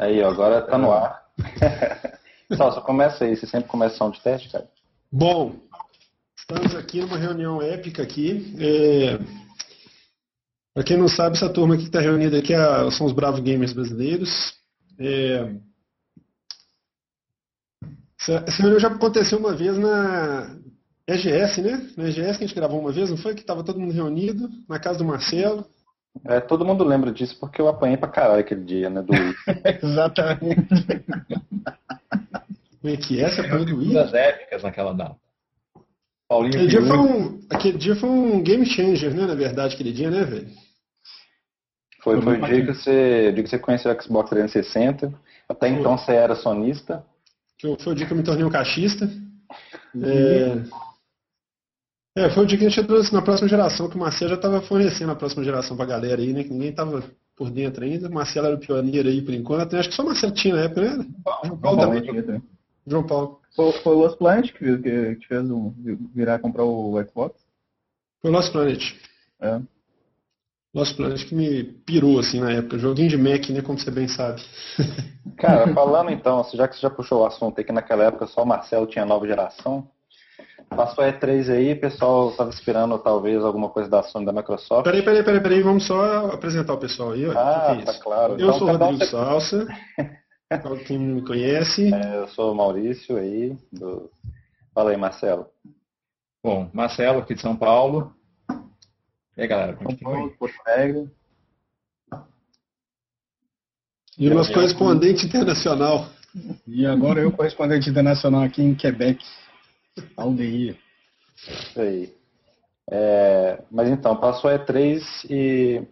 Aí, ó, agora tá no ar. Só, só começa aí, você sempre começa som de teste, cara? Bom, estamos aqui numa reunião épica aqui. É... Para quem não sabe, essa turma aqui que está reunida aqui é... são os Bravos Gamers brasileiros. É... Essa reunião já aconteceu uma vez na EGS, né? Na EGS que a gente gravou uma vez, não foi? Que estava todo mundo reunido na casa do Marcelo. É, todo mundo lembra disso porque eu apanhei pra caralho aquele dia, né? Do Exatamente. Como é que é essa apanhou do Wii? épicas naquela data. Paulinho aquele dia, foi um, aquele dia foi um game changer, né? Na verdade, aquele dia, né, velho? Foi, foi o dia que, você, dia que você conheceu o Xbox 360. Até foi. então você era sonista. Foi o dia que eu me tornei um cachista. É, é, foi o dia que a gente entrou na próxima geração, que o Marcelo já estava fornecendo a próxima geração pra galera aí, né? Que ninguém estava por dentro ainda. O Marcelo era o pioneiro aí por enquanto. Acho que só o Marcelo tinha na época, né? João Paulo também tinha. João Paulo. Foi, foi o Lost Planet que, que, que fez o, virar comprar o Xbox? Foi o Lost Planet. É. Lost Planet que me pirou assim na época. Joguinho de Mac, né? Como você bem sabe. Cara, falando então, já que você já puxou o assunto aí que naquela época só o Marcelo tinha nova geração. Passou a E3 aí, o pessoal estava esperando talvez alguma coisa da Sony da Microsoft. Peraí, peraí, peraí, peraí, vamos só apresentar o pessoal aí. Olha, ah, que que é tá claro. Eu então, sou o Rodrigo você... Salsa, quem me conhece. É, eu sou o Maurício aí. Do... Fala aí, Marcelo. Bom, Marcelo aqui de São Paulo. E aí, galera? São Paulo, Porto Alegre. E o nosso correspondente internacional. E agora eu, correspondente internacional aqui em Quebec. Aldeia. Isso aí. É, mas então, passou a E3 e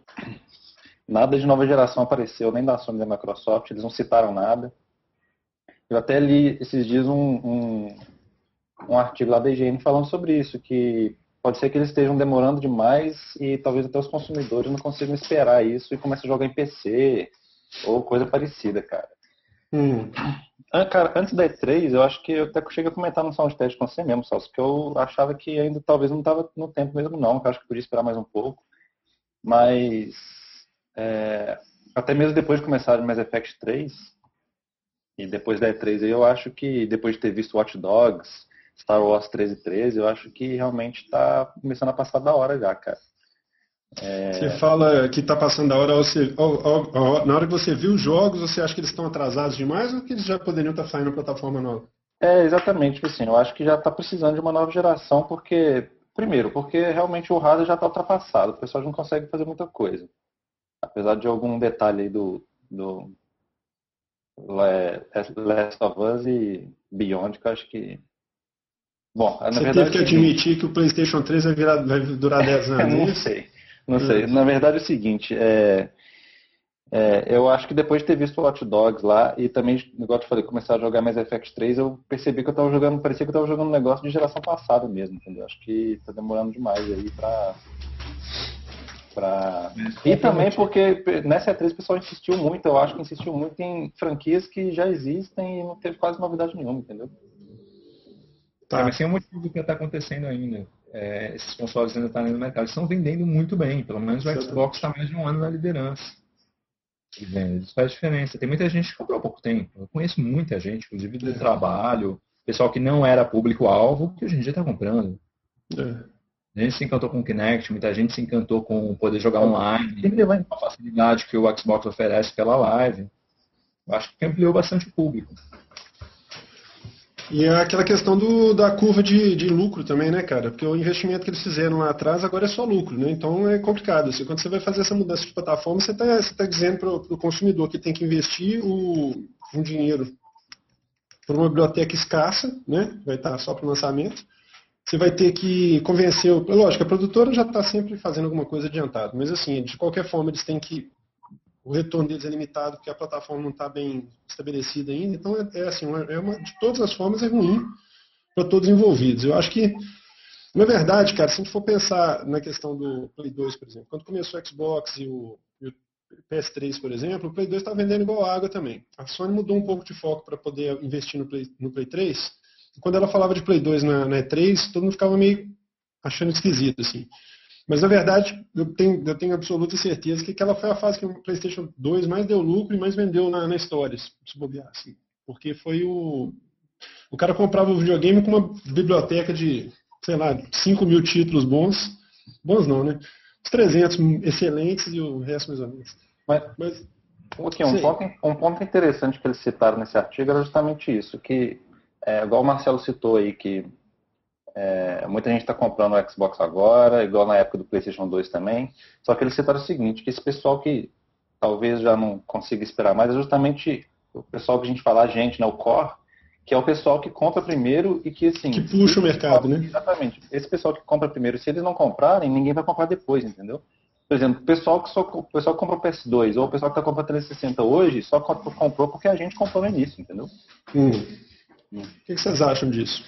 nada de nova geração apareceu, nem da Sony nem da Microsoft, eles não citaram nada. Eu até li esses dias um, um, um artigo lá da IGN falando sobre isso, que pode ser que eles estejam demorando demais e talvez até os consumidores não consigam esperar isso e comecem a jogar em PC ou coisa parecida, cara. Hum. Ah, cara, antes da E3, eu acho que eu até cheguei a comentar no soundtest com você mesmo, Salso, que eu achava que ainda talvez não estava no tempo mesmo não, que eu acho que podia esperar mais um pouco. Mas é, até mesmo depois de começar o Mass Effect 3, e depois da E3 eu acho que depois de ter visto Watch Dogs, Star Wars 13 e 13, eu acho que realmente está começando a passar da hora já, cara. É... Você fala que está passando a hora, você, na hora que você viu os jogos, você acha que eles estão atrasados demais ou que eles já poderiam estar tá saindo na plataforma nova? É, exatamente, tipo assim, eu acho que já está precisando de uma nova geração, porque, primeiro, porque realmente o hardware já está ultrapassado, o pessoal não consegue fazer muita coisa. Apesar de algum detalhe aí do, do Last of Us e Beyond, que eu acho que. Bom, na Você verdade. Teve que admitir que o PlayStation 3 vai, virar, vai durar 10 anos. não sei. Não sei. Na verdade é o seguinte, é, é, eu acho que depois de ter visto o Hot Dogs lá e também, igual eu falei, começar a jogar mais FX 3, eu percebi que eu tava jogando, parecia que eu tava jogando um negócio de geração passada mesmo, entendeu? Acho que tá demorando demais aí pra. pra... E também porque nessa E3 o pessoal insistiu muito, eu acho que insistiu muito em franquias que já existem e não teve quase novidade nenhuma, entendeu? Tá. Mas tem um motivo que está acontecendo ainda é, esses consoles ainda estão no mercado, estão vendendo muito bem. Pelo menos o Xbox está mais de um ano na liderança. Isso faz diferença. Tem muita gente que comprou há pouco tempo. Eu conheço muita gente, inclusive do é. trabalho, pessoal que não era público-alvo, que hoje em dia está comprando. É. A gente se encantou com o Kinect, muita gente se encantou com poder jogar online, com a facilidade que o Xbox oferece pela live. Eu acho que ampliou bastante o público. E é aquela questão do, da curva de, de, lucro também, né, cara? Porque o investimento que eles fizeram lá atrás agora é só lucro, né? Então é complicado. Assim, quando você vai fazer essa mudança de plataforma, você está tá dizendo para o consumidor que tem que investir o, um dinheiro para uma biblioteca escassa, né? Vai estar só para o lançamento. Você vai ter que convencer. Lógico, a produtora já está sempre fazendo alguma coisa adiantada, mas assim, de qualquer forma, eles têm que o retorno deles é limitado porque a plataforma não está bem estabelecida ainda. Então, é, é assim, é uma, de todas as formas é ruim para todos envolvidos. Eu acho que, na verdade, cara, se a gente for pensar na questão do Play 2, por exemplo, quando começou o Xbox e o, e o PS3, por exemplo, o Play 2 está vendendo igual água também. A Sony mudou um pouco de foco para poder investir no Play, no Play 3. E quando ela falava de Play 2 na, na E3, todo mundo ficava meio achando esquisito, assim. Mas na verdade, eu tenho, eu tenho absoluta certeza que aquela foi a fase que o PlayStation 2 mais deu lucro e mais vendeu na, na história, se bobear, assim. Porque foi o. O cara comprava o videogame com uma biblioteca de, sei lá, 5 mil títulos bons. Bons não, né? Os 300 excelentes e o resto mais ou menos. Mas, Mas aqui, um, ponto, um ponto interessante que eles citaram nesse artigo era justamente isso, que, é, igual o Marcelo citou aí, que é, muita gente está comprando o Xbox agora, igual na época do PlayStation 2 também. Só que eles citaram o seguinte, que esse pessoal que talvez já não consiga esperar mais é justamente o pessoal que a gente fala, a gente, né, o core, que é o pessoal que compra primeiro e que assim. Que puxa o mercado, né? Exatamente. Esse pessoal que compra primeiro, se eles não comprarem, ninguém vai comprar depois, entendeu? Por exemplo, o pessoal que só o pessoal que compra o PS2 ou o pessoal que está comprando 360 hoje só comprou porque a gente comprou no início, entendeu? Hum. Hum. O que vocês acham disso?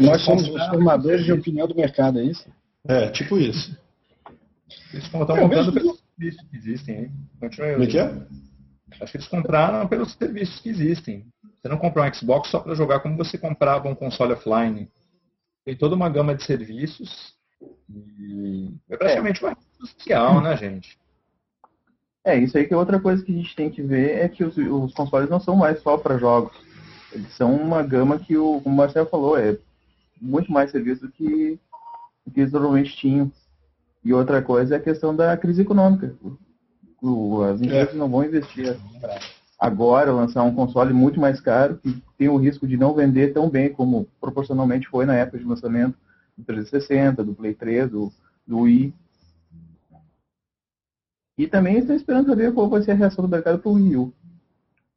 Nós somos os formadores de opinião do mercado, é isso? É, tipo isso. Eles estão comprando pelos serviços que existem, hein? Como é que é? Acho que eles compraram pelos serviços que existem. Você não comprou um Xbox só para jogar como você comprava um console offline. Tem toda uma gama de serviços e é praticamente uma rede social, né, gente? É, isso aí que é outra coisa que a gente tem que ver é que os, os consoles não são mais só para jogos. Eles são uma gama que, o, como o Marcelo falou, é muito mais serviço do que, do que eles normalmente tinham. E outra coisa é a questão da crise econômica. O, as empresas é. não vão investir agora, lançar um console muito mais caro, que tem o risco de não vender tão bem como proporcionalmente foi na época de lançamento do 360, do Play 3, do, do Wii. E também estou esperando saber qual vai ser a reação do mercado para o Wii U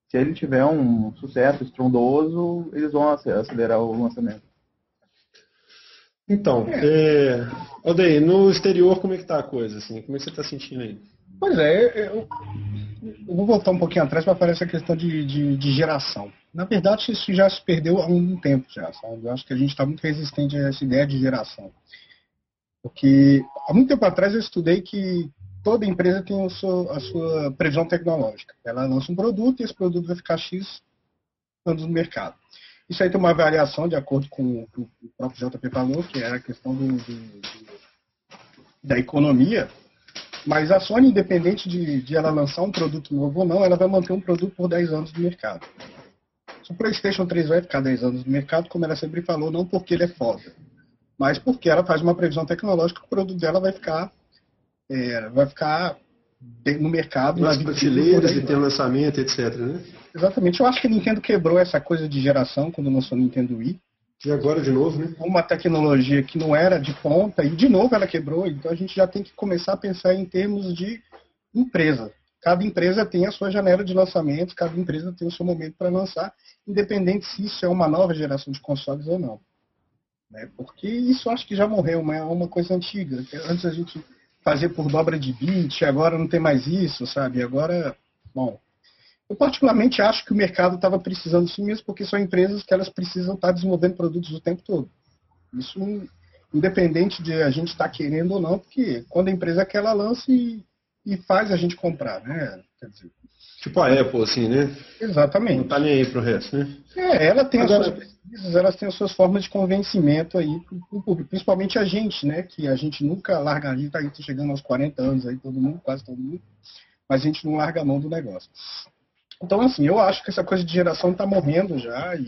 se ele tiver um sucesso estrondoso, eles vão acelerar o lançamento. Então, é. É, Odei, no exterior como é que tá a coisa? Assim? Como é que você está sentindo aí? Pois é, eu, eu, vou voltar um pouquinho atrás para falar essa questão de, de, de, geração. Na verdade, isso já se perdeu há um tempo já, sabe? Eu acho que a gente está muito resistente a essa ideia de geração. Porque há muito tempo atrás eu estudei que toda empresa tem a sua previsão tecnológica. Ela lança um produto e esse produto vai ficar X anos no mercado. Isso aí tem uma variação de acordo com o que o próprio JP falou, que é a questão do, do, da economia. Mas a Sony, independente de, de, ela lançar um produto novo ou não, ela vai manter um produto por 10 anos no mercado. Se o PlayStation 3 vai ficar 10 anos no mercado, como ela sempre falou, não porque ele é foda, mas porque ela faz uma previsão tecnológica que o produto dela vai ficar é, vai ficar no mercado. Nas prateleiras e ter lançamento, etc. Né? Exatamente. Eu acho que a Nintendo quebrou essa coisa de geração quando lançou o Nintendo Wii. E agora de novo, né? Uma tecnologia que não era de ponta e de novo ela quebrou. Então a gente já tem que começar a pensar em termos de empresa. Cada empresa tem a sua janela de lançamento, cada empresa tem o seu momento para lançar, independente se isso é uma nova geração de consoles ou não. Né? Porque isso acho que já morreu, é uma coisa antiga. Antes a gente fazer por dobra de bit, agora não tem mais isso, sabe? Agora, bom, eu particularmente acho que o mercado estava precisando disso mesmo, porque são empresas que elas precisam estar desenvolvendo produtos o tempo todo. Isso independente de a gente estar querendo ou não, porque quando a empresa quer, ela lança e, e faz a gente comprar, né? Quer dizer, Tipo a Apple, assim, né? Exatamente. Não tá nem aí pro resto, né? É, ela tem Agora... as suas pesquisas, elas têm as suas formas de convencimento aí pro público, principalmente a gente, né? Que a gente nunca larga, a gente tá chegando aos 40 anos aí, todo mundo, quase todo mundo, mas a gente não larga a mão do negócio. Então, assim, eu acho que essa coisa de geração tá morrendo já e,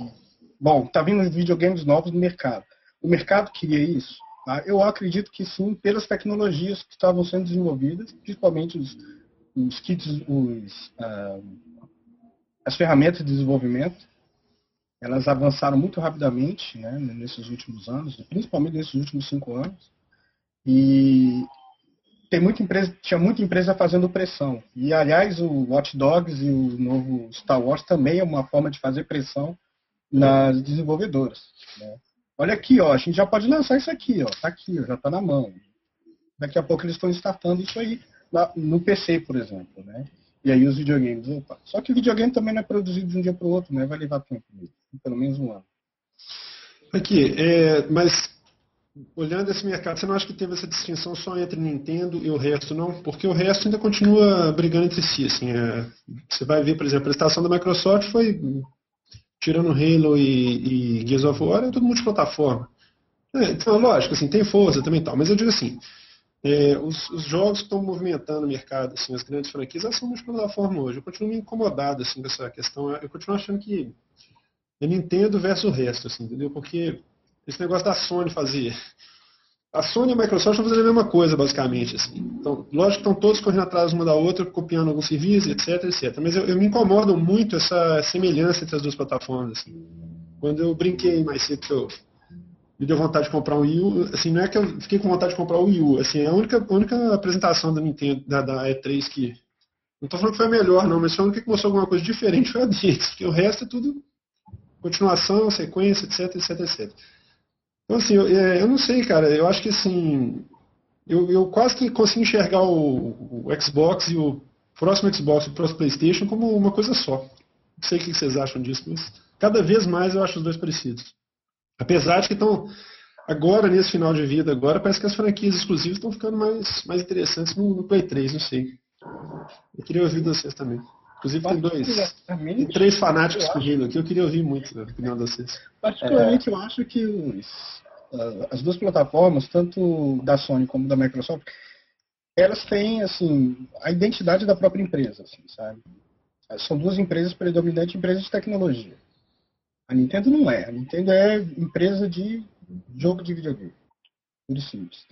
bom, tá vindo videogames novos no mercado. O mercado queria isso? Tá? Eu acredito que sim, pelas tecnologias que estavam sendo desenvolvidas, principalmente os os kits, os, uh, as ferramentas de desenvolvimento, elas avançaram muito rapidamente né, nesses últimos anos, principalmente nesses últimos cinco anos. E tem muita empresa, tinha muita empresa fazendo pressão. E, aliás, o Watch Dogs e o novo Star Wars também é uma forma de fazer pressão nas desenvolvedoras. Né? Olha aqui, ó, a gente já pode lançar isso aqui, ó, tá aqui, ó, já está na mão. Daqui a pouco eles estão startando isso aí no PC, por exemplo, né? E aí os videogames, opa. Só que o videogame também não é produzido de um dia para o outro, né? Vai levar tempo, pelo menos um ano. Aqui, é, mas olhando esse mercado, você não acha que teve essa distinção só entre Nintendo e o resto, não? Porque o resto ainda continua brigando entre si. Assim, é, você vai ver, por exemplo, a prestação da Microsoft foi, tirando Halo e, e Gears of War, é tudo multiplataforma. É, então, lógico, assim, tem força também tal, mas eu digo assim, é, os, os, jogos que estão movimentando o mercado, assim, as grandes franquias, elas são multiplataforma hoje. Eu continuo me incomodado assim, com essa questão. Eu continuo achando que é Nintendo versus o resto, assim, entendeu? Porque esse negócio da Sony fazer. A Sony e a Microsoft estão fazendo a mesma coisa, basicamente. Assim. Então, lógico que estão todos correndo atrás uma da outra, copiando alguns serviços, etc, etc. Mas eu, eu me incomodo muito essa semelhança entre as duas plataformas. Assim. Quando eu brinquei mais cedo que eu me deu vontade de comprar um Wii U, assim, não é que eu fiquei com vontade de comprar o Wii U, assim, é a única, a única apresentação da Nintendo, da, da E3 que, não estou falando que foi a melhor não, mas foi a única que mostrou alguma coisa diferente foi a deles, porque o resto é tudo continuação, sequência, etc, etc, etc. Então, assim, eu, é, eu não sei, cara, eu acho que, assim, eu, eu quase que consigo enxergar o, o, Xbox e o próximo Xbox e o próximo Playstation como uma coisa só. Não sei o que vocês acham disso, mas cada vez mais eu acho os dois parecidos. Apesar de que estão, agora, nesse final de vida, agora parece que as franquias exclusivas estão ficando mais, mais interessantes no, no Play 3, não sei. Eu queria ouvir de vocês também. Inclusive tem dois. Tem três fanáticos fugindo aqui, eu queria ouvir muito a opinião de vocês. Particularmente é. eu acho que os, uh, as duas plataformas, tanto da Sony como da Microsoft, elas têm assim, a identidade da própria empresa, assim, sabe? São duas empresas predominantes empresas de tecnologia. A Nintendo não é. A Nintendo é empresa de jogo de videogame. Tudo simples.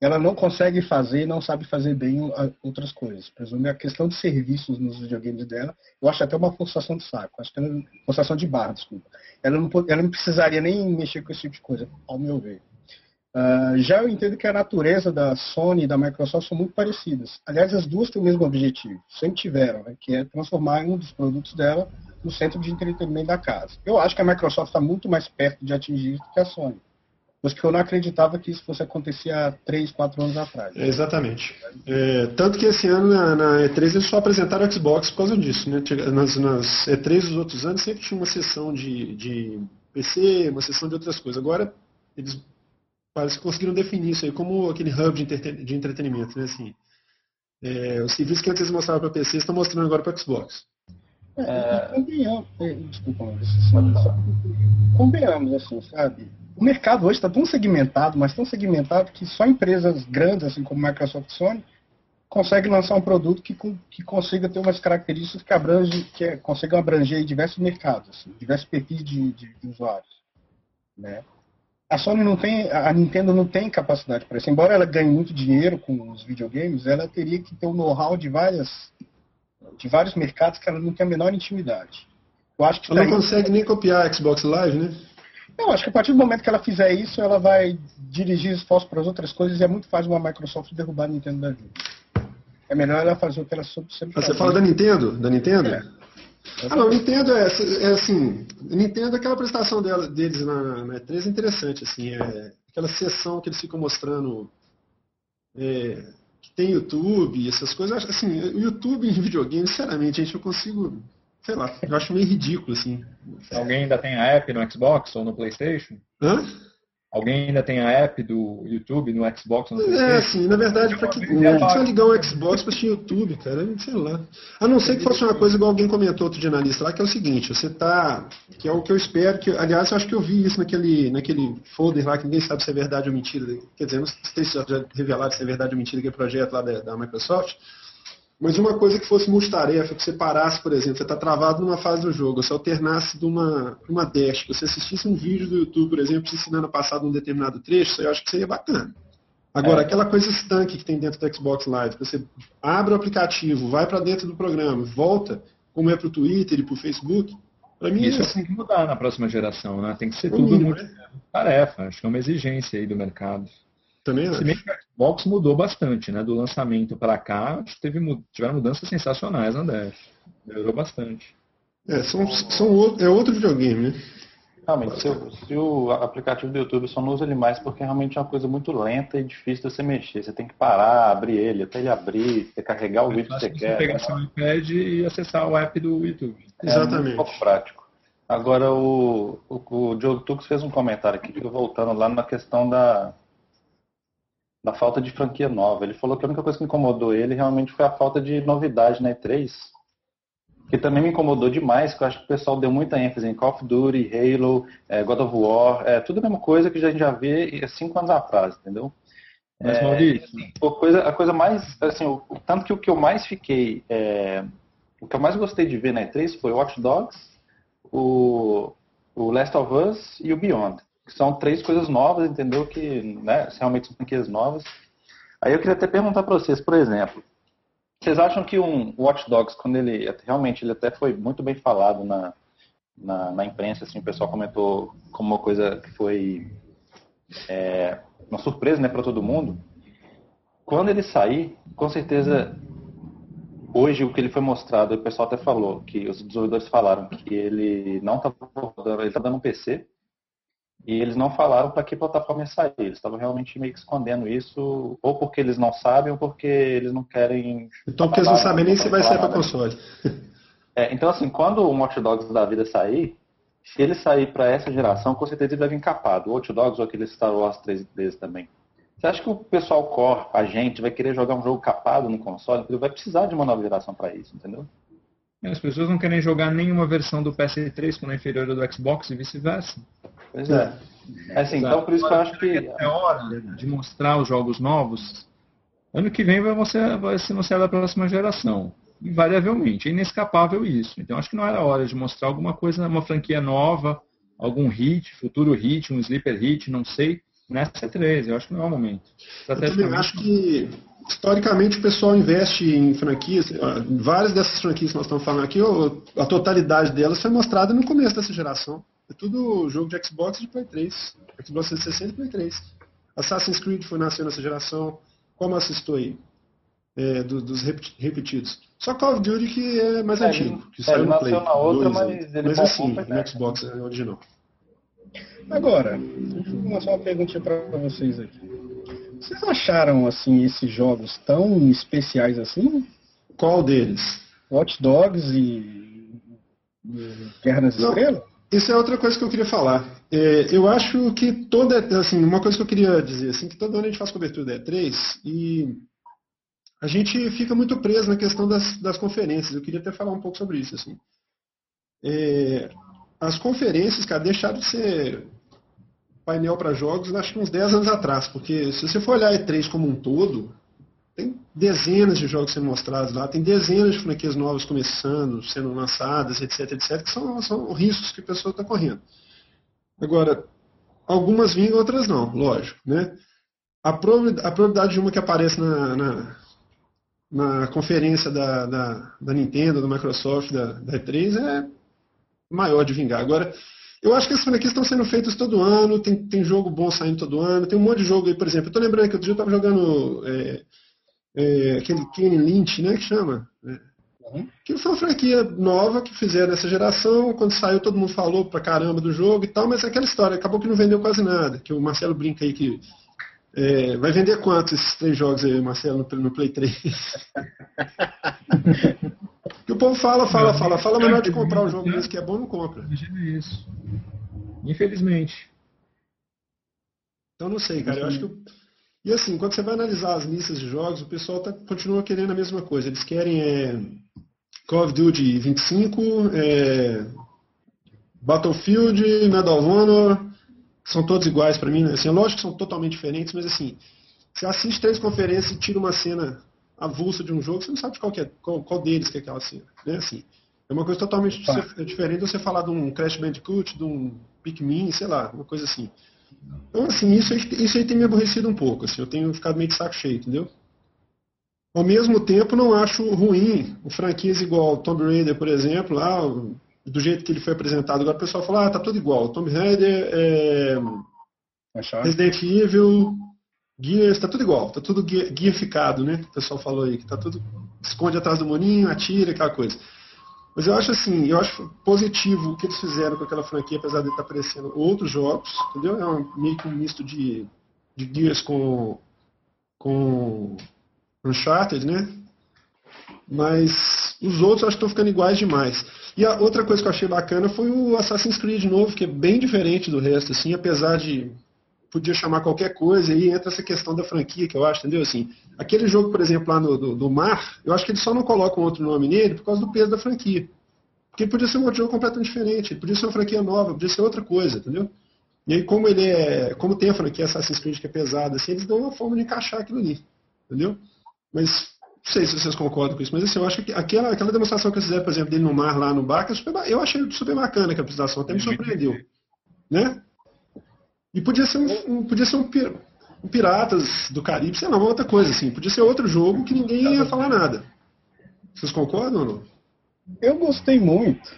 Ela não consegue fazer, não sabe fazer bem outras coisas. Por exemplo, a questão de serviços nos videogames dela, eu acho até uma forçação de saco. Acho que é uma forçação de barra, desculpa. Ela não, ela não precisaria nem mexer com esse tipo de coisa, ao meu ver. Uh, já eu entendo que a natureza da Sony e da Microsoft são muito parecidas. Aliás, as duas têm o mesmo objetivo, sempre tiveram, né, que é transformar um dos produtos dela no centro de entretenimento da casa. Eu acho que a Microsoft está muito mais perto de atingir isso que a Sony. Mas que eu não acreditava que isso fosse acontecer há 3, 4 anos atrás. Exatamente. É, tanto que esse ano na, na, E3 eles só apresentaram Xbox por causa disso. Né? Nas, nas E3 dos outros anos sempre tinha uma sessão de, de PC, uma sessão de outras coisas. Agora eles parece que conseguiram definir isso aí como aquele hub de, de entretenimento. Né? Assim, é, os serviços que antes eles mostravam para PC estão mostrando agora para Xbox. É, convenhamos, é, desculpa, convenhamos, assim, sabe? O mercado hoje está tão segmentado, mas tão segmentado que só empresas grandes, assim como Microsoft e Sony, conseguem lançar um produto que, que consiga ter umas características que, abrange, que é, consigam abranger diversos mercados, assim, diversos perfis de, de, de usuários. Né? A Sony não tem, a Nintendo não tem capacidade para isso. Embora ela ganhe muito dinheiro com os videogames, ela teria que ter o um know-how de várias de vários mercados que ela não tem a menor intimidade. Eu acho que ela não tá consegue nem copiar a Xbox Live, né? Eu acho que a partir do momento que ela fizer isso, ela vai dirigir esforço para as outras coisas e é muito fácil uma Microsoft derrubar a Nintendo da vida. É melhor ela fazer o que ela sempre ah, Você fala da Nintendo? Da Nintendo? É. Ah, não, Nintendo é, é assim, Nintendo, aquela apresentação dela, deles na, na E3 é interessante, assim, é aquela sessão que eles ficam mostrando é, tem YouTube, essas coisas. Assim, o YouTube em videogame, sinceramente, gente, eu consigo. Sei lá, eu acho meio ridículo, assim. Alguém ainda tem a app no Xbox ou no Playstation? Hã? Alguém ainda tem a app do YouTube no Xbox? No é, assim, na verdade, para que precisa ligar um Xbox para assistir YouTube, cara? Sei lá. A não ser que fosse uma coisa igual alguém comentou outro dia na lista lá, que é o seguinte, você tá. Que é o que eu espero, que. Aliás, eu acho que eu vi isso naquele, naquele folder lá que ninguém sabe se é verdade ou mentira. Quer dizer, não sei se já revelaram se é verdade ou mentira aquele projeto lá da, da Microsoft. Mas uma coisa que fosse multitarefa, que você parasse, por exemplo, você está travado numa fase do jogo, você alternasse de uma, uma dash, você assistisse um vídeo do YouTube, por exemplo, te ensinando a passar de um determinado trecho, isso eu acho que seria bacana. Agora, é. aquela coisa estanque que tem dentro do Xbox Live, que você abre o aplicativo, vai para dentro do programa, volta, como é para o Twitter e para o Facebook, para mim isso é... tem que mudar na próxima geração, né? Tem que ser tudo muito né? tarefa, acho que é uma exigência aí do mercado. Também acho. Se bem que o Xbox mudou bastante, né? Do lançamento para cá, teve, tiveram mudanças sensacionais na Dash. Melhorou bastante. É, são, são, é outro videogame, né? Realmente, se, se, o aplicativo do YouTube só não usa ele mais porque realmente é uma coisa muito lenta e difícil de você mexer. Você tem que parar, abrir ele, até ele abrir, você carregar o vídeo que você quer. Você pegar seu iPad e acessar o app do YouTube. É Exatamente. um pouco prático. Agora, o, o, o Diogo Tux fez um comentário aqui, voltando lá na questão da, da falta de franquia nova. Ele falou que a única coisa que incomodou ele realmente foi a falta de novidade na E3. que também me incomodou demais, que eu acho que o pessoal deu muita ênfase em Call of Duty, Halo, é, God of War, é tudo a mesma coisa que a gente já vê cinco anos atrás, entendeu? Mas, Maurício... É, a, coisa, a coisa mais, assim, o, tanto que o que eu mais fiquei, é, o que eu mais gostei de ver na E3 foi Watch Dogs, o, o Last of Us e o Beyond, que são três coisas novas, entendeu? Que né, realmente são franquias novas. Aí eu queria até perguntar para vocês, por exemplo, vocês acham que um Watch Dogs, quando ele realmente ele até foi muito bem falado na, na, na imprensa, assim, o pessoal comentou como uma coisa que foi é, uma surpresa né, para todo mundo. Quando ele sair, com certeza, hoje o que ele foi mostrado, o pessoal até falou, que os desenvolvedores falaram que ele não estava ele está dando um PC, e eles não falaram para que plataforma ia sair. Eles estavam realmente meio que escondendo isso, ou porque eles não sabem, ou porque eles não querem. Então, porque eles não sabem nem se vai sair para console. É, então, assim, quando o Watch Dogs da vida sair, se ele sair para essa geração, com certeza ele vai vir capado. O Watch Dogs ou aquele Star Wars 3D também. Você acha que o pessoal core, a gente, vai querer jogar um jogo capado no console? Ele vai precisar de uma nova geração para isso, entendeu? As pessoas não querem jogar nenhuma versão do PS3 quando é inferior do Xbox e vice-versa. Pois é. é assim, então por isso que eu acho que. É hora de mostrar os jogos novos. Ano que vem vai ser, vai ser anunciado a próxima geração. Invariavelmente. É inescapável isso. Então acho que não era hora de mostrar alguma coisa, uma franquia nova, algum hit, futuro hit, um sleeper hit, não sei, nessa 13. Eu acho que não é o momento. Eu também acho que historicamente o pessoal investe em franquias, várias dessas franquias que nós estamos falando aqui, a totalidade delas foi mostrada no começo dessa geração. É tudo jogo de Xbox e de Play 3. Xbox 360 e Play 3. Assassin's Creed foi nascendo nessa geração. Como assistou aí? É, do, dos repetidos. Só Call of Duty que é mais é, antigo. Que é, saiu no Play na outra, 2, mas, ele mas assim, no Xbox é original. Agora, deixa eu lançar uma perguntinha para vocês aqui. Vocês acharam assim esses jogos tão especiais assim? Qual deles? Watch Dogs e, e Guerra nas. Estrelas? Isso é outra coisa que eu queria falar. É, eu acho que toda, assim, uma coisa que eu queria dizer, assim, que todo ano a gente faz cobertura da E3 e a gente fica muito preso na questão das, das conferências. Eu queria até falar um pouco sobre isso, assim. É, as conferências, cara, deixaram de ser painel para jogos, acho que uns 10 anos atrás, porque se você for olhar a E3 como um todo, tem dezenas de jogos sendo mostrados lá, tem dezenas de franquias novas começando, sendo lançadas, etc, etc, que são, são riscos que a pessoa está correndo. Agora, algumas vingam, outras não, lógico. Né? A, probabilidade, de uma que aparece na, na, na conferência da, da, da, Nintendo, da Microsoft, da, da E3 é maior de vingar. Agora, eu acho que as franquias estão sendo feitas todo ano, tem, tem jogo bom saindo todo ano, tem um monte de jogo aí, por exemplo. Eu estou lembrando que outro dia eu estava jogando é, é, aquele Kenny Lynch, né, que chama. Né? Uhum. Que foi uma franquia nova que fizeram nessa geração. Quando saiu, todo mundo falou pra caramba do jogo e tal, mas é aquela história, acabou que não vendeu quase nada. Que o Marcelo brinca aí que. É, vai vender quantos esses três jogos aí, Marcelo, no, no Play 3? que o povo fala, fala, fala, fala, hora de comprar um jogo desse que é bom, não compra. Isso. Infelizmente. Então não sei, cara. Eu acho que e assim, quando você vai analisar as listas de jogos, o pessoal tá, continua querendo a mesma coisa. Eles querem é, Call of Duty 25, é, Battlefield, Medal of Honor, são todos iguais para mim. Né? Assim, é lógico que são totalmente diferentes, mas assim, você assiste três conferências e tira uma cena avulsa de um jogo, você não sabe qual, é, qual, qual deles que é aquela cena. Né? Assim, é uma coisa totalmente tá. diferente de você falar de um Crash Bandicoot, de um Pikmin, sei lá, uma coisa assim. Então, assim, isso aí, isso aí tem me aborrecido um pouco. Assim, eu tenho ficado meio de saco cheio, entendeu? Ao mesmo tempo, não acho ruim o franquia igual Tomb Raider, por exemplo, lá, do jeito que ele foi apresentado. Agora o pessoal fala, ah, tá tudo igual. Tomb Raider, é... Resident Evil, Gears, tá tudo igual. Tá tudo guiaficado, né? O pessoal falou aí, que tá tudo... Esconde atrás do moninho, atira, aquela coisa. Mas eu acho assim, eu acho positivo o que eles fizeram com aquela franquia, apesar de estar aparecendo outros jogos, entendeu? É um, meio que um misto de, de Gears com, com Uncharted, né? Mas os outros acho que estão ficando iguais demais. E a outra coisa que eu achei bacana foi o Assassin's Creed novo, que é bem diferente do resto, assim, apesar de podia chamar qualquer coisa, e entra essa questão da franquia, que eu acho, entendeu? Assim, aquele jogo, por exemplo, lá no, do, do Mar, eu acho que eles só não colocam outro nome nele por causa do peso da franquia. Porque podia ser um outro jogo completamente diferente, podia ser uma franquia nova, podia ser outra coisa, entendeu? E aí, como ele é. Como tem a franquia Assassin's Creed que é pesada, assim, eles dão uma forma de encaixar aquilo ali. Entendeu? Mas não sei se vocês concordam com isso, mas assim, eu acho que aquela, aquela demonstração que eles fizeram, por exemplo, dele no mar lá no barco, é eu achei super bacana a apresentação, até me surpreendeu. Né? E podia ser um, um podia ser um, um, Piratas do Caribe, sei lá, uma outra coisa, assim. Podia ser outro jogo que ninguém ia falar nada. Vocês concordam ou não? Eu gostei muito.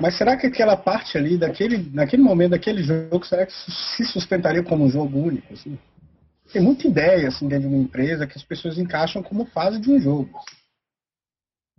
Mas será que aquela parte ali, daquele, naquele momento daquele jogo, será que se sustentaria como um jogo único? Assim? tem muita ideia assim, dentro de uma empresa que as pessoas encaixam como fase de um jogo.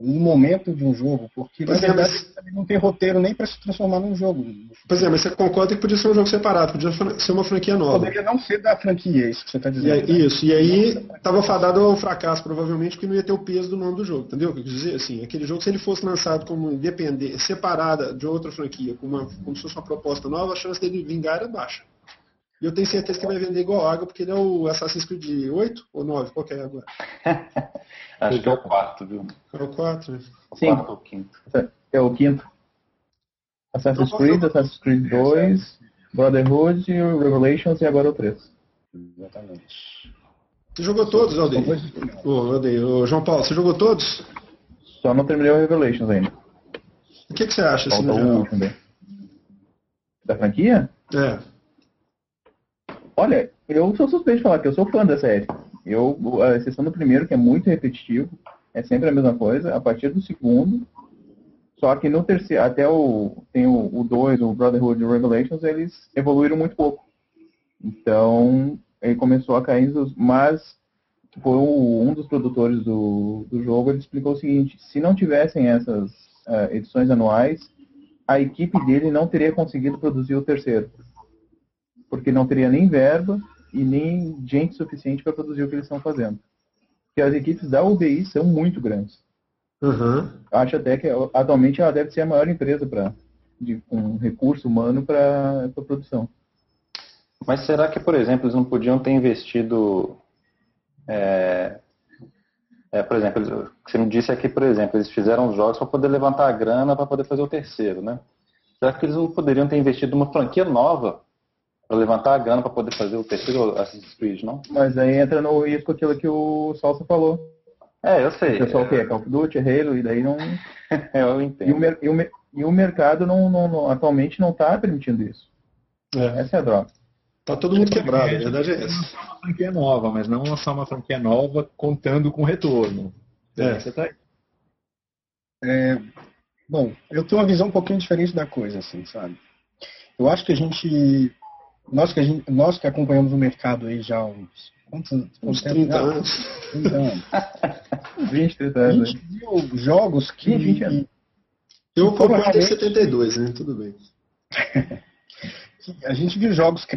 Um momento de um jogo, porque pois na é, verdade mas... não tem roteiro nem para se transformar num jogo. Pois é, mas você concorda que podia ser um jogo separado, podia ser uma franquia nova. Poderia não ser da franquia, é isso que você está dizendo. E, né? Isso, e aí estava fadado ao fracasso, provavelmente, porque não ia ter o peso do nome do jogo, entendeu? O que eu quis dizer? Assim, aquele jogo, se ele fosse lançado como independente, separada de outra franquia, como, uma, como se fosse uma proposta nova, a chance dele vingar era baixa. E eu tenho certeza que vai vender igual água, porque ele é o Assassin's Creed 8 ou 9? Qual que é agora? Acho que é o 4, viu? É o 4, né? O Sim. 4 ou o quinto. É o quinto. Assassin's então, Creed, Assassin's Creed 2, Brotherhood, Revelations e agora o 3. Exatamente. Você jogou todos, Aldeia? Ô, oh, João Paulo, você jogou todos? Só não terminei o Revelations ainda. O que, que você acha? Falta assim, o último. Da franquia? É. Olha, eu sou suspeito de falar que eu sou fã da série. Eu, a exceção do primeiro, que é muito repetitivo, é sempre a mesma coisa. A partir do segundo, só que no terceiro, até o tem o 2, o, o Brotherhood e o Revelations, eles evoluíram muito pouco. Então, ele começou a cair, mas foi um dos produtores do, do jogo, ele explicou o seguinte, se não tivessem essas uh, edições anuais, a equipe dele não teria conseguido produzir o terceiro porque não teria nem verba e nem gente suficiente para produzir o que eles estão fazendo. Porque as equipes da UBI são muito grandes. Uhum. Acho até que atualmente ela deve ser a maior empresa para de um recurso humano para a produção. Mas será que, por exemplo, eles não podiam ter investido. É, é, por exemplo, você me disse aqui, por exemplo, eles fizeram os jogos para poder levantar a grana para poder fazer o terceiro, né? Será que eles não poderiam ter investido numa franquia nova para levantar a grana para poder fazer o terceiro Assassin's Creed, não? Mas aí entra no risco aquilo que o Salsa falou. É, eu sei. O pessoal é... que é Call of Duty, Halo, e daí não. eu entendo. E o, e o, e o mercado não, não, não atualmente não está permitindo isso. É. Essa é a droga. Tá todo mundo quebrado, a verdade é essa. Lançar uma franquia nova, mas não lançar uma franquia nova contando com retorno. É. Você tá aí. É, bom, eu tenho uma visão um pouquinho diferente da coisa, assim, sabe? Eu acho que a gente nós que, a gente, nós que acompanhamos o mercado aí já há uns, quantos, uns 30 anos. 30 anos. 20, 30 anos. A gente viu jogos que. 20 anos. Eu acompanho desde 72, né? Tudo bem. a gente viu jogos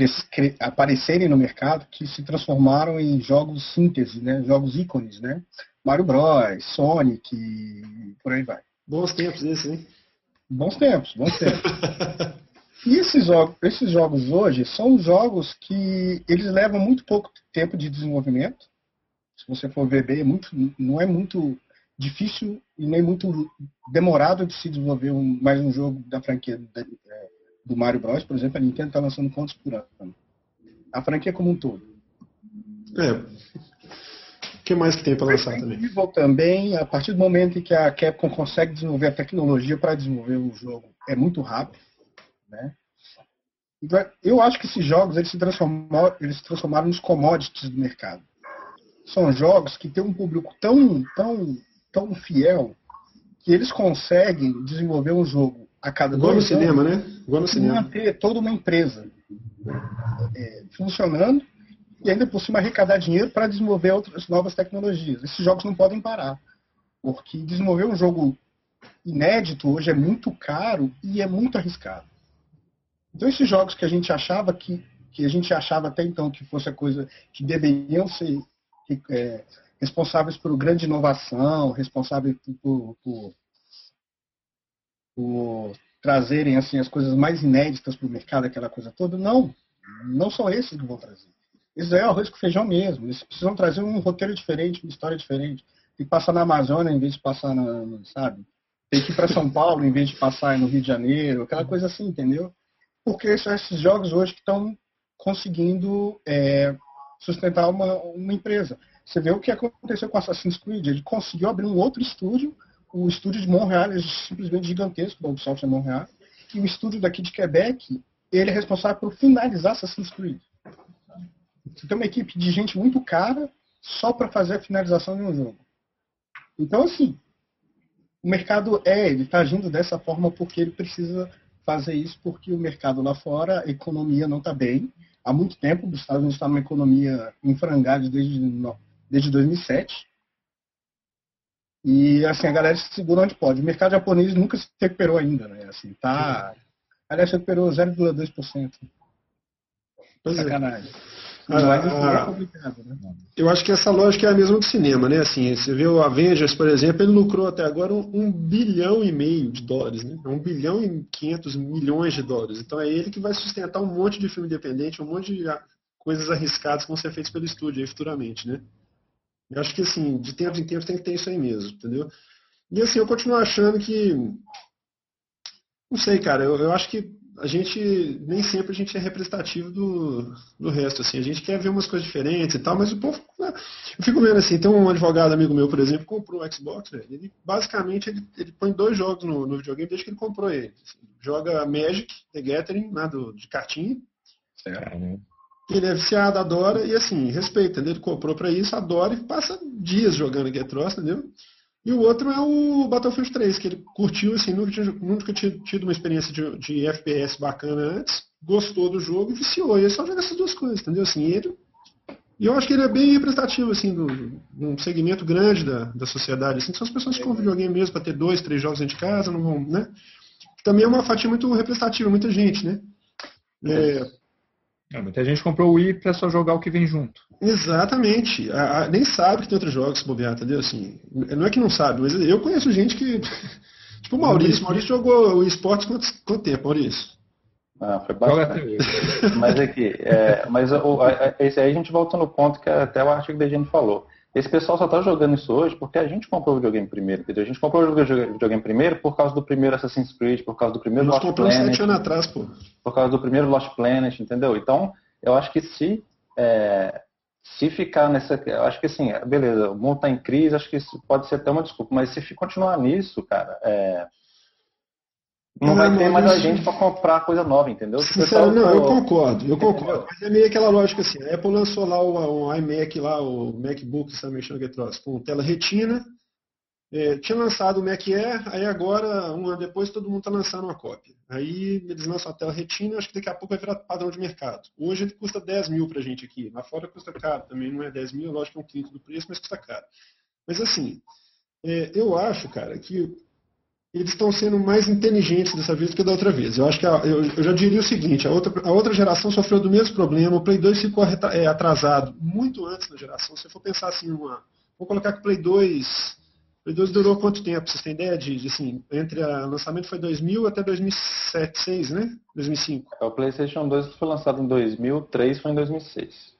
aparecerem no mercado que se transformaram em jogos síntese, né? Jogos ícones, né? Mario Bros, Sonic, por aí vai. Bons tempos esses, hein? Bons tempos, bons tempos. E esses jogos, esses jogos hoje são jogos que eles levam muito pouco tempo de desenvolvimento. Se você for ver bem, é muito, não é muito difícil e nem muito demorado de se desenvolver um, mais um jogo da franquia é, do Mario Bros. Por exemplo, a Nintendo está lançando quantos por ano? A franquia como um todo. É. O que mais que tem para lançar também? também, a partir do momento em que a Capcom consegue desenvolver a tecnologia para desenvolver o jogo, é muito rápido. Né? Então, eu acho que esses jogos eles se, transformaram, eles se transformaram nos commodities do mercado. São jogos que têm um público tão, tão, tão fiel que eles conseguem desenvolver um jogo a cada Igual no cinema, né? Igual no cinema. manter toda uma empresa é, funcionando e ainda por cima arrecadar dinheiro para desenvolver outras novas tecnologias. Esses jogos não podem parar, porque desenvolver um jogo inédito hoje é muito caro e é muito arriscado. Então esses jogos que a gente achava que, que a gente achava até então que fosse a coisa que deveriam ser é, responsáveis por grande inovação, responsáveis por, por, por trazerem assim as coisas mais inéditas para o mercado, aquela coisa toda, não. Não são esses que vão trazer. Isso é arroz com feijão mesmo. Eles precisam trazer um roteiro diferente, uma história diferente. Tem que passar na Amazônia em vez de passar na, sabe? Tem que ir para São Paulo em vez de passar no Rio de Janeiro, aquela coisa assim, entendeu? Porque são esses jogos hoje que estão conseguindo é, sustentar uma, uma empresa. Você vê o que aconteceu com Assassin's Creed. Ele conseguiu abrir um outro estúdio. O estúdio de Montreal é simplesmente gigantesco, o Ubisoft é Montreal. E o estúdio daqui de Quebec, ele é responsável por finalizar Assassin's Creed. Você tem uma equipe de gente muito cara só para fazer a finalização de um jogo. Então, assim, o mercado é, ele está agindo dessa forma porque ele precisa fazer isso porque o mercado lá fora, a economia não está bem. Há muito tempo, os Estados Unidos está numa economia em frangalhos desde, desde 2007. E assim, a galera se segura onde pode. O mercado japonês nunca se recuperou ainda, né? Assim, tá. Aliás, recuperou 0,2%. Pois é. É. Ah, né? Eu acho que essa lógica é a mesma do cinema, né? Assim, você vê o Avengers, por exemplo, ele lucrou até agora um, um bilhão e meio de dólares, né? Um bilhão e quinhentos milhões de dólares. Então é ele que vai sustentar um monte de filme independente, um monte de coisas arriscadas que vão ser feitas pelo estúdio aí futuramente, né? Eu acho que assim, de tempo em tempo tem que ter isso aí mesmo, entendeu? E assim, eu continuo achando que. Não sei, cara, eu, eu acho que a gente nem sempre a gente é representativo do, do resto, assim, a gente quer ver umas coisas diferentes e tal, mas o povo, né, eu fico vendo assim, tem um advogado amigo meu, por exemplo, comprou um Xbox, né, ele basicamente ele, ele põe dois jogos no, no videogame desde que ele comprou ele, assim, joga Magic, The Gathering, né, do, de cartinha, certo. ele é viciado, adora, e assim, respeita, entendeu? ele comprou para isso, adora e passa dias jogando aquele troço, entendeu? E o outro é o Battlefield 3, que ele curtiu, assim, nunca tinha, nunca tinha tido uma experiência de, de, FPS bacana antes, gostou do jogo e viciou. E ele só joga essas duas coisas, entendeu? Assim, ele, e eu acho que ele é bem representativo, assim, de um segmento grande da, da sociedade. Assim, são as pessoas que compram videogame mesmo para ter dois, três jogos dentro de casa, não vão, né? Também é uma fatia muito representativa, muita gente, né? É, é, muita gente comprou o Wii para só jogar o que vem junto. Exatamente. A, a, nem sabe que tem outros jogos se bobear, entendeu? Assim, não é que não sabe, mas eu conheço gente que. tipo o Maurício. Maurício jogou o esportes quanto, quanto tempo, Maurício? Ah, foi bastante. mas aqui, é, mas o, a, esse aí a gente volta no ponto que até o artigo da gente falou. Esse pessoal só está jogando isso hoje porque a gente comprou o videogame primeiro, entendeu? A gente comprou o videogame primeiro por causa do primeiro Assassin's Creed, por causa do primeiro Nós Lost Planet. sete anos atrás, pô. Por causa do primeiro Lost Planet, entendeu? Então, eu acho que se, é, se ficar nessa... Eu acho que assim, beleza, o mundo está em crise, acho que isso pode ser até uma desculpa, mas se continuar nisso, cara, é, não, não vai ter mais a gente para comprar coisa nova, entendeu? Sincero, não, eu concordo, eu concordo. Mas é meio aquela lógica assim, a Apple lançou lá o, o iMac, lá, o MacBook, mexendo que troço, com tela retina. É, tinha lançado o Mac Air, aí agora, um ano depois, todo mundo está lançando uma cópia. Aí eles lançam a tela retina, acho que daqui a pouco vai virar padrão de mercado. Hoje ele custa 10 mil pra gente aqui. Lá fora custa caro também, não é 10 mil, lógico que é um quinto do preço, mas custa caro. Mas assim, é, eu acho, cara, que eles estão sendo mais inteligentes dessa vez do que da outra vez. Eu acho que a, eu, eu, já diria o seguinte, a outra, a outra geração sofreu do mesmo problema, o Play 2 ficou é, atrasado muito antes da geração. Se for pensar assim, uma, vou colocar que o Play 2, Play 2 durou quanto tempo? Vocês têm ideia de, de assim, entre o lançamento foi 2000 até 2007, 2006, né? 2005. É, o PlayStation 2 foi lançado em 2000, 3 foi em 2006.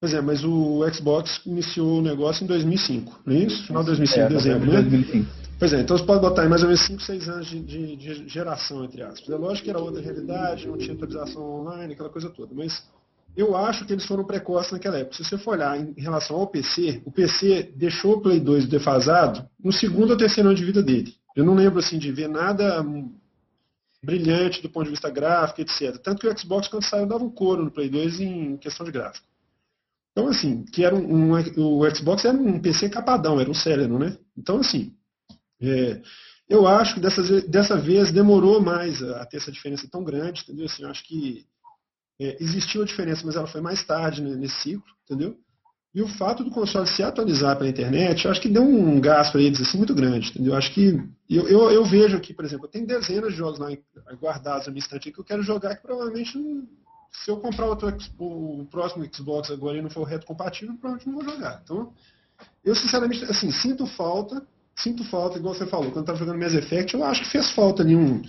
Pois é, mas o Xbox iniciou o negócio em 2005, não é isso? Final de 2005, é, dezembro, né? 2005. Pois é, então você pode botar aí mais ou menos 5, 6 anos de, de, de, geração, entre aspas. É lógico que era outra realidade, não tinha atualização online, aquela coisa toda, mas eu acho que eles foram precoces naquela época. Se você for olhar em relação ao PC, o PC deixou o Play 2 defasado no segundo ou terceiro ano de vida dele. Eu não lembro assim de ver nada brilhante do ponto de vista gráfico, etc. Tanto que o Xbox, quando saiu, dava um couro no Play 2 em questão de gráfico. Então, assim, que era um, um, o Xbox era um PC capadão, era um Celeron, né? Então, assim, é, eu acho que dessa, dessa vez demorou mais a, a, ter essa diferença tão grande, entendeu? Assim, eu acho que é, existiu a diferença, mas ela foi mais tarde né, nesse ciclo, entendeu? E o fato do console se atualizar pela internet, eu acho que deu um gasto para eles assim, muito grande, entendeu? Eu acho que eu, eu, eu, vejo aqui, por exemplo, eu tenho dezenas de jogos lá guardados na minha estante que eu quero jogar que provavelmente se eu comprar outro, o próximo Xbox agora e não for reto compatível, provavelmente não vou jogar. Então, eu sinceramente, assim, sinto falta sinto falta, igual você falou, quando estava jogando Mass Effect, eu acho que fez falta ali um.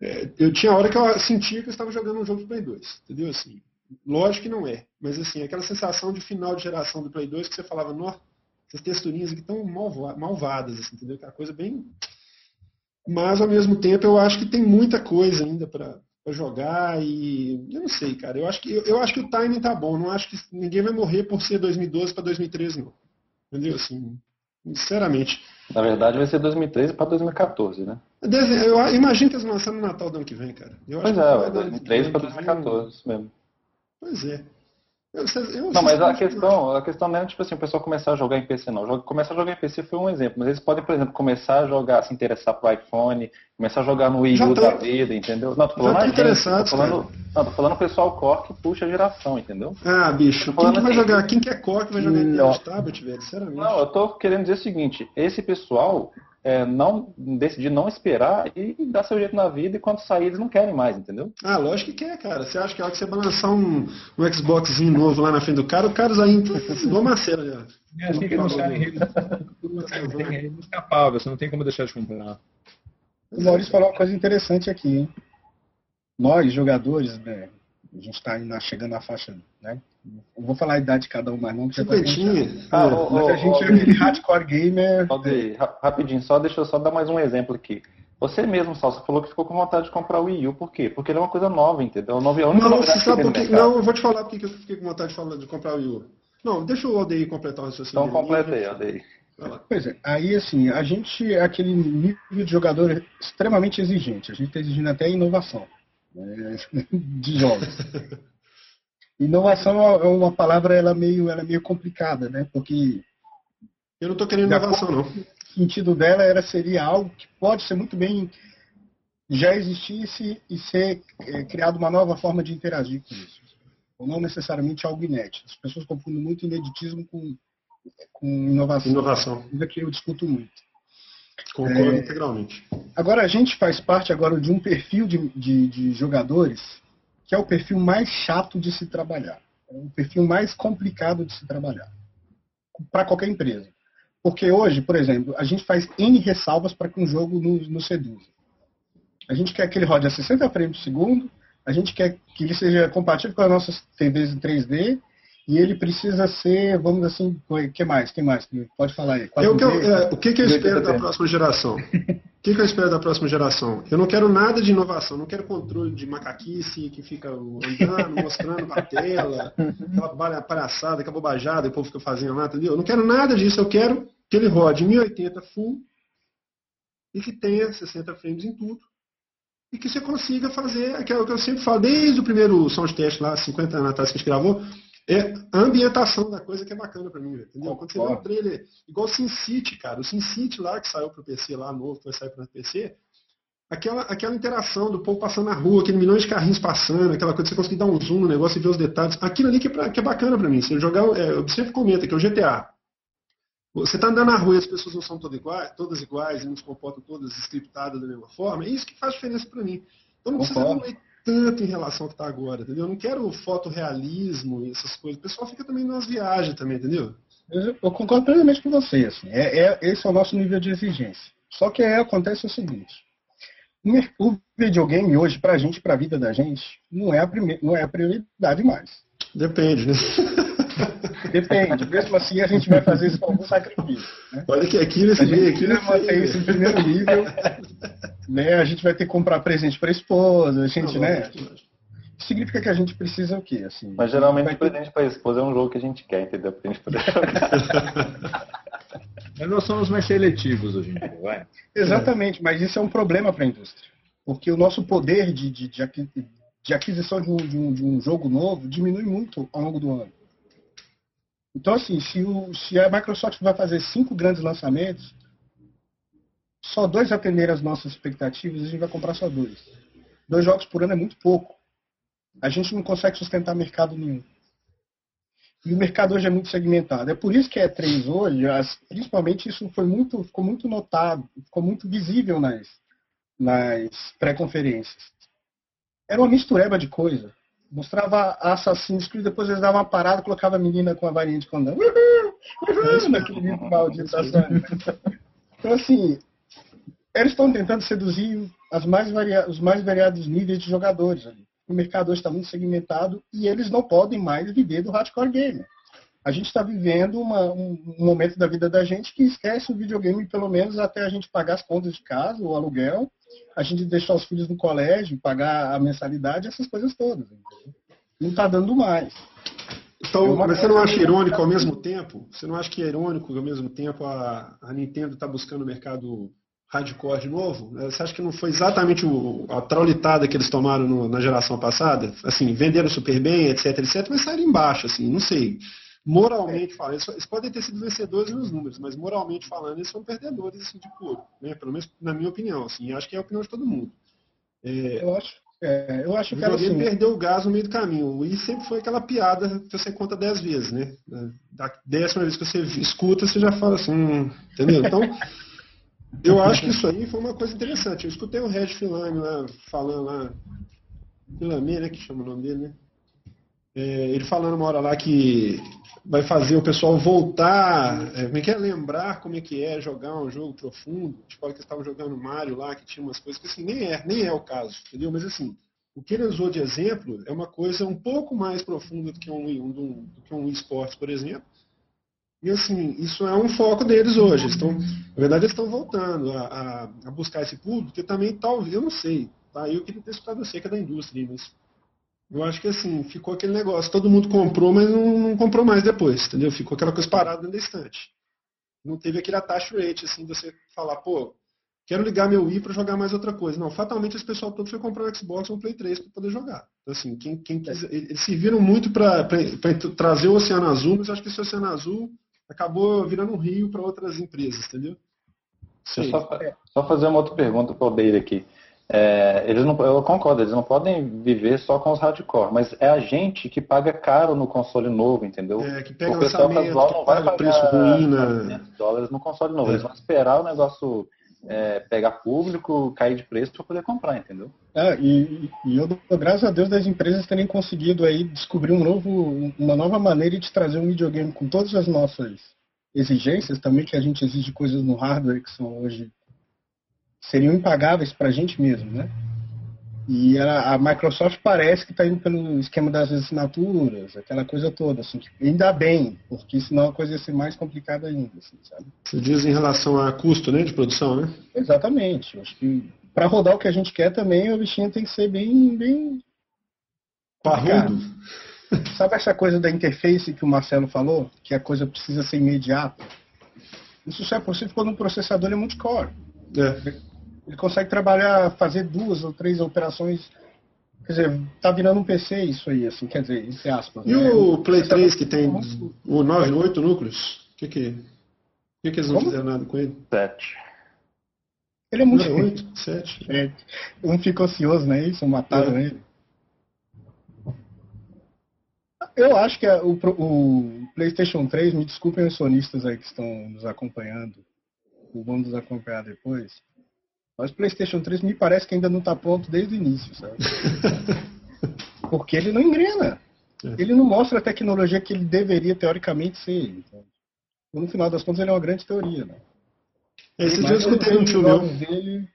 É, eu tinha hora que eu sentia que eu estava jogando um jogo de Play 2, entendeu? Assim, Lógico que não é. Mas assim, aquela sensação de final de geração do Play 2 que você falava, nossa, essas texturinhas aqui estão malvadas, assim, entendeu? Aquela coisa bem. Mas ao mesmo tempo eu acho que tem muita coisa ainda para jogar e eu não sei, cara. Eu acho que eu, eu, acho que o timing tá bom. Não acho que ninguém vai morrer por ser 2012 para 2013 não. Entendeu? Assim, sinceramente. Na verdade vai ser 2013 para 2014, né? Eu imagino que eles vão lançar no Natal do ano que vem, cara. Eu pois é, 2013 para 2014 mesmo. Pois é. Eu, eu não, mas a questão, a questão não é tipo assim, o pessoal começar a jogar em PC, não. Começar a jogar em PC foi um exemplo, mas eles podem, por exemplo, começar a jogar, se interessar pro iPhone, começar a jogar no Wii U da vida, entendeu? Não, tô falando já interessados, tô falando, não, tô falando o pessoal core que puxa a geração, entendeu? Ah, bicho, quem que vai assim, jogar? Quem que é core que vai jogar em tablet, velho? Sinceramente. Não, eu tô querendo dizer o seguinte, esse pessoal é, não decidir não esperar e, dar seu jeito na vida e quando sair eles não querem mais, entendeu? Ah, lógico que quer, cara. Você acha que a hora que você balançar um, um Xboxzinho novo lá na frente do cara, o cara aí igual Marcelo já. É, assim que não sai é inescapável, você não tem como deixar de comprar. O Maurício falou uma coisa interessante aqui, hein? Nós, jogadores, né, a gente está chegando na faixa, né? Não vou falar a idade de cada um, mas não. Cinquentinha. Ah, ah, mas a gente é aquele hardcore gamer. Pode, rapidinho, só deixa eu só dar mais um exemplo aqui. Você mesmo, Sal, você falou que ficou com vontade de comprar o Wii U. Por quê? Porque ele é uma coisa nova, entendeu? Nova, não, você sabe por Não, eu vou te falar porque eu fiquei com vontade de, falar, de comprar o Wii U. Não, deixa o Aldeir completar o raciocínio. Então completei, Aldeir. Pois é, aí assim, a gente é aquele nível de jogador extremamente exigente. A gente está exigindo até inovação né, de jogos. Inovação é uma palavra ela meio, ela é meio complicada, né? Porque eu não estou querendo inovação, não. O sentido dela era seria algo que pode ser muito bem já existisse e ser é, criado uma nova forma de interagir com isso. Ou não necessariamente algo inédito. As pessoas confundem muito ineditismo com, com inovação. Inovação. Isso que eu discuto muito. Concordo é, integralmente. Agora, a gente faz parte agora de um perfil de, de, de jogadores que é o perfil mais chato de se trabalhar. É o perfil mais complicado de se trabalhar. Para qualquer empresa. Porque hoje, por exemplo, a gente faz N ressalvas para que um jogo nos, nos seduza. A gente quer que ele rode a 60 frames por segundo, a gente quer que ele seja compatível com as nossas TVs em 3D, e ele precisa ser, vamos assim, o que mais? que mais? Pode falar aí. Eu, é, o que, que eu espero da próxima geração? O que, que, eu espero da próxima geração? Eu não quero nada de inovação, não quero controle de macaquice que fica andando, mostrando a tela, aquela palhaçada, aquela bobajada que o povo fica fazendo lá, entendeu? Eu não quero nada disso, eu quero que ele rode 1080 full e que tenha 60 frames em tudo. E que você consiga fazer aquilo que eu sempre falo, desde o primeiro sound test lá, 50 anos atrás que a gente gravou, é a ambientação da coisa que é bacana pra mim, entendeu? Quando você vê um trailer, igual o Sin City, cara, o Sin City lá que saiu pro PC lá novo, que vai sair pro PC, aquela, aquela interação do povo passando na rua, aquele milhões de carrinhos passando, aquela coisa, você conseguir dar um zoom no negócio e ver os detalhes, aquilo ali que é, pra, que é bacana pra mim. Você jogar, é, eu sempre comenta que é o GTA. Você está andando na rua e as pessoas não são todas iguais, todas iguais, não se comportam todas scriptadas da mesma forma, é isso que faz diferença para mim. Então não precisa tanto em relação ao que está agora, entendeu? Eu não quero fotorrealismo e essas coisas. O pessoal fica também nas viagens também, entendeu? Eu, eu concordo plenamente com você. Assim. É, é, esse é o nosso nível de exigência. Só que aí acontece o seguinte. O videogame hoje, para a gente, para a vida da gente, não é a, não é a prioridade mais. Depende, né? Depende. Mesmo assim, a gente vai fazer isso com algum sacrifício. Né? Olha que aqui nesse meio aqui. Vai manter isso em primeiro nível. né? A gente vai ter que comprar presente para a esposa, a gente, né? Significa que a gente precisa o quê? Assim, Mas geralmente o presente para a esposa é um jogo que a gente quer, entendeu? Pra gente poder jogar. Mas nós somos mais seletivos hoje em dia, vai. Exatamente, mas isso é um problema para a indústria. Porque o nosso poder de, de, de aquisição de um, de, um, de um, jogo novo diminui muito ao longo do ano. Então, assim, se, o, se a Microsoft vai fazer cinco grandes lançamentos, só dois atenderem as nossas expectativas, a gente vai comprar só dois. Dois jogos por ano é muito pouco. A gente não consegue sustentar mercado nenhum. E o mercado hoje é muito segmentado. É por isso que a E3 hoje, principalmente isso foi muito, ficou muito notado, ficou muito visível nas, nas pré-conferências. Era uma mistureba de coisa. Mostrava Assassin's Creed, depois eles davam uma parada e colocava a menina com a varinha de condão. Uhul! Uhul! Naquele vídeo maldito. Então, assim, eles estão tentando seduzir as mais varia... os mais variados níveis de jogadores ali. o mercado hoje está muito segmentado e eles não podem mais viver do hardcore game. A gente está vivendo uma, um, um, momento da vida da gente que esquece o videogame, pelo menos até a gente pagar as contas de casa, o aluguel, a gente deixar os filhos no colégio, pagar a mensalidade, essas coisas todas. Entendeu? Não está dando mais. Então, mas você não acha irônico ao mesmo tempo? Você não acha que é irônico ao mesmo tempo a, a Nintendo estar tá buscando o mercado hardcore de novo? É, você acha que não foi exatamente o, a traulitada que eles tomaram no, na geração passada? Assim, venderam super bem, etc, etc, mas saíram embaixo, assim, não sei. Moralmente falando, eles, podem ter sido vencedores nos números, mas moralmente falando, eles são perdedores assim, de puro, né? pelo menos na minha opinião, assim, acho que é a opinião de todo mundo. É, eu acho. É, eu acho que o assim, perdeu o gás no meio do caminho. E sempre foi aquela piada que você conta dez vezes, né? Da décima vez que você escuta, você já fala assim, hum, entendeu? Então, eu acho que isso aí foi uma coisa interessante. Eu escutei o Red Filame lá falando lá, Filame, né, que chama o nome dele, né? É, ele falando uma hora lá que vai fazer o pessoal voltar, é, como é que é, lembrar como é que é jogar um jogo profundo, tipo que estavam jogando Mario lá, que tinha umas coisas que assim, nem é, nem é o caso, entendeu? Mas assim, o que ele usou de exemplo é uma coisa um pouco mais profunda do que um, um, do que um esporte, por exemplo, e assim, isso é um foco deles hoje. Estão, na verdade, eles estão voltando a, a, a, buscar esse público, que também talvez, eu não sei, tá? Eu queria ter escutado que é da indústria, mas eu acho que assim, ficou aquele negócio, todo mundo comprou, mas não, não comprou mais depois, entendeu? Ficou aquela coisa parada dentro da estante. Não teve aquele attach rate, assim, você falar, pô, quero ligar meu Wii para jogar mais outra coisa. Não, fatalmente esse pessoal todo foi comprar um Xbox ou um Play 3 para poder jogar. Então, assim, quem, quem quiser, eles serviram muito para trazer o Oceano Azul, mas acho que esse Oceano Azul acabou virando um rio para outras empresas, entendeu? Só, só, fazer uma outra pergunta para o Beira aqui. É, eles não, eu concordo, eles não podem viver só com os hardcore, mas é a gente que paga caro no console novo, entendeu? É, que pega o pessoal casual não vai pagar preço ruim na... dólares no console novo, é. eles vão esperar o negócio é, pegar público, cair de preço para poder comprar, entendeu? É, e, e, eu dou graças a Deus das empresas terem conseguido aí descobrir um novo, uma nova maneira de trazer um videogame com todas as nossas exigências também, que a gente exige coisas no hardware que são hoje seriam impagáveis para a gente mesmo, né? E a, a Microsoft parece que está indo pelo esquema das assinaturas, aquela coisa toda, assim, que ainda bem, porque senão a coisa ia ser mais complicada ainda, assim, sabe? Você diz em relação a custo, né, de produção, né? Exatamente. acho que para rodar o que a gente quer também, o bichinho tem que ser bem, bem parrudo. Sabe essa coisa da interface que o Marcelo falou, que a coisa precisa ser imediata? Isso só é possível quando o processador é multicore. É. Ele consegue trabalhar, fazer duas ou três operações. Quer dizer, tá virando um PC isso aí, assim, quer dizer, entre aspas. E né? o Play 3 que tem o 9, 8 núcleos? O que que, que, que eles não Como? fizeram nada com ele? 7. Ele é muito. Não, 8, 7. É. Um fica ocioso, né? Isso, mataram é. ele. Eu acho que a, o, o, PlayStation 3, me desculpem os sonistas aí que estão nos acompanhando, vão nos acompanhar depois. Mas o PlayStation 3 me parece que ainda não está pronto desde o início, sabe? Porque ele não engrena. É. Ele não mostra a tecnologia que ele deveria teoricamente ser. Então, no final das contas, ele é uma grande teoria, né? Esse dia eu escutei um tio meu. Dele,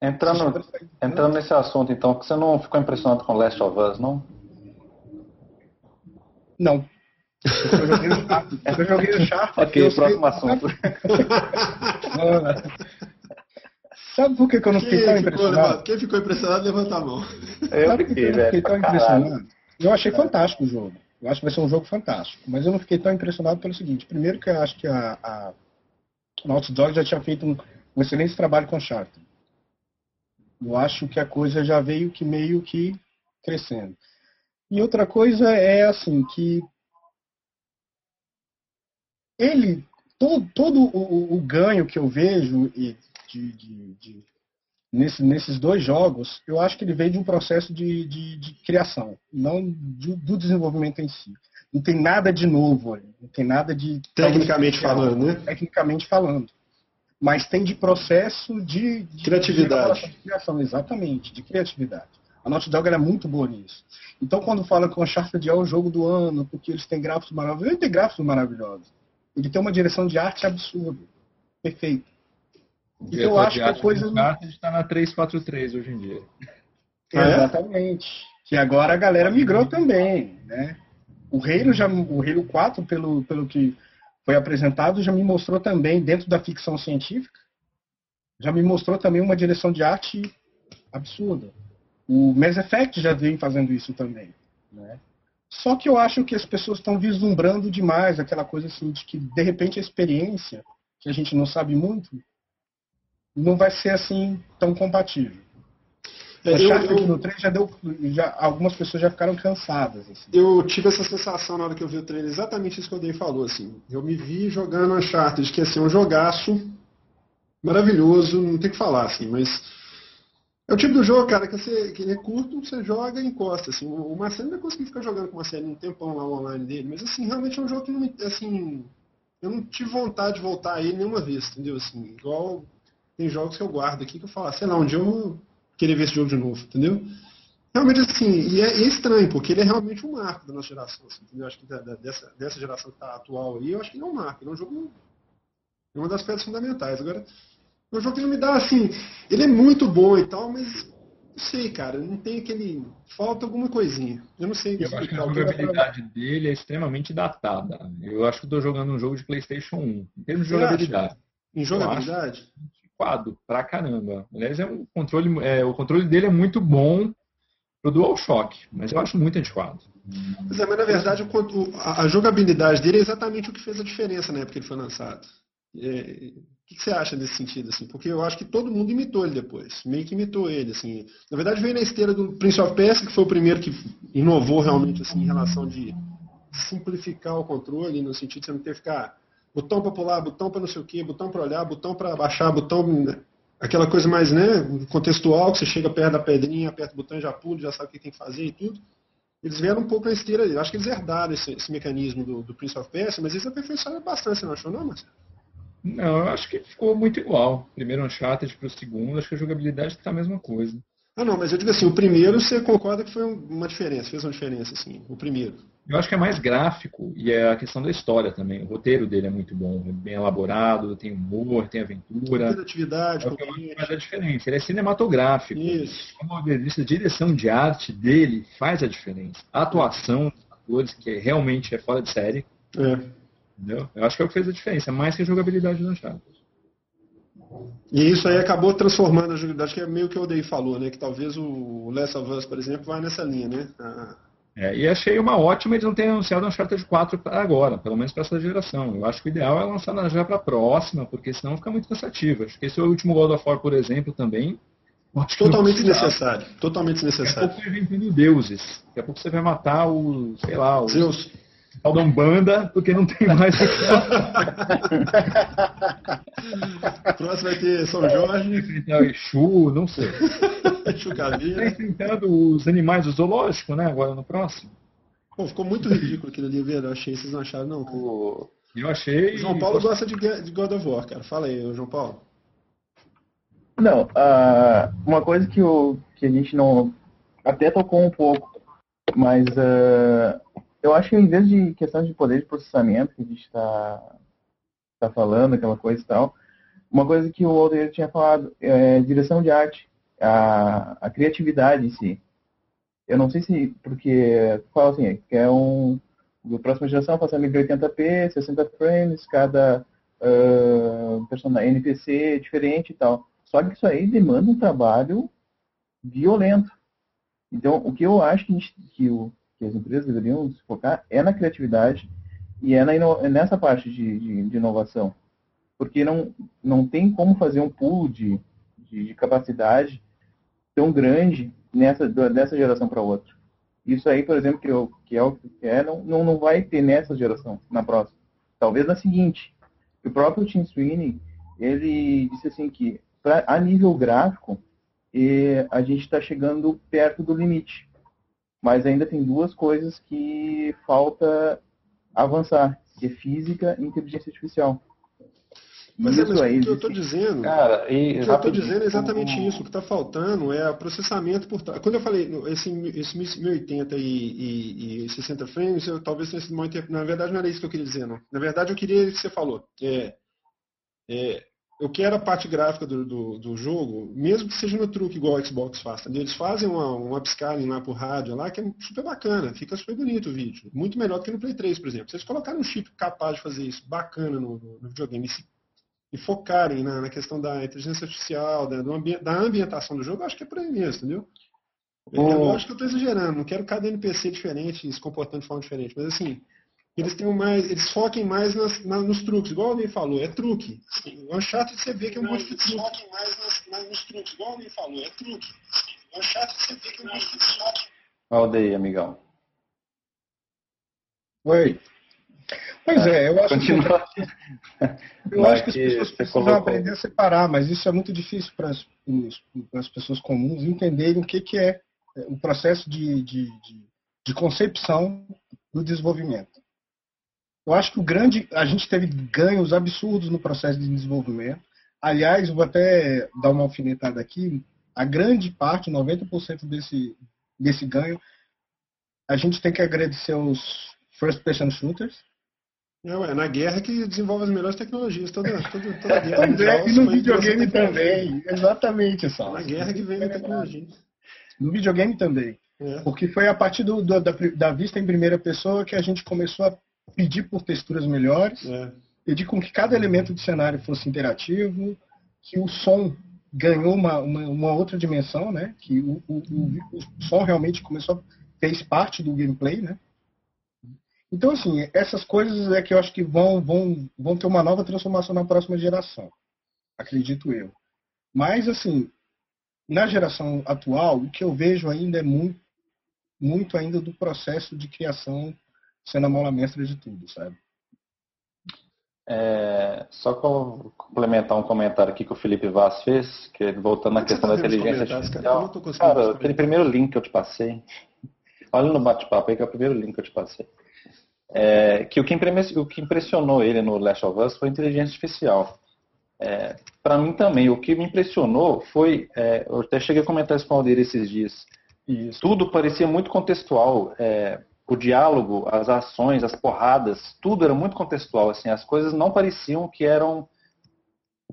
entrando, entrando nesse assunto, então, que você não ficou impressionado com Last of Us, não? Não. Eu joguei o Sharp. Eu joguei o Sharp. ok, próximo assunto. Sabe por que, que eu não fiquei quem tão impressionado? Quem ficou impressionado, levanta a mão. Eu Sabe fiquei, eu não fiquei tão impressionado? Eu achei fantástico o jogo. Eu acho que vai ser um jogo fantástico. Mas eu não fiquei tão impressionado pelo seguinte. Primeiro que eu acho que a, a Naughty Dog já tinha feito um, um excelente trabalho com Uncharted. Eu acho que a coisa já veio que meio que crescendo. E outra coisa é assim, que ele, todo, todo o, o ganho que eu vejo, e de, de, de nesse, nesses dois jogos, eu acho que ele veio de um processo de, de, de criação, não de, do desenvolvimento em si. Não tem nada de novo ali, não tem nada de. Tecnicamente falando, né? Tecnicamente falando. Mas tem de processo de. de criatividade. De criação, exatamente, de criatividade. A Naughty Dog é muito boa nisso. Então, quando fala que o Uncharted é o jogo do ano, porque eles têm gráficos maravilhosos, ele tem gráficos maravilhosos. Ele tem uma direção de arte absurda. Perfeito. Eu acho que a coisa. A está na 343 hoje em dia. É? Exatamente. Que agora a galera migrou também, né? O Reino já, o Reino 4, pelo, pelo que foi apresentado, já me mostrou também dentro da ficção científica, já me mostrou também uma direção de arte absurda. O Mass Effect já vem fazendo isso também, né? Só que eu acho que as pessoas estão vislumbrando demais aquela coisa assim de que de repente a experiência, que a gente não sabe muito, não vai ser assim tão compatível. É, eu, eu, no trem já deu. Já, algumas pessoas já ficaram cansadas. Assim. Eu tive essa sensação na hora que eu vi o treino, exatamente isso que o Dei falou. Assim. Eu me vi jogando Uncharted, que ia ser um jogaço maravilhoso, não tem que falar, assim, mas. É o tipo do jogo, cara, que, você, que ele é curto, você joga e encosta. Assim. O Marcelo ainda conseguiu ficar jogando com uma série um tempão lá online dele, mas assim, realmente é um jogo que não. Assim, eu não tive vontade de voltar a ele nenhuma vez, entendeu? Assim, igual tem jogos que eu guardo aqui que eu falo, ah, sei lá, um dia eu vou querer ver esse jogo de novo, entendeu? Realmente assim, e é, é estranho, porque ele é realmente um marco da nossa geração, assim, entendeu? Acho que da, da, dessa, dessa geração que está atual aí, eu acho que ele é um marco, ele é um jogo, é uma das pedras fundamentais. Agora, é um jogo que não me dá assim, ele é muito bom e tal, mas não sei, cara, não tem aquele. Falta alguma coisinha. Eu não sei. Eu acho que a jogabilidade dele é extremamente datada. Eu acho que estou jogando um jogo de PlayStation 1. Em termos de Você jogabilidade. Acha? Em jogabilidade? Antiquado pra caramba. Aliás, é um controle, é, o controle dele é muito bom pro DualShock, mas eu acho muito antiquado. Pois é, mas na verdade a jogabilidade dele é exatamente o que fez a diferença na época que ele foi lançado. É, o que você acha nesse sentido? Assim? Porque eu acho que todo mundo imitou ele depois. Meio que imitou ele. Assim. Na verdade, veio na esteira do Prince of Persia, que foi o primeiro que inovou realmente assim, em relação de simplificar o controle, no sentido de você não ter que ficar botão para pular, botão para não sei o quê, botão para olhar, botão para baixar, botão. Né? Aquela coisa mais né, contextual, que você chega perto da pedrinha, aperta o botão e já pula, já sabe o que tem que fazer e tudo. Eles vieram um pouco na esteira, acho que eles herdaram esse, esse mecanismo do, do, Prince of Persia, mas eles aperfeiçoaram bastante, você não achou não, Marcelo? Não, eu acho que ficou muito igual. Primeiro Uncharted para o segundo, acho que a jogabilidade está a mesma coisa. Ah, não, mas eu digo assim, o primeiro você concorda que foi uma diferença, fez uma diferença, assim, o primeiro. Eu acho que é mais gráfico e é a questão da história também. O roteiro dele é muito bom, é bem elaborado, tem humor, tem aventura. Criatividade, é o que faz a diferença. Ele é cinematográfico. Isso. Como a direção de arte dele faz a diferença. A atuação dos atores, que realmente é fora de série. É Entendeu? Eu acho que é o que fez a diferença, mais que a jogabilidade do Uncharted. E isso aí acabou transformando a jogabilidade, que é meio que o Dei falou, né? Que talvez o Last of Us, por exemplo, vai nessa linha, né? Ah. É, e achei uma ótima eles não terem anunciado o Uncharted 4 agora, pelo menos para essa geração. Eu acho que o ideal é lançar já para a próxima, porque senão fica muito cansativo. Acho que esse é o último God of War, por exemplo, também. Totalmente desnecessário. Totalmente desnecessário. Daqui a pouco você inventando deuses. Daqui a pouco você vai matar o, sei lá, o. Zeus tal da Umbanda, porque não tem mais. Próximo vai ter São Jorge. Enfrentar o Exu, não sei. Exu Caveira. Está enfrentando os animais do zoológico, né? Agora no próximo. Pô, ficou muito ridículo aquilo ali, velho. Eu achei, vocês não acharam, não? Cara? Eu achei. O João Paulo gosta de, de God of War, cara. Fala aí, João Paulo. Não, uh, uma coisa que, o, que a gente não. Até tocou um pouco, mas uh, eu acho que em vez de questão de poder de processamento que a gente está tá falando, aquela coisa e tal, uma coisa que o Aldeir tinha falado, é direção de arte, a, a criatividade em si. Eu não sei se, porque fala assim, é um, a próxima geração passa 1080p, 60 frames, cada uh, personagem, NPC diferente e tal. Só que isso aí demanda um trabalho violento. Então, o que eu acho que, gente, que o, que as empresas deveriam se focar é na criatividade e é, é nessa parte de, de, de, inovação. Porque não, não tem como fazer um pool de, de, de capacidade tão grande nessa, dessa geração para outra. Isso aí, por exemplo, que, eu, que é o que é, não, não, não vai ter nessa geração, na próxima. Talvez na seguinte. O próprio Tim Sweeney, ele disse assim que, pra, a nível gráfico, e a gente está chegando perto do limite. Mas ainda tem duas coisas que falta avançar, que é física e inteligência artificial. Mas, é, mas o que eu estou dizendo, cara, e, o que eu estou dizendo é exatamente isso. O que está faltando é o processamento por trás. Quando eu falei esse, esse 1080 e, e, e 60 frames, eu, talvez tenha sido muito. Na verdade, não era isso que eu queria dizer, não. Na verdade, eu queria que você falou. É, é, eu quero a parte gráfica do, do, do, jogo, mesmo que seja no truque, igual o Xbox faz. Entendeu? Eles fazem uma, um upscaling lá por rádio lá, que é super bacana, fica super bonito o vídeo. Muito melhor do que no Play 3, por exemplo. Se eles colocarem um chip capaz de fazer isso, bacana no, no videogame, e, focarem na, na, questão da inteligência artificial, da, da, ambientação do jogo, eu acho que é por aí mesmo, entendeu? Oh. É lógico que eu estou exagerando, não quero cada NPC diferente, se comportando de forma diferente, mas assim, eles tenham mais, eles foquem mais nas, na, nos truques, igual alguém falou, é truque. O Uncharted você vê que é um monte de truque. Eles foquem mais nas, na, nos truques, igual alguém falou, é truque. O Uncharted você vê que é um monte de truque. Olha aí, amigão. Oi. Pois é, eu acho Continua. que, eu acho que as pessoas precisam colocou... aprender a separar, mas isso é muito difícil para as, para as pessoas comuns entenderem o que, que é, é o processo de, de, de, de concepção do desenvolvimento. Eu acho que o grande, a gente teve ganhos absurdos no processo de desenvolvimento. Aliás, vou até dar uma alfinetada aqui. A grande parte, 90% desse, desse ganho, a gente tem que agradecer aos first person shooters. É, ué, na guerra que desenvolve as melhores tecnologias. Toda, toda, toda guerra mundial, e no videogame também. Exatamente, só. Na guerra que vem a tecnologia. No videogame também. É. Porque foi a partir do, do, da, da vista em primeira pessoa que a gente começou a pedir por texturas melhores, é. pedir com que cada elemento de cenário fosse interativo, que o som ganhou uma, uma, uma outra dimensão, né? Que o, o, o, o, som realmente começou fez parte do gameplay, né? Então, assim, essas coisas é que eu acho que vão, vão, vão ter uma nova transformação na próxima geração. Acredito eu. Mas, assim, na geração atual, o que eu vejo ainda é muito, muito ainda do processo de criação sendo a mola mestra de tudo, sabe? É, só complementar um comentário aqui que o Felipe Vaz fez, que voltando à questão da inteligência artificial. Cara, cara aquele primeiro link que eu te passei, olha no bate-papo aí que é o primeiro link que eu te passei. É, que o que, o que impressionou ele no Last of Us foi a inteligência artificial. É, Para mim também, o que me impressionou foi, é, eu até cheguei a comentar isso com o Aldir esses dias, isso. tudo parecia muito contextual. É, o diálogo, as ações, as porradas, tudo era muito contextual. Assim, as coisas não pareciam que eram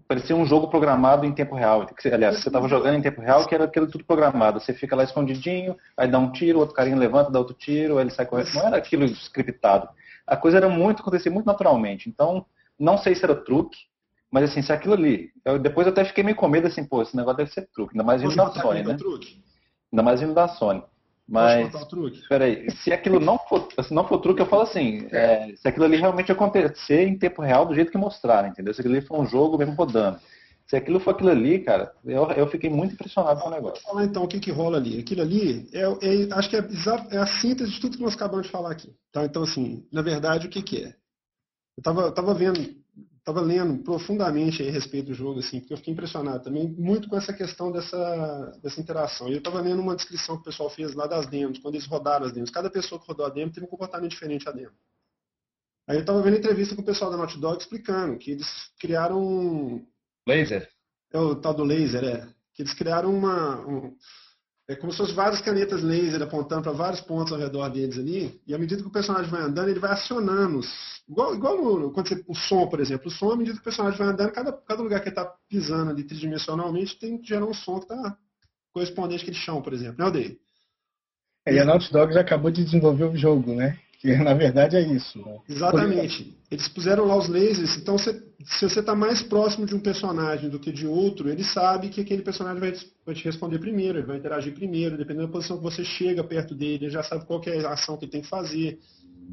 parecia um jogo programado em tempo real. Aliás, você estava jogando em tempo real, que era aquilo tudo programado. Você fica lá escondidinho, aí dá um tiro, outro carinha levanta, dá outro tiro, aí ele sai correndo. Não era aquilo scriptado. A coisa era muito, acontecia muito naturalmente. Então, não sei se era truque, mas assim, se aquilo ali. Eu, depois eu até fiquei meio com medo assim, pô, esse negócio deve ser truque. Ainda mais vindo da Sony, né? Ainda mais vindo da Sony. Mas, peraí, se aquilo não for, se não for truque, eu falo assim, é, se aquilo ali realmente acontecer em tempo real do jeito que mostraram, entendeu? Se aquilo ali for um jogo mesmo rodando. Se aquilo for aquilo ali, cara, eu, eu fiquei muito impressionado com o negócio. Vou falar então o que, que rola ali. Aquilo ali, é, é acho que é, é, a síntese de tudo que nós acabamos de falar aqui. Tá? Então, assim, na verdade, o que, que é? Eu estava tava vendo estava lendo profundamente a respeito do jogo, assim, porque eu fiquei impressionado também muito com essa questão dessa, dessa interação. E eu estava lendo uma descrição que o pessoal fez lá das demos, quando eles rodaram as demos. Cada pessoa que rodou a demo teve um comportamento diferente a demo. Aí eu estava vendo entrevista com o pessoal da Naughty Dog explicando que eles criaram... Laser? É o tal do laser, é. Que eles criaram uma... Um, é como se fossem várias canetas laser apontando para vários pontos ao redor deles ali, e à medida que o personagem vai andando, ele vai acionando, igual, igual no, quando você, o som, por exemplo. O som, à medida que o personagem vai andando, cada, cada lugar que ele está pisando ali tridimensionalmente tem que gerar um som que está correspondente àquele chão, por exemplo. Né, Aldeia? É, e a Naughty Dog já acabou de desenvolver o jogo, né? Que na verdade é isso. Né? Exatamente. Eles puseram lá os lasers, então se você está mais próximo de um personagem do que de outro, ele sabe que aquele personagem vai, vai, te responder primeiro, ele vai interagir primeiro, dependendo da posição que você chega perto dele, ele já sabe qual é a ação que ele tem que fazer,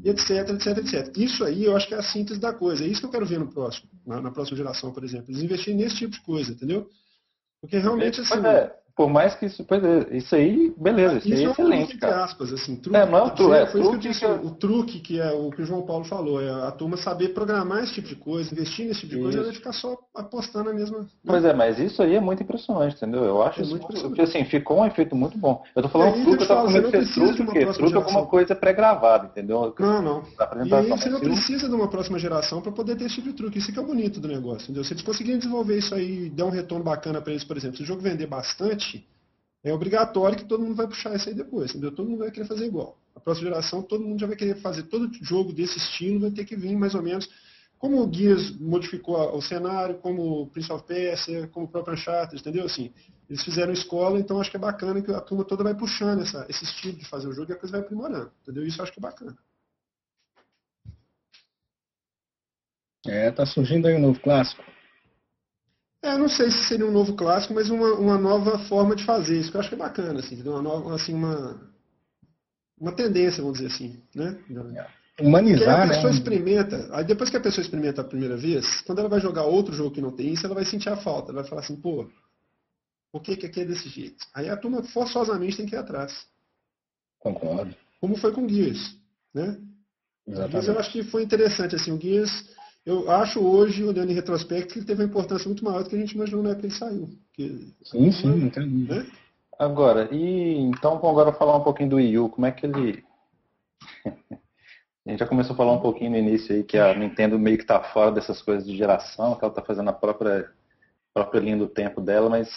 etc, etc, etc. Isso aí eu acho que é a síntese da coisa. É isso que eu quero ver no próximo, na, na próxima geração, por exemplo. Eles investirem nesse tipo de coisa, entendeu? Porque realmente assim. É por mais que isso, pois é, isso aí, beleza, isso, isso aí é, é excelente, truque, cara. aspas, assim, truque, é, não é o truque, é, foi truque que disse, que... o truque que é o que o João Paulo falou, é a turma saber programar esse tipo de coisa, investir nesse tipo de coisa, e ficar só apostando na mesma. Pois é, mas isso aí é muito impressionante, entendeu? Eu acho é isso muito porque, assim, ficou um efeito muito bom. Eu tô falando é, truque, eu tô falando que truque, porque truque é alguma coisa pré-gravada, entendeu? Não, não. E aí você não precisa de uma próxima geração para poder ter esse tipo de truque. Isso que é o bonito do negócio, entendeu? Se eles conseguirem desenvolver isso aí e dar um retorno bacana para eles, por exemplo, se o jogo vender bastante é obrigatório que todo mundo vai puxar isso aí depois, entendeu? Todo mundo vai querer fazer igual. A próxima geração, todo mundo já vai querer fazer todo jogo desse estilo, vai ter que vir mais ou menos como o Gears modificou o cenário, como o Prince of Persia, como o próprio Uncharted, entendeu? Assim, eles fizeram escola, então acho que é bacana que a turma toda vai puxando essa, esse estilo de fazer o jogo e a coisa vai aprimorando, entendeu? Isso acho que é bacana. É, tá surgindo aí um novo clássico. É, não sei se seria um novo clássico, mas uma, uma nova forma de fazer isso, que eu acho que é bacana, assim, uma nova, assim, uma, uma tendência, vamos dizer assim, né? Humanizar, a pessoa né? experimenta, aí depois que a pessoa experimenta a primeira vez, quando ela vai jogar outro jogo que não tem isso, ela vai sentir a falta, ela vai falar assim, pô, por que, que aqui é desse jeito? Aí a turma forçosamente tem que ir atrás. Concordo. Como foi com o Gears, né? Exatamente. Mas eu acho que foi interessante, assim, o Gears, eu acho hoje, olhando em retrospecto, que ele teve uma importância muito maior do que a gente imaginou na época que ele saiu. Porque, Sim, sim, não tem dúvida. né? Agora, e então vamos agora falar um pouquinho do Wii U, como é que ele. A gente já começou a falar um pouquinho no início aí que a Nintendo meio que está fora dessas coisas de geração, que ela está fazendo a própria, própria linha do tempo dela, mas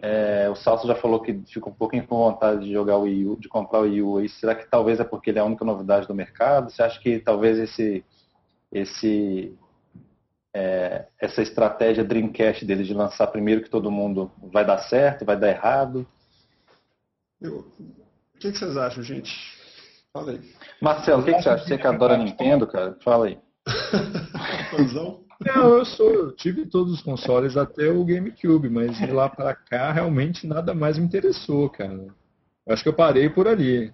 é, o Salso já falou que fica um pouquinho com vontade de jogar o Wii U, de comprar o Wii U aí. Será que talvez é porque ele é a única novidade do mercado? Você acha que talvez esse, esse, é, essa estratégia Dreamcast dele de lançar primeiro que todo mundo vai dar certo, vai dar errado? Eu- o que, que vocês acham, gente? Fala aí. Marcelo, o que, que você acha? Você que adora Nintendo, cara? Fala aí. Não, eu sou, eu tive todos os consoles até o GameCube, mas de lá pra cá realmente nada mais me interessou, cara. Eu acho que eu parei por ali.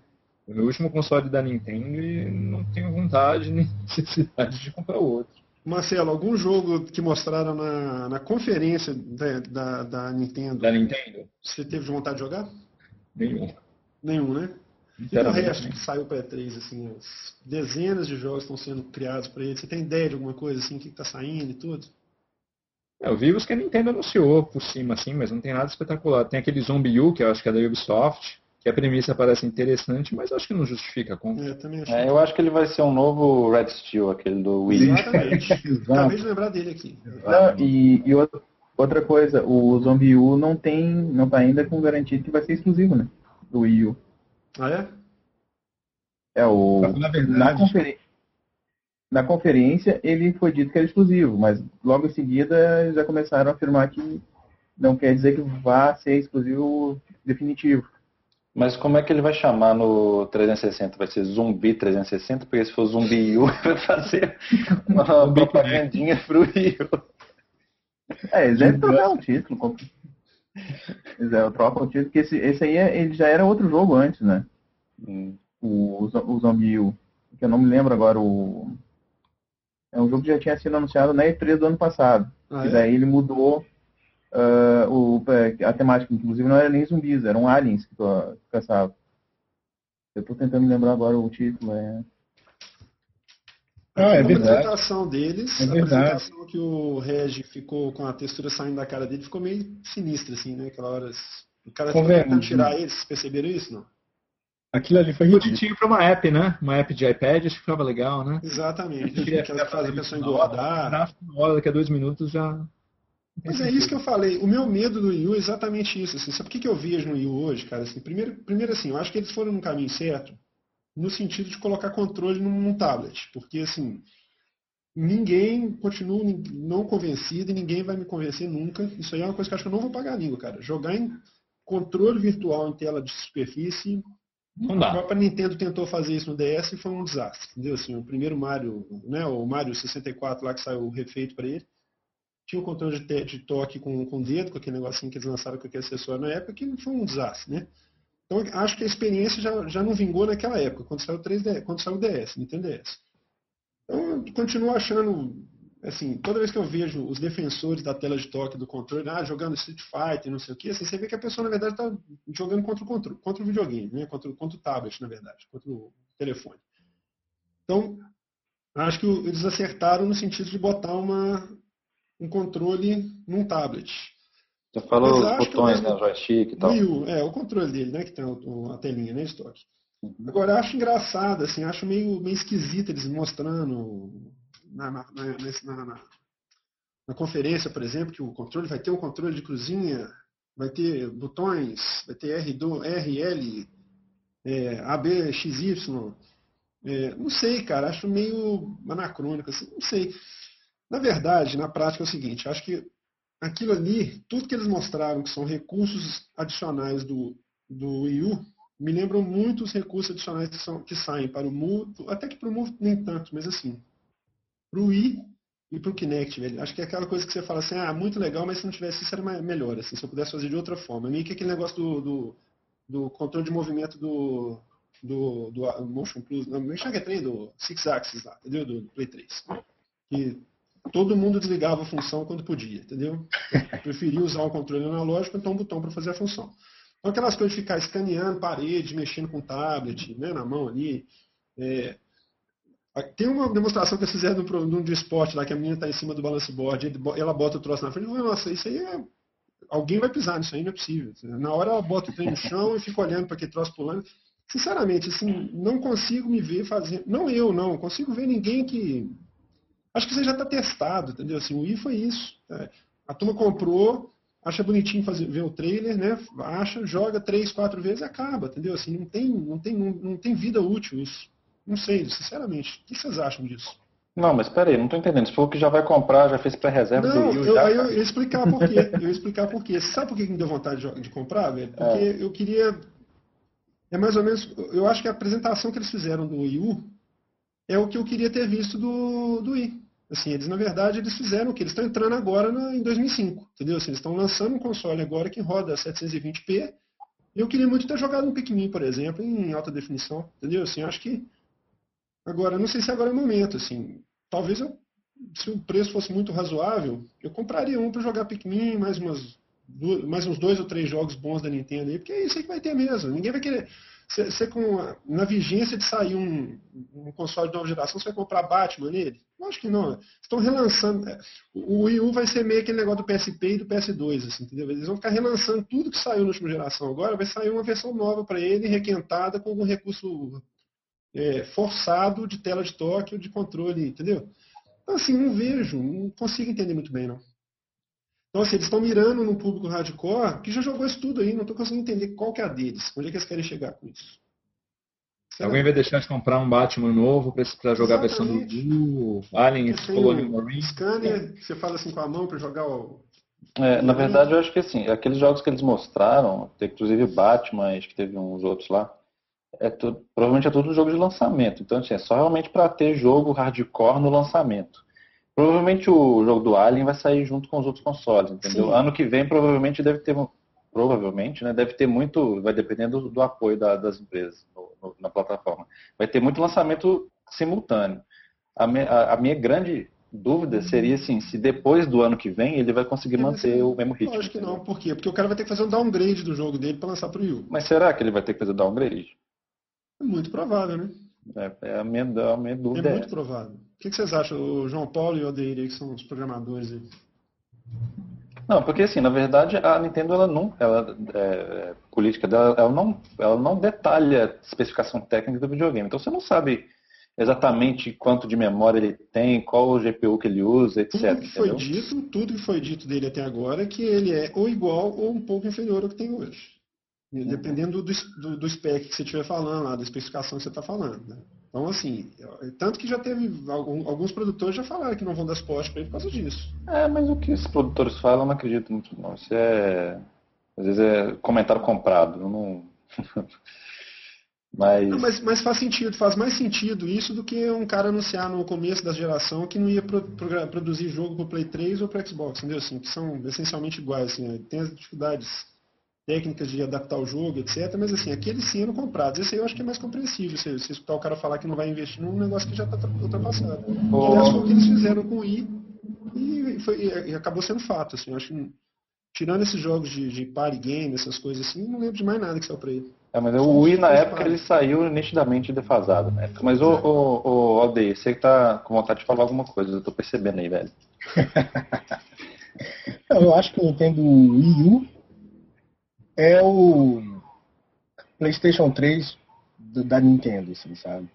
O meu último console da Nintendo e não tenho vontade nem necessidade de comprar outro. Marcelo, algum jogo que mostraram na, na conferência da, da, da Nintendo, Da Nintendo? você teve vontade de jogar? Nenhum. Nenhum, né? E o resto que saiu para E3, assim, as dezenas de jogos estão sendo criados para ele. Você tem ideia de alguma coisa assim, o que está saindo e tudo? É, eu vi os que a Nintendo anunciou por cima, assim, mas não tem nada espetacular. Tem aquele Zombie U, que eu acho que é da Ubisoft, que a premissa parece interessante, mas eu acho que não justifica a compra. É, também acho. É, eu acho que ele vai ser um novo Red Steel, aquele do Wii. Exatamente. Acabei de lembrar dele aqui. Não, e, e outra- outra coisa, o Zombie U não tem, não tá ainda com garantia que vai ser exclusivo, né? Do Wii U. Ah, é? É o. Na Na, verdade, conferen- na conferência ele foi dito que era exclusivo, mas logo em seguida já começaram a afirmar que não quer dizer que vá ser exclusivo definitivo. Mas como é que ele vai chamar no 360? Vai ser Zumbi 360? Porque se for Zumbi U, vai fazer uma propagandinha pro U. É, eles devem trocar o título. Eles devem trocar o título, porque esse, esse aí é- ele já era outro jogo antes, né? Hum. O, o o Zombie U. Que eu não me lembro agora o. É um jogo que já tinha sido anunciado na E3 do ano passado. Ah, E é? daí ele mudou ah, o, a temática, inclusive não era nem zumbis, eram aliens que tu que caçava. Eu tô tentando me lembrar agora o título. É... Ah, é a verdade. apresentação deles, É a apresentação que o Reg ficou com a textura saindo da cara dele ficou meio sinistra, assim, né? Aquela hora. O cara ficou tentando tirar eles, vocês perceberam isso, não? aquilo ali foi. Bonitinho pra uma app, né? Uma app de iPad, acho que ficava legal, né? Exatamente. Aquela que faz a pessoa engordar. na hora, daqui a dois minutos já. Mas é isso que eu falei. O meu medo do Wii U é exatamente isso. Assim. Sabe o que, que eu vejo no Wii U hoje, cara? Assim, primeiro, primeiro, assim, eu acho que eles foram no caminho certo no sentido de colocar controle num, num tablet. Porque, assim, ninguém continua não convencido e ninguém vai me convencer nunca. Isso aí é uma coisa que eu acho que eu não vou pagar a língua, cara. Jogar em controle virtual em tela de superfície. Não A dá. própria Nintendo tentou fazer isso no DS e foi um desastre. Entendeu? Assim, o primeiro Mario, né, o Mario 64 lá que saiu refeito para ele, tinha o controle de, de toque com, com o dedo, com aquele negocinho que eles lançaram com aquele acessório na época, que foi um desastre, né? Então acho que a experiência já, já não vingou naquela época, quando saiu o 3D, quando saiu o DS, Nintendo DS. Então eu continuo achando, assim, toda vez que eu vejo os defensores da tela de toque do controle, ah, jogando Street Fighter, não sei o que, assim, você vê que a pessoa na verdade está jogando contra o controle, contra o videogame, né? Contra, contra o tablet, na verdade, contra o telefone. Então, acho que eles acertaram no sentido de botar uma, um controle num tablet. Você falou os botões, né? Joystick e tal. Wii é, o controle dele, né? Que tem a telinha, né? Estoque. Uhum. Agora, acho engraçado, assim, acho meio, meio esquisito eles mostrando na, na, na, na- na- conferência, por exemplo, que o controle vai ter um controle de cruzinha, vai ter botões, vai ter R2, RL, é, AB, XY. É, não sei, cara, acho meio anacrônico, assim, não sei. Na verdade, na prática é o seguinte, acho que aquilo ali, tudo que eles mostraram que são recursos adicionais do, do Wii U, me lembram muito os recursos adicionais que, são, que saem para o Mu, até que para o Mu nem tanto, mas assim, para o Wii e para o Kinect, velho. Acho que é aquela coisa que você fala assim, ah, muito legal, mas se não tivesse isso era melhor, assim, se eu pudesse fazer de outra forma. Meio que aquele negócio do, do, do controle de movimento do, do, do Motion Plus, não, não enxerga trem do Six Axis lá, entendeu? Do, do Play 3. Que todo mundo desligava a função quando podia, entendeu? Preferia usar um controle analógico, então um botão para fazer a função. Então aquelas coisas de ficar escaneando parede, mexendo com tablet, né, na mão ali. É... Tem uma demonstração que eles fizeram num de esporte lá, que a menina está em cima do balance board, ela bota o troço na frente, nossa, isso aí é... Alguém vai pisar nisso aí, não é possível. Na hora ela bota o trem no chão e fica olhando para aquele troço pulando. Sinceramente, assim, não consigo me ver fazendo. Não eu, não. Consigo ver ninguém que. Acho que você já está testado, entendeu? Assim, o I foi isso. É. A turma comprou, acha bonitinho fazer, ver o trailer, né? Acha, joga três, quatro vezes e acaba, entendeu? Assim, não tem, não tem, não, não tem vida útil isso. Não sei, sinceramente. O que vocês acham disso? Não, mas peraí, não estou entendendo. Você falou que já vai comprar, já fez pré-reserva do Rio. Eu, já, eu, eu ia explicar por quê. Eu ia explicar por quê. Sabe por que me deu vontade de, de comprar, velho? Porque é. eu queria é mais ou menos, eu acho que a apresentação que eles fizeram do Wii U é o que eu queria ter visto do, do Wii. Assim, eles, na verdade, eles fizeram o que? Eles estão entrando agora na, em 2005, entendeu? Assim, eles estão lançando um console agora que roda 720p. E eu queria muito ter jogado um Pikmin, por exemplo, em alta definição, entendeu? Assim, acho que agora, não sei se agora é o momento, assim, talvez eu, se o preço fosse muito razoável, eu compraria um para jogar Pikmin, mais umas mais uns dois ou três jogos bons da Nintendo aí, porque é isso aí que vai ter mesmo. Ninguém vai querer. Você, com a, na vigência de sair um, um, console de nova geração, você vai comprar Batman nele? Acho que não. Estão relançando. É, o Wii U vai ser meio aquele negócio do PSP e do PS2, assim, entendeu? Eles vão ficar relançando tudo que saiu na última geração. Agora vai sair uma versão nova para ele, requentada, com algum recurso é, forçado de tela de toque ou de controle, entendeu? Então, assim, não vejo, não consigo entender muito bem, não. Então, assim, eles estão mirando num público hardcore que já jogou isso tudo aí, não estou conseguindo entender qual que é a deles. Onde é que eles querem chegar com isso? Alguém vai deixar de comprar um Batman novo para jogar a versão do Blue, Alien, Colonial Marine? Scanner, você fala assim com a mão para jogar o. É, na verdade, eu acho que assim, aqueles jogos que eles mostraram, inclusive Batman, acho que teve uns outros lá, é tudo, provavelmente é tudo jogo de lançamento. Então, assim, é só realmente para ter jogo hardcore no lançamento. Provavelmente o jogo do Alien vai sair junto com os outros consoles, entendeu? Sim. Ano que vem provavelmente deve ter provavelmente, né, deve ter muito, vai dependendo do, do apoio da, das empresas no, na plataforma. Vai ter muito lançamento simultâneo. A, me, a, a, minha grande dúvida seria assim, se depois do ano que vem ele vai conseguir manter o mesmo ritmo. Acho que não, por quê? Porque o cara vai ter que fazer um downgrade do jogo dele para lançar para o Wii Mas será que ele vai ter que fazer downgrade? É muito provável, né? É, é a, minha, a minha dúvida. É muito é. provável. O que, vocês acham, o João Paulo e o Odeir, que são os programadores aí? Não, porque assim, na verdade a Nintendo ela não, ela é, política dela, ela não, ela não detalha especificação técnica do videogame. Então você não sabe exatamente quanto de memória ele tem, qual o GPU que ele usa, etc. Tudo que foi dito, tudo que foi dito dele até agora é que ele é ou igual ou um pouco inferior ao que tem hoje. Dependendo do, do, do spec que você estiver falando, lá, da especificação que você está falando. Né? Então, assim, tanto que já teve, alguns produtores já falaram que não vão dar suporte para ele por causa disso. É, mas o que esses produtores falam, eu não acredito muito não. Isso é, às vezes é comentário comprado, não... Mas... Não, mas... mas... faz sentido, faz mais sentido isso do que um cara anunciar no começo da geração que não ia pro, pro, produzir jogo para Play 3 ou para Xbox, entendeu? Assim, que são essencialmente iguais, assim, tem as dificuldades técnicas de adaptar o jogo, etc. Mas assim, aqueles sim eram comprados. Esse aí eu acho que é mais compreensível. Você, você escutar o cara falar que não vai investir num negócio que já está ultrapassado. Oh. Aliás, foi o que eles fizeram com o I e, foi, e acabou sendo fato. Assim, eu acho que, tirando esses jogos de, de party game, essas coisas assim, não lembro de mais nada que saiu para ele. É, mas o Wii na época ele saiu nitidamente defasado. Né? Mas o, o, o Aldeir, você que tá com vontade de falar alguma coisa, eu tô percebendo aí, velho. eu acho que o Nintendo Wii U é o PlayStation 3 do, da Nintendo, assim, sabe?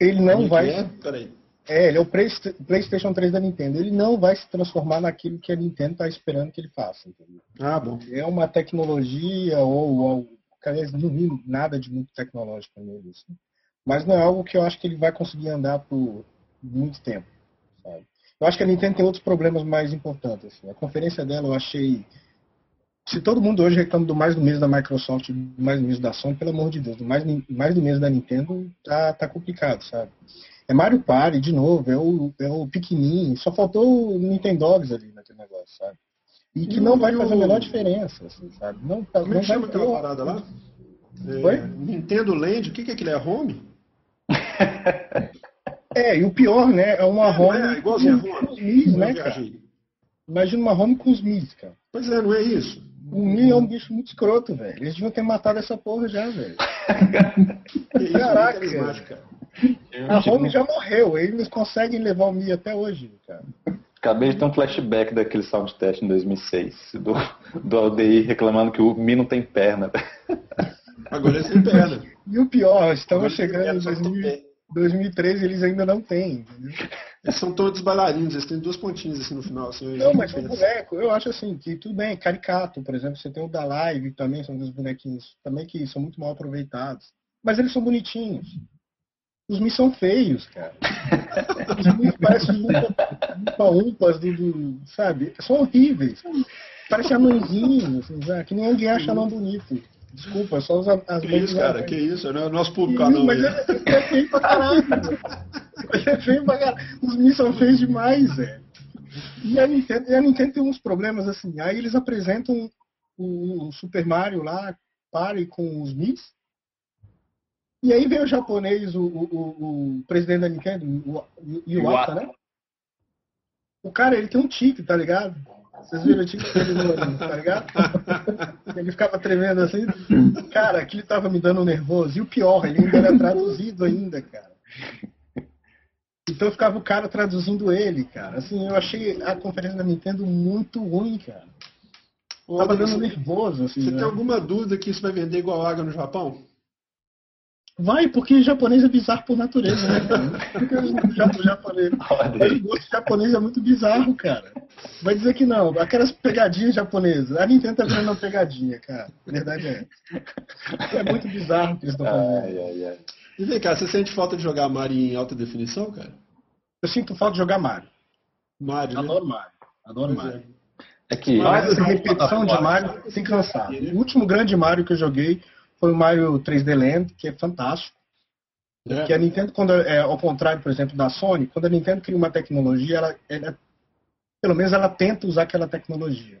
Ele não vai. É? Peraí. É, ele é o PlayStation 3 da Nintendo. Ele não vai se transformar naquilo que a Nintendo está esperando que ele faça. Entendeu? Ah, bom. É uma tecnologia ou, ou aliás, não vi nada de muito tecnológico nele. Assim. Mas não é algo que eu acho que ele vai conseguir andar por muito tempo. Sabe? Eu acho que a Nintendo tem outros problemas mais importantes. Assim. A conferência dela eu achei. Se todo mundo hoje reclama do mais do mês da Microsoft, do mais do mês da Sony, pelo amor de Deus, do mais, mais do mês da Nintendo tá, tá complicado, sabe? É Mario Party, de novo, é o, é o pequenininho, só faltou o Nintendogs ali naquele negócio, sabe? E que não vai fazer a menor diferença, assim, sabe? Não, Como não é que chama vai aquela parada lá? Oi? É, Nintendo Land, o que, que é aquilo? É home? É, e o pior, né? É uma Não home é, igualzinho a com home. os Mis, né, cara? Imagina uma home com os Mis, cara. Pois é, não é isso? O Mi é um bicho muito escroto, velho. Eles deviam ter matado essa porra já, velho. Caraca. A home já morreu, eles conseguem levar o Mi até hoje, cara. Acabei de ter um flashback daquele sound test em 2006, do, do Aldeir reclamando que o Mi não tem perna. Agora é sem perna. E o pior, estamos Agora chegando em só tem 2000 pé. 2013 eles ainda não têm, entendeu? Eles são todos bailarinos, eles têm duas pontinhas assim no final. Assim, Não, mas o boneco, eu acho assim, que tudo bem, caricato, por exemplo, você tem o da Live também, são dos bonequinhos também que são muito mal aproveitados. Mas eles são bonitinhos. Os Mi são feios, cara. Os Mi parecem umpa-umpas do, do, sabe? São horríveis. Parecem anõezinhos, assim, que ninguém acha anão bonito. Desculpa, só as, as Que isso, cara? Que isso? É o nosso público não. mas né? é, é feio pra caralho. É feio pra caralho. Os Mi são feios demais, velho. E a Nintendo, e a Nintendo tem uns problemas assim. Aí eles apresentam o, o Super Mario lá, pare com os Mis. E aí vem o japonês, o, o, o- presidente da Nintendo, o o Iwata, né? O cara, ele tem um tique, tá ligado? Vocês viram o tique dele no, tá ligado? Ele ficava tremendo assim. Cara, aquilo tava me dando nervoso. E o pior, ele ainda era traduzido ainda, cara. Então ficava o cara traduzindo ele, cara. Assim, eu achei a conferência da Nintendo muito ruim, cara. Ô, Tava dando nervoso, assim. você né? tem alguma dúvida que isso vai vender igual água no Japão? Vai, porque japonês é bizarro por natureza, né, o ja- o japonês. Mas o gosto japonês é muito bizarro, cara. Vai dizer que não. Aquelas pegadinhas japonesas. A Nintendo tá virando uma pegadinha, cara. A verdade é essa. É muito bizarro o que eles estão fazendo. Ai, ai, ai. E vem cá, você sente falta de jogar Mario em alta definição, cara? Eu sinto falta de jogar Mario. Mario, né? Adoro Mario. Adoro Pois Mario. É que Mas essa repetição de Mario tem que cansar. O último grande Mario que eu joguei foi o Mario 3D Land, que é fantástico. É. Que a Nintendo, quando é ao contrário, por exemplo, da Sony, quando a Nintendo cria uma tecnologia, ela, ela- pelo menos ela tenta usar aquela tecnologia.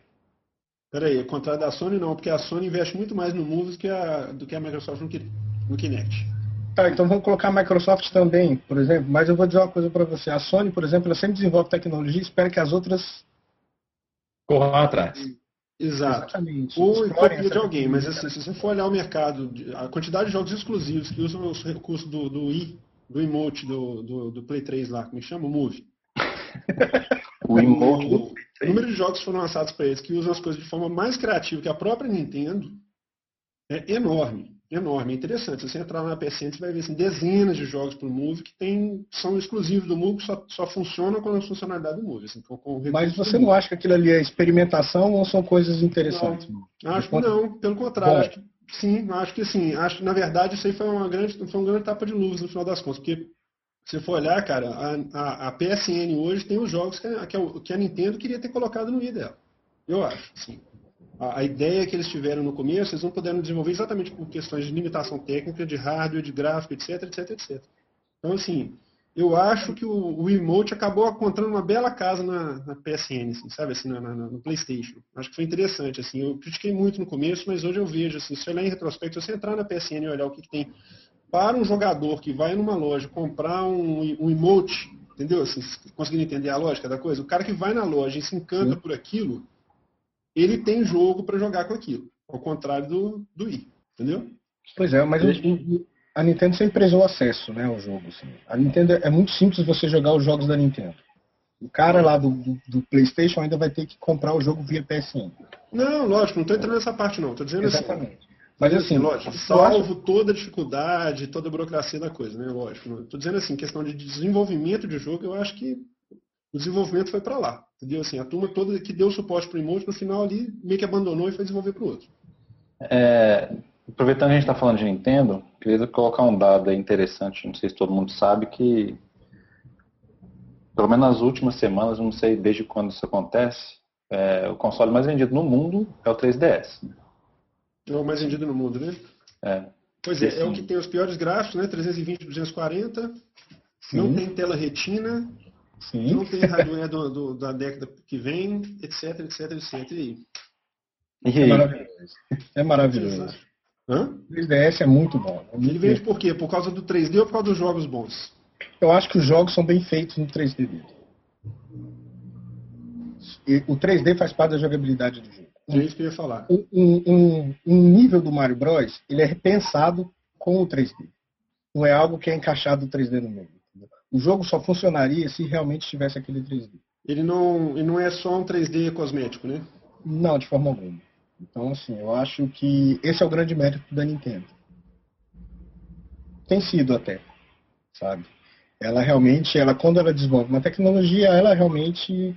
Peraí, ao contrário da Sony não, porque a Sony investe muito mais no Moves que a, do que a Microsoft no Kinect. Tá, então vamos colocar a Microsoft também, por exemplo. Mas eu vou dizer uma coisa para você. A Sony, por exemplo, ela sempre desenvolve tecnologia e espera que as outras Corram atrás. Exato. exatamente Ou em de alguém, mas assim, se você for olhar o mercado, a quantidade de jogos exclusivos que usam os recursos do, do i, do emote do, do, do Play 3 lá, como é que chama? O Move. o emote do O número de jogos que foram lançados para eles que usam as coisas de forma mais criativa que a própria Nintendo é enorme. Enorme, é interessante. Se você entrar na PSN, você vai ver assim, dezenas de jogos para o Move que tem, são exclusivos do Move, só, só funcionam com a funcionalidade do Move. Assim, com, com Mas você não acha que aquilo ali é experimentação ou são coisas interessantes? Acho que não, pelo contrário, Bom. acho que sim, acho que sim. Acho que na verdade isso aí foi uma grande, foi uma grande tapa de luvas no final das contas, porque se você for olhar, cara, a, a- a PSN hoje tem os jogos que a, que a- que a Nintendo queria ter colocado no i dela. Eu acho, sim. A, ideia que eles tiveram no começo, eles não puderam desenvolver exatamente por questões de limitação técnica, de hardware, de gráfico, etc, etc, etc. Então, assim, eu acho que o, o emote acabou encontrando uma bela casa na, na PSN, assim, sabe, assim, na- na- no PlayStation. Acho que foi interessante, assim. Eu critiquei muito no começo, mas hoje eu vejo, assim, se olhar em retrospecto, se você entrar na PSN e olhar o que, que tem para um jogador que vai numa loja comprar um, um emote, entendeu? Assim, conseguindo entender a lógica da coisa, o cara que vai na loja e se encanta por aquilo, ele tem jogo para jogar com aquilo. Ao contrário do, do i, entendeu? Pois é, mas a Nintendo sempre prezou acesso né, ao jogo. assim. A Nintendo é muito simples você jogar os jogos da Nintendo. O cara lá do, do- do PlayStation ainda vai ter que comprar o jogo via PSN. Não, lógico, não estou entrando nessa parte não. Estou dizendo assim. Exatamente. Mas assim, lógico, acho- salvo toda a dificuldade, toda a burocracia da coisa, né? Lógico. Estou dizendo assim, questão de desenvolvimento de jogo, eu acho que o desenvolvimento foi para lá. Entendeu? Assim, a turma toda que deu suporte para o emote, no final ali meio que abandonou e foi desenvolver para o outro. É, aproveitando que a gente está falando de Nintendo, queria colocar um dado interessante, não sei se todo mundo sabe, que pelo menos nas últimas semanas, não sei desde quando isso acontece, é, o console mais vendido no mundo é o 3DS. É o mais vendido no mundo, né? É. Pois é, é o que tem os piores gráficos, né? 320 240, Sim. não tem tela retina, Sim. não tem hardware do, do, da década que vem, etc, etc, etc. E aí? É maravilhoso. É maravilhoso. Hã? O 3DS é muito bom. É muito Ele vende por quê? Por causa do 3D ou por causa dos jogos bons? Eu acho que os jogos são bem feitos no 3D dele. E o 3D faz parte da jogabilidade do jogo. É isso que eu ia falar. Um, um, um, nível do Mario Bros. ele é repensado com o 3D. Não é algo que é encaixado no 3D no meio. O jogo só funcionaria se realmente tivesse aquele 3D. Ele não, ele não é só um 3D cosmético, né? Não, de forma alguma. Então, assim, eu acho que esse é o grande mérito da Nintendo. Tem sido até, sabe? Ela realmente, ela quando ela desenvolve uma tecnologia, ela realmente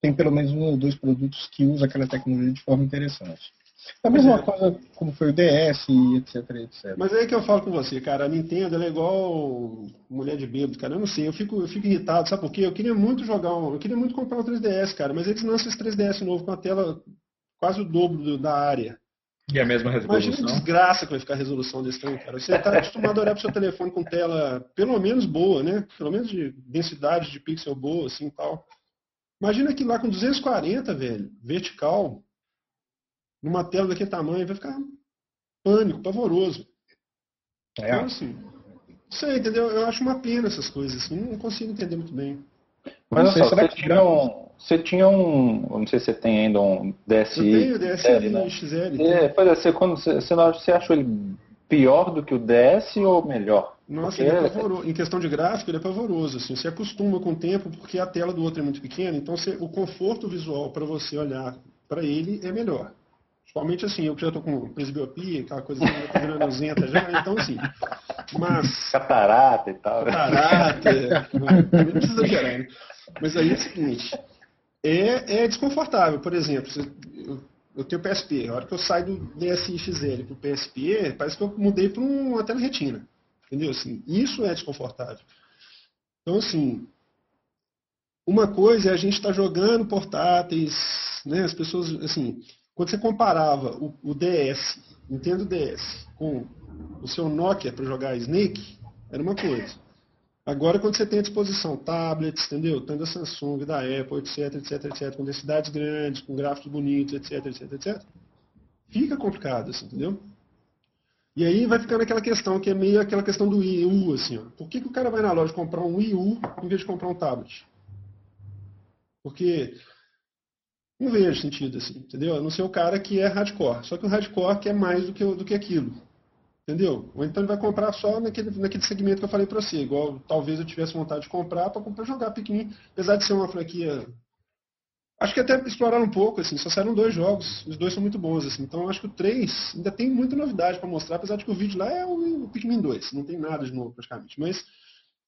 tem pelo menos um ou dois produtos que usam aquela tecnologia de forma interessante. A mesma é. coisa como foi o DS, etc, etc. Mas é aí que eu falo com você, cara, a Nintendo é igual mulher de bêbado, cara. Eu não sei, eu fico, eu fico irritado, sabe por quê? Eu queria muito jogar um. Eu queria muito comprar um 3DS, cara, mas eles lançam esse 3DS novo com a tela quase o dobro do, da área. E a mesma resolução. Imagina a desgraça que vai ficar a resolução desse trem, cara. Você está acostumado a olhar para o seu telefone com tela pelo menos boa, né? Pelo menos de densidade de pixel boa, assim tal. Imagina que lá com 240, velho, vertical, numa tela daquele tamanho, vai ficar pânico, pavoroso. É. Então, assim, sei, entendeu? Eu acho uma pena essas coisas, assim, não consigo entender muito bem. Mas olha só, você tinha, um, você tinha um, não sei se você tem ainda um DSi. Eu tenho o DSi né? XL. É, pois é, você, quando, você, você achou ele pior do que o DS ou melhor? Nossa, ele é pavoroso. Em questão de gráfico, ele é pavoroso. Assim, você acostuma com o tempo, porque a tela do outro é muito pequena, então você, o conforto visual para você olhar para ele é melhor. Principalmente assim, eu que já estou com presbiopia, aquela coisa que está virando já, então assim. Mas. Catarata e tal. Catarata, não, não precisa exagerar, né? Mas aí é o seguinte, é, é desconfortável. Por exemplo, eu, eu tenho PSP, a hora que eu saio do DSi XL para o PSP, parece que eu mudei para uma tela retina. Entendeu? Assim, isso é desconfortável. Então, assim, uma coisa é a gente estar tá jogando portáteis, né? As pessoas, assim, quando você comparava o, o DS, Nintendo DS, com o seu Nokia para jogar Snake, era uma coisa. Agora, quando você tem à disposição tablets, entendeu? Tanto da Samsung, da Apple, etc, etc, etc, com densidades grandes, com gráficos bonitos, etc, etc, etc, fica complicado, assim, entendeu? E aí vai ficando aquela questão que é meio aquela questão do Wii U, assim, ó. Por que, que o cara vai na loja comprar um Wii U em vez de comprar um tablet? Porque não vejo sentido, assim, entendeu? A não ser o cara que é hardcore. Só que o hardcore quer mais do que, do que aquilo. Entendeu? Ou então ele vai comprar só naquele, naquele segmento que eu falei para você. Igual talvez eu tivesse vontade de comprar para jogar pequenininho. Apesar de ser uma franquia. Acho que até exploraram um pouco, assim, só saíram dois jogos, os dois são muito bons, assim. Então acho que o 3 ainda tem muita novidade para mostrar, apesar de que o vídeo lá é o, o Pikmin 2, não tem nada de novo praticamente. Mas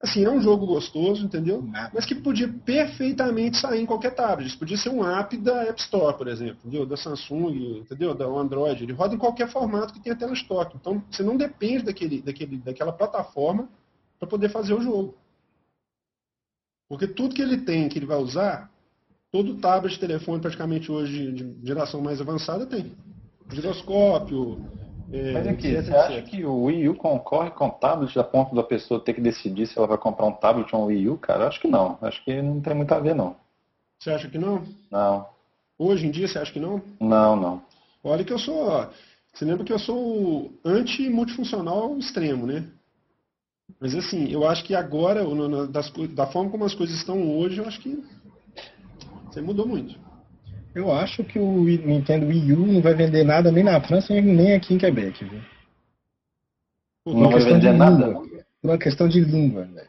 Assim, é um jogo gostoso, entendeu? Mas que podia perfeitamente sair em qualquer tablet. Podia ser um app da App Store, por exemplo, entendeu? Da Samsung, entendeu? Da Android. Ele roda em qualquer formato que tenha tela estoque. Então, você não depende daquele, daquele, daquela plataforma para poder fazer o jogo. Porque tudo que ele tem, que ele vai usar, todo tablet, telefone praticamente hoje de geração mais avançada tem. Giroscópio, Mas aqui, você acha que o Wii U concorre com o tablet a ponto da pessoa ter que decidir se ela vai comprar um tablet ou um Wii U, cara? Acho que não. Acho que não tem muito a ver, não. Você acha que não? Não. Hoje em dia você acha que não? Não, não. Olha que eu sou. Você lembra que eu sou anti-multifuncional extremo, né? Mas assim, eu acho que agora, das, da forma como as coisas estão hoje, eu acho que você mudou muito. Eu acho que o Nintendo Wii U não vai vender nada nem na França nem aqui em Quebec, viu? Não vai vender nada? Língua, por uma questão de língua, velho.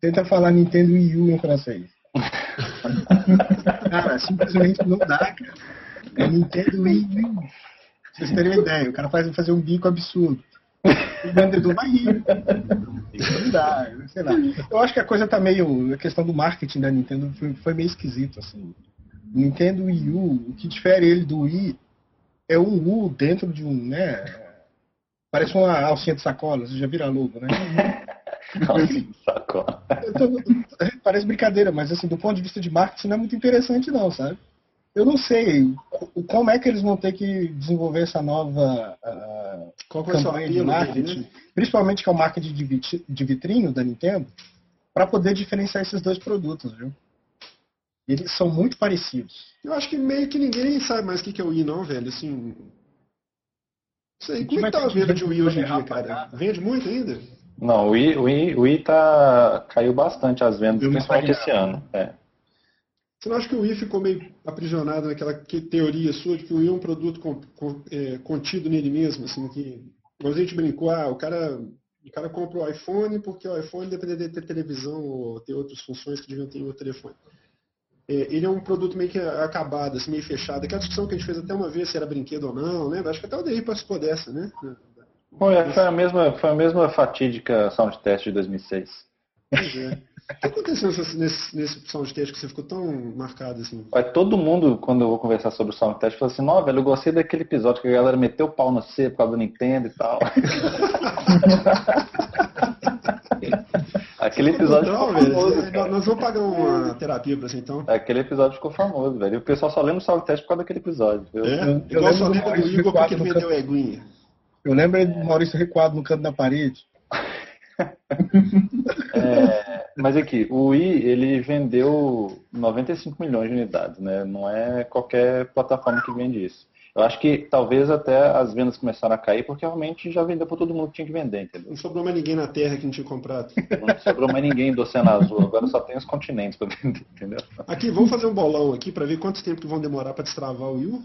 Tenta falar Nintendo Wii U em francês. cara, simplesmente não dá, cara. É Nintendo Wii U. Pra vocês terem uma ideia, o cara faz fazer um bico absurdo. O vendedor vai rir. Não dá, sei lá. Eu acho que a coisa tá meio. A questão do marketing da Nintendo foi, foi meio esquisito, assim. Nintendo Wii U, o que difere ele do Wii é um U dentro de um, né? Parece uma alcinha de sacola, você já vira logo, né? Sacou. Tô, parece brincadeira, mas assim, do ponto de vista de marketing não é muito interessante não, sabe? Eu não sei como é que eles vão ter que desenvolver essa nova uh, Qual campanha de marketing, dele, principalmente que é o marketing de vitrine da Nintendo, para poder diferenciar esses dois produtos, viu? Eles são muito parecidos. Eu acho que meio que ninguém sabe mais o que é o Wii, não, velho. Assim. Sei. Como é que tá a venda de Wii hoje em dia, cara? Vende muito ainda? Não, o Wii, o Wii, o Wii tá, caiu bastante as vendas, principalmente esse ano. É. Você não acha que o Wii ficou meio aprisionado naquela teoria sua de que o Wii é um produto com, com, é, contido nele mesmo, assim, que a gente brincou, ah, o cara, o cara compra o iPhone porque o iPhone depende de ter televisão ou ter outras funções que deviam ter em outro telefone. É, ele é um produto meio que acabado, assim, meio fechado. Aquela discussão que a gente fez até uma vez se era brinquedo ou não, né? Acho que até o DI participou dessa, né? Foi, foi, a mesma, foi a mesma fatídica sound test de 2006. Pois é. O que aconteceu nesse, nesse soundtest que você ficou tão marcado assim? Todo mundo, quando eu vou conversar sobre o soundtest, fala assim, não, velho, eu gostei daquele episódio que a galera meteu o pau no C por causa do Nintendo e tal. Aquele episódio ficou famoso. Velho. Nós vamos pagar uma terapia pra você então. Aquele episódio ficou famoso, velho. O pessoal só lembra o soundtest por causa daquele episódio. Viu? É? Eu, eu lembra do Igor porque ele vendeu eguinha. Eu lembro do Maurício Recuado no canto da parede. é, mas aqui, o Wii ele vendeu 95 milhões de unidades, né? Não é qualquer plataforma que vende isso. Eu acho que talvez até as vendas começaram a cair porque realmente já vendeu para todo mundo que tinha que vender, entendeu? Não sobrou mais ninguém na Terra que não tinha comprado. Não sobrou mais ninguém do Oceano Azul, agora só tem os continentes para vender, entendeu? Aqui, vamos fazer um bolão aqui para ver quanto tempo que vão demorar para destravar o Wii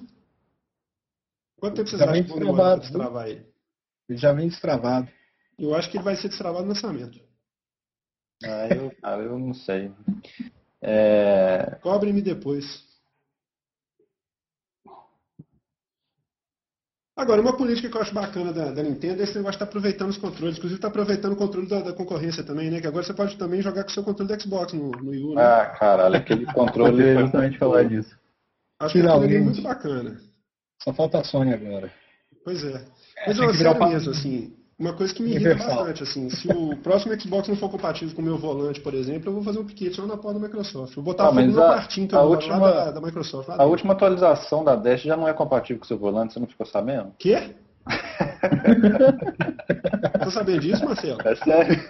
Quanto tempo vocês acham que vão demorar para destravar ele? Ele já vem destravado. Eu acho que ele vai ser destravado no lançamento. Ah, eu, cara, eu não sei. É... Cobre-me depois. Agora, uma política que eu acho bacana da, da Nintendo é esse negócio de estar tá aproveitando os controles. Inclusive, está aproveitando o controle da, da, concorrência também, né? Que agora você pode também jogar com o seu controle do Xbox no, no Wii U, né? Ah, caralho, aquele controle... eu justamente falar disso. Acho que é muito bacana. Só falta a Sony agora. Pois é. é Mas, é, sério mesmo, assim, uma coisa que me irrita bastante, assim, se o próximo Xbox não for compatível com o meu volante, por exemplo, eu vou fazer um piquete só na porta da Microsoft. Vou botar ah, fogo no quartinho que eu última, lá da, da Microsoft. Lá a última atualização da Dash já não é compatível com o seu volante, você não ficou sabendo? Quê? tá sabendo disso, Marcelo? É sério.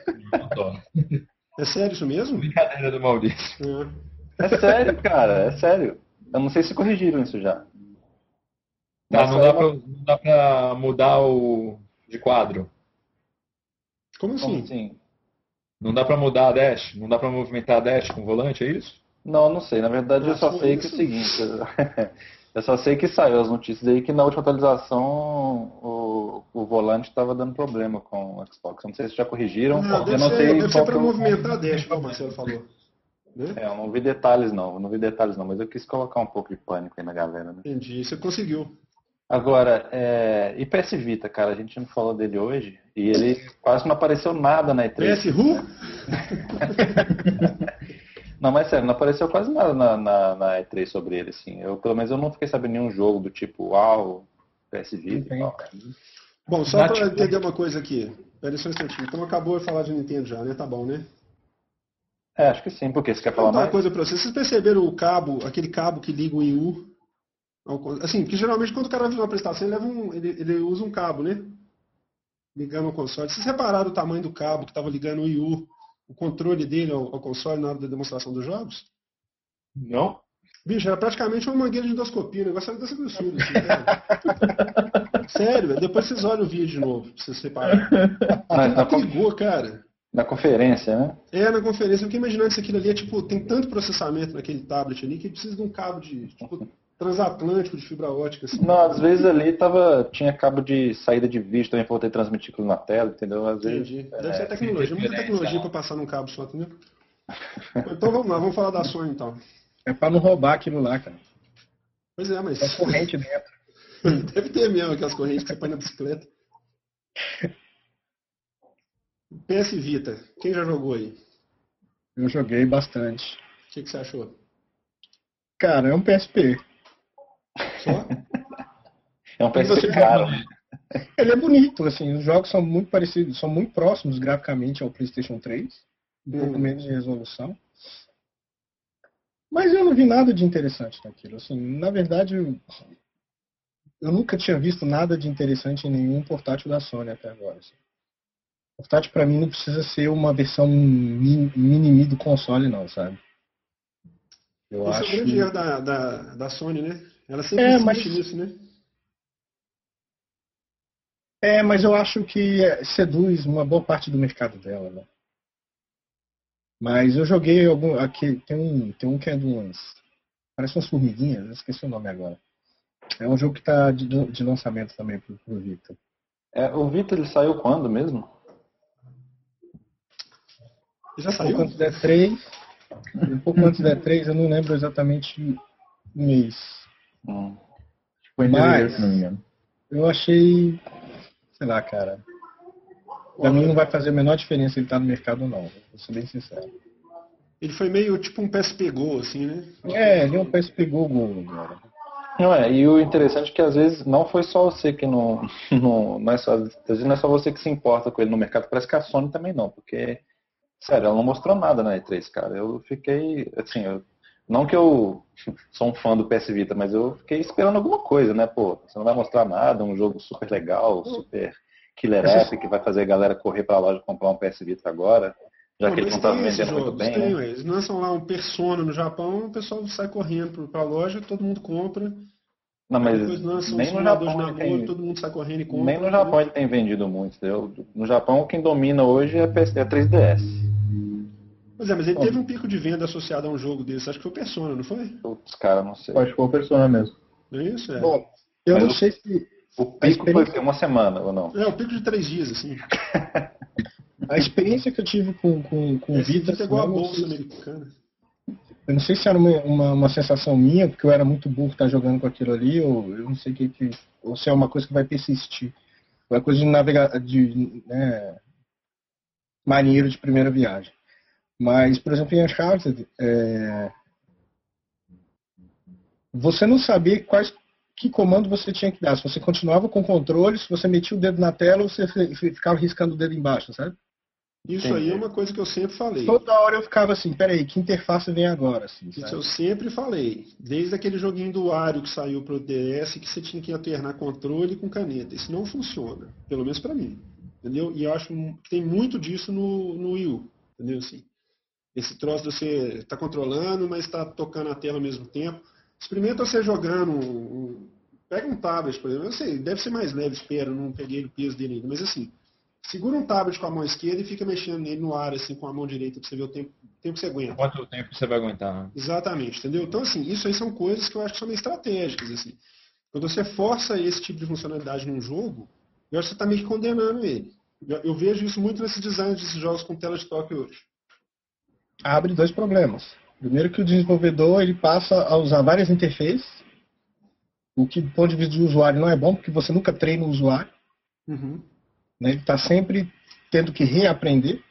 É sério isso mesmo? Brincadeira do Maurício. É. é sério, cara, é sério. Eu não sei se corrigiram isso já. Tá, não, dá pra, não dá pra mudar o de quadro. Como assim? Como assim? Não dá para mudar a dash? Não dá para movimentar a dash com o volante, é isso? Não, não sei. Na verdade, eu só sei que é o seguinte. eu só sei que saiu as notícias aí que na última atualização o, o volante estava dando problema com o Xbox. Eu não sei se já corrigiram. Não, deve, não ser, deve ser para movimentar a dash, como o Marcelo falou. Né? É, eu não vi detalhes não, eu não vi detalhes não, mas eu quis colocar um pouco de pânico aí na galera. Né? Entendi, você conseguiu. Agora, é, e PS Vita, cara, a gente não falou dele hoje e ele quase não apareceu nada na E3. PS Who? não, mas sério, não apareceu quase nada na, na, na, E3 sobre ele, assim. Eu, pelo menos eu não fiquei sabendo nenhum jogo do tipo, uau, PS Vita e tal. Bom, só para entender uma coisa aqui. Pera só um instantinho. Então acabou de falar de Nintendo já, né? Tá bom, né? É, acho que sim, porque você quer falar mais? uma coisa para vocês. Vocês perceberam o cabo, aquele cabo que liga o Wii U Assim, porque geralmente quando o cara fazer uma apresentação, ele, leva um, ele, ele usa um cabo, né? Ligando ao console. Vocês repararam o tamanho do cabo que estava ligando o Wii U, o controle dele ao, ao, console na hora da demonstração dos jogos? Não. Bicho, era praticamente uma mangueira de endoscopia, o negócio era dessa grossura. Assim, Sério, velho. Depois vocês olham o vídeo de novo, pra vocês separarem. Ligou, cara. Na conferência, né? É, na conferência. Eu fiquei imaginando se aquilo ali é tipo, tem tanto processamento naquele tablet ali que precisa de um cabo de. Tipo, transatlântico de fibra ótica. Assim. Não, às vezes ali tava, tinha cabo de saída de vídeo também para poder transmitir aquilo na tela, entendeu? Às Entendi. Vezes, Deve é, ser tecnologia, muita tecnologia para passar num cabo só, entendeu? então vamos lá, vamos falar da Sony então. É para não roubar aquilo lá, cara. Pois é, mas. Tem corrente dentro. Deve ter mesmo aquelas correntes que você põe na bicicleta. PS Vita, quem já jogou aí? Eu joguei bastante. O que, que você achou? Cara, é um PSP. É um PSP caro. Ele é bonito, assim, os jogos são muito parecidos, são muito próximos graficamente ao PlayStation 3, um pouco menos de resolução. Mas eu não vi nada de interessante naquilo. Assim, na verdade, eu, eu nunca tinha visto nada de interessante em nenhum portátil da Sony até agora. Assim. Portátil para mim não precisa ser uma versão mini do console, não, sabe? Eu Esse acho... é o grande erro da, da, da Sony, né? Ela sempre é, mas... nisso, né? É, mas eu acho que seduz uma boa parte do mercado dela, né? Mas eu joguei algum. Aqui, tem um, tem um que é de umas. Parece umas formiguinhas, esqueci o nome agora. É um jogo que está de, de, lançamento também pro, pro Victor. É, o Victor ele saiu quando mesmo? Já saiu? Um pouco antes da E3. Um pouco antes da E3, eu não lembro exatamente o mês. Hum. Foi Mas, se não me engano. Eu achei. Sei lá, cara. Pra mim não vai fazer a menor diferença ele estar tá no mercado ou não, vou ser bem sincero. Ele foi meio tipo um PSP Go, assim, né? É, ele é um PSP Go Go agora. Não é, e o interessante é que às vezes não foi só você que não. não, não, é só, às vezes não é só você que se importa com ele no mercado, parece que a Sony também não, porque, sério, ela não mostrou nada na E3, cara. Eu fiquei, assim, eu, não que eu sou um fã do PS Vita, mas eu fiquei esperando alguma coisa, né? Pô, você não vai mostrar nada, um jogo super legal, super killer app que vai fazer a galera correr para a loja comprar um PS Vita agora. Já Pô, que eles não estavam vendendo muito bem. Tem, né? Eles lançam lá um Persona no Japão, o pessoal sai correndo para a loja, todo mundo compra. Não, mas nem no Japão na tem, todo mundo sai correndo e compra. Nem no Japão ele tem vendido muito. Entendeu? No Japão quem domina hoje é a 3DS. Pois é, mas ele Bom. teve um pico de venda associado a um jogo desse. Acho que foi Persona, não foi? Putz, cara, não sei. Acho que foi o Persona mesmo. É isso, é. Bom, eu mas não sei se o pico experiência... foi uma semana ou não? É, o pico de três dias, assim. a experiência que eu tive com, com, com Vita. pegou a bolsa americana. Eu não sei se era uma, uma, uma, sensação minha, porque eu era muito burro estar jogando com aquilo ali, ou eu não sei o que, que. Ou se é uma coisa que vai persistir. Ou é coisa de navegar. de né, marinheiro de primeira viagem. Mas, por exemplo, em Uncharted, é, você não sabia quais que comando você tinha que dar. Se você continuava com o controle, se você metia o dedo na tela, ou você ficava riscando o dedo embaixo, sabe? Isso Entendi. aí é uma coisa que eu sempre falei. Toda hora eu ficava assim, peraí, que interface vem agora? Assim, Isso eu sempre falei. Desde aquele joguinho do Wario que saiu pro DS, que você tinha que alternar controle com caneta. Isso não funciona. Pelo menos para mim. Entendeu? E eu acho que tem muito disso no, no Wii U. Entendeu? Assim, esse troço de você tá controlando, mas está tocando a tela ao mesmo tempo. Experimenta você jogando um, Pega um tablet, por exemplo. Eu sei, deve ser mais leve, espero, não peguei o peso dele ainda, mas assim, segura um tablet com a mão esquerda e fica mexendo nele no ar, assim, com a mão direita, pra você ver o tempo, o tempo que você aguenta. Quanto tempo você vai aguentar? Né? Exatamente, entendeu? Então, assim, isso aí são coisas que eu acho que são meio estratégicas, assim. Quando você força esse tipo de funcionalidade num jogo, eu acho que você está meio que condenando ele. Eu, eu vejo isso muito nesse design desses jogos com tela de toque hoje. Abre dois problemas. Primeiro que o desenvolvedor ele passa a usar várias interfaces, o que do ponto de vista do usuário não é bom, porque você nunca treina o usuário. Uhum. Né? Ele está sempre tendo que reaprender.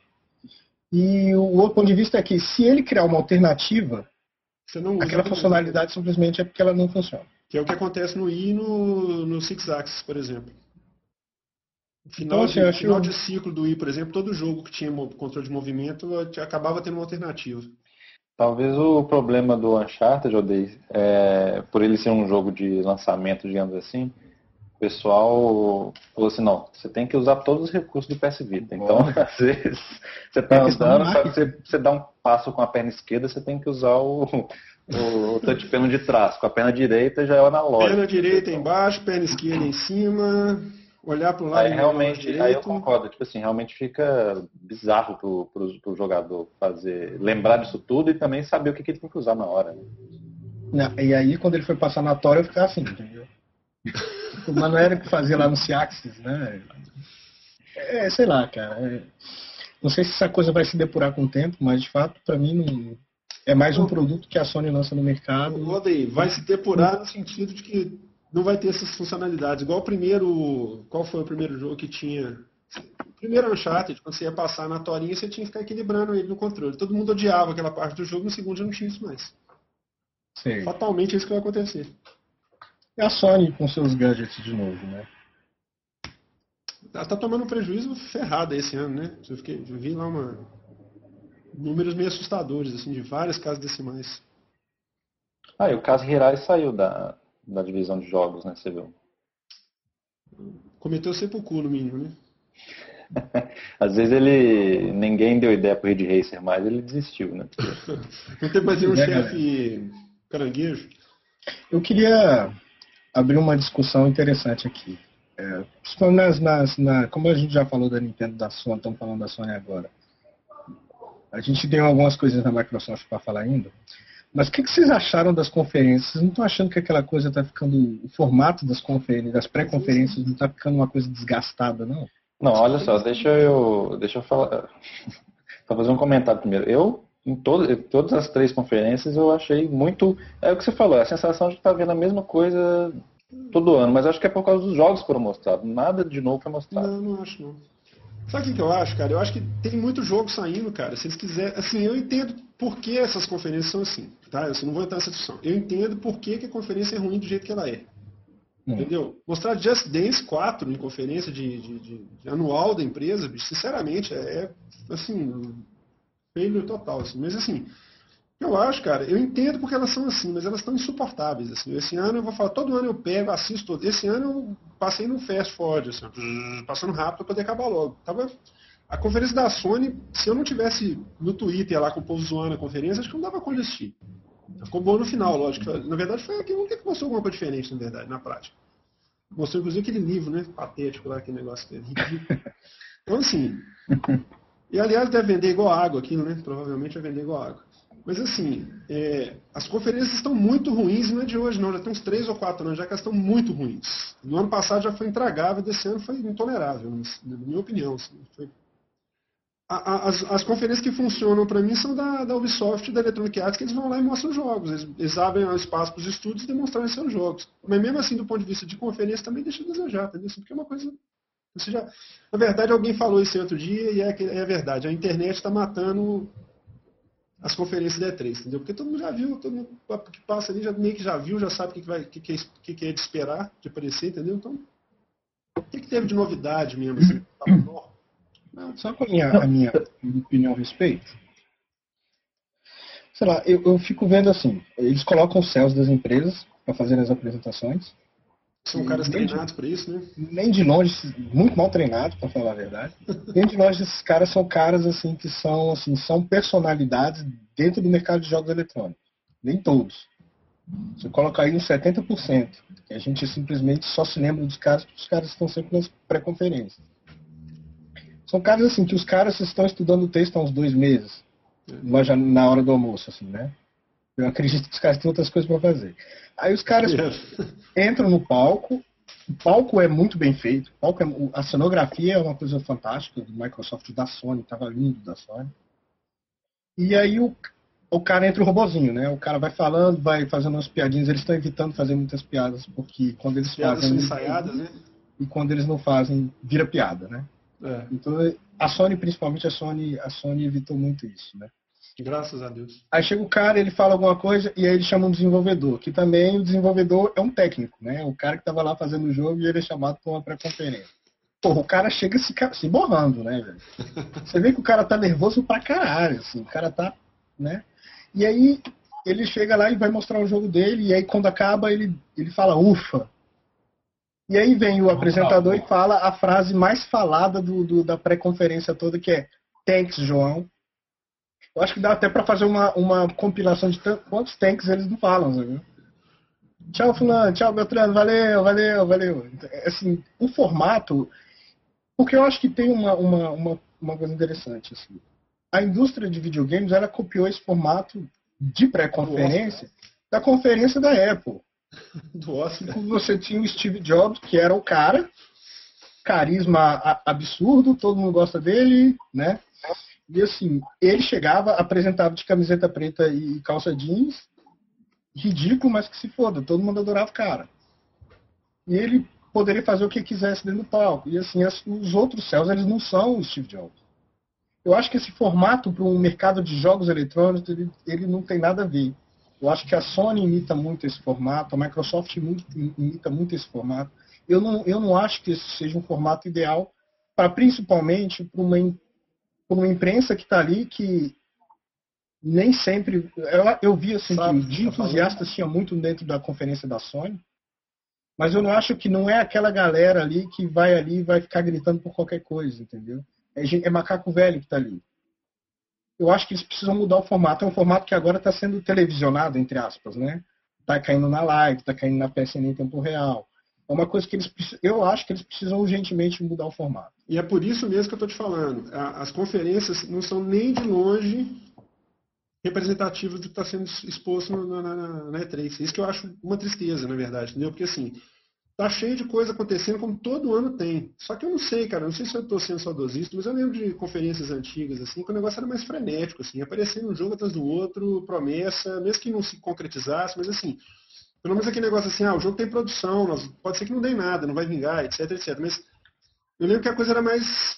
E o outro ponto de vista é que se ele criar uma alternativa, aquela funcionalidade simplesmente é porque ela não funciona. Que é o que acontece no I e no, no Six Axis, por exemplo. Final, então, assim, de, final de ciclo do I, por exemplo, todo jogo que tinha controle de movimento acabava tendo uma alternativa. Talvez o problema do Uncharted, Odei, é, por ele ser um jogo de lançamento, digamos assim, o pessoal falou assim, não, você tem que usar todos os recursos do PS Vita. Então, às vezes, você está andando, só que você, você dá um passo com a perna esquerda, você tem que usar o, o, o touchpad de trás. Com a perna direita já é o analógico. Perna direita embaixo, perna esquerda em cima olhar para o lado aí, realmente aí eu concordo tipo assim realmente fica bizarro pro, pro, pro jogador fazer lembrar disso tudo e também saber o que, que ele tem que usar na hora né? Não, e aí quando ele foi passar na tora eu ficava assim entendeu mas não era o que fazia lá no Ciaxis né é, sei lá cara é, não sei se essa coisa vai se depurar com o tempo mas de fato para mim não é mais um produto que a Sony lança no mercado. vai se depurar no sentido de que não vai ter essas funcionalidades. Igual o primeiro. Qual foi o primeiro jogo que tinha. O primeiro Uncharted, quando você ia passar na torinha, você tinha que ficar equilibrando ele no controle. Todo mundo odiava aquela parte do jogo, no segundo já não tinha isso mais. Sim. Fatalmente é isso que vai acontecer. É a Sony com seus gadgets de novo, né? Ela tá tomando um prejuízo ferrado esse ano, né? Eu, fiquei, eu vi lá uma, números meio assustadores, assim, de várias casas decimais. Ah, e o caso Hirai saiu da, da divisão de jogos, né? Você viu? Cometeu sepulcro no mínimo, né? Às vezes ele. ninguém deu ideia pro Ridge Racer mais, ele desistiu, né? Não tem mais nenhum é, chefe caranguejo? Eu queria abrir uma discussão interessante aqui. É, nas, nas, na, como a gente já falou da Nintendo da Sony, estamos falando da Sony agora. A gente tem algumas coisas da Microsoft para falar ainda. Mas o que, que, vocês acharam das conferências? Vocês não estão achando que aquela coisa está ficando. O formato das conferências, das pré-conferências, não está ficando uma coisa desgastada, não? Não, olha só, deixa eu. Deixa eu falar. Vou fazer um comentário primeiro. Eu, em todo, todas as três conferências, eu achei muito. É o que você falou, é a sensação de estar tá vendo a mesma coisa todo ano, mas acho que é por causa dos jogos que foram mostrados. Nada de novo foi mostrado. Não, não acho não. Sabe o que eu acho, cara? Eu acho que tem muito jogo saindo, cara. Se eles quiserem. Assim, eu entendo por que essas conferências são assim, tá? Eu não vou entrar nessa discussão. Eu entendo por que, que a conferência é ruim do jeito que ela é. Hum. Entendeu? Mostrar Just Dance 4 em conferência de, de, de, de anual da empresa, bicho, sinceramente, é, é assim, failure total. Assim. Mas assim, eu acho, cara, eu entendo porque elas são assim, mas elas estão insuportáveis. Assim. Esse ano eu vou falar, todo ano eu pego, assisto. Esse ano eu passei no fast forward, assim, passando rápido para poder acabar logo. Tava, a conferência da Sony, se eu não tivesse no Twitter lá com o povo zoando a conferência, acho que não dava conta de assistir. Ficou bom no final, lógico. Na verdade, foi aquele um que mostrou alguma coisa diferente, na verdade, na prática. Mostrou, inclusive, aquele livro, né? Patético lá, aquele negócio que é ridículo. Então, assim. E, aliás, deve vender igual água aquilo, né? Provavelmente vai vender igual água. Mas assim, é, as conferências estão muito ruins, não é de hoje não, já tem uns três ou quatro anos já que elas estão muito ruins. No ano passado já foi intragável, desse ano foi intolerável, na minha opinião. Assim, foi... as, as, conferências que funcionam para mim são da, da, Ubisoft e da Electronic Arts, que eles vão lá e mostram jogos. Eles, eles abrem espaço para os estúdios e demonstrarem seus jogos. Mas mesmo assim, do ponto de vista de conferência, também deixa a desejar, entendeu? Assim, porque é uma coisa você já, na verdade, alguém falou isso outro dia e é, é verdade. A internet está matando as conferências da E3, entendeu? Porque todo mundo já viu, todo mundo que passa ali já meio que já viu, já sabe o que, que, vai, que, é, que, que é de esperar, de aparecer, entendeu? Então, o que, que teve de novidade mesmo? Assim, Não, só com a minha, a minha opinião a respeito. Sei lá, eu, eu fico vendo assim, eles colocam os céus das empresas para fazer as apresentações, são caras treinados para isso, né? Nem de longe, muito mal treinados, para falar a verdade. nem de longe esses caras são caras assim que são assim, são personalidades dentro do mercado de jogos eletrônicos. Nem todos. Você coloca aí uns 70%. Que a gente simplesmente só se lembra dos caras porque os caras estão sempre nas pré-conferências. São caras assim que os caras estão estudando o texto há uns dois meses. Mas já na hora do almoço, assim, né? Eu acredito que os caras têm outras coisas para fazer. Aí os caras entram no palco, o palco é muito bem feito, o palco é, a cenografia é uma coisa fantástica, do Microsoft da Sony, estava lindo da Sony. E aí o, o cara entra o robozinho, né? O cara vai falando, vai fazendo umas piadinhas, eles estão evitando fazer muitas piadas, porque quando eles piadas fazem. ensaiadas, né? E quando eles não fazem, vira piada, né? É. Então a Sony, principalmente a Sony, a Sony evitou muito isso, né? Graças a Deus. Aí chega o cara, ele fala alguma coisa e aí ele chama um desenvolvedor, que também o desenvolvedor é um técnico, né? O cara que estava lá fazendo o jogo e ele é chamado para uma pré-conferência. Porra, o cara chega se, se borrando, né, velho? Você vê que o cara tá nervoso pra caralho, assim, o cara tá, né? E aí ele chega lá e vai mostrar o jogo dele, e aí quando acaba ele, ele fala, ufa. E aí vem o apresentador e fala a frase mais falada do, do da pré-conferência toda, que é Thanks, João. Eu acho que dá até para fazer uma, uma compilação de quantos tanks eles não falam, sabe? Tchau, fulano, tchau, Beltrano, valeu, valeu, valeu. Assim, o formato, porque eu acho que tem uma, uma, uma, uma coisa interessante, assim. A indústria de videogames, ela copiou esse formato de pré-conferência da conferência da Apple. Do Oscar. Você tinha o Steve Jobs, que era o cara, carisma absurdo, todo mundo gosta dele, né? E assim, ele chegava, apresentava de camiseta preta e calça jeans, ridículo, mas que se foda, todo mundo adorava o cara. E ele poderia fazer o que quisesse dentro do palco. E assim, os outros céus, eles não são o Steve Jobs. Eu acho que esse formato para um mercado de jogos eletrônicos, ele, ele não tem nada a ver. Eu acho que a Sony imita muito esse formato, a Microsoft imita muito esse formato. Eu não, eu não acho que esse seja um formato ideal para principalmente para uma, uma imprensa que está ali que nem sempre. Eu, eu vi assim Sabe, que de tá entusiastas tinha muito dentro da conferência da Sony, mas eu não acho que não é aquela galera ali que vai ali e vai ficar gritando por qualquer coisa, entendeu? É, é macaco velho que está ali. Eu acho que eles precisam mudar o formato. É um formato que agora está sendo televisionado, entre aspas, né? Está caindo na live, está caindo na PSN em tempo real. É uma coisa que eles eu acho que eles precisam urgentemente mudar o formato. E é por isso mesmo que eu estou te falando. As conferências não são nem de longe representativas do que está sendo exposto na, na, na, E3. Isso que eu acho uma tristeza, na verdade, entendeu? Porque assim, tá cheio de coisa acontecendo como todo ano tem. Só que eu não sei, cara, não sei se eu estou sendo saudosista, mas eu lembro de conferências antigas, assim, que o negócio era mais frenético, assim, aparecendo um jogo atrás do outro, promessa, mesmo que não se concretizasse, mas assim, pelo menos aquele negócio assim, ah, o jogo tem produção, pode ser que não dê nada, não vai vingar, etc, etc. Mas eu lembro que a coisa era mais.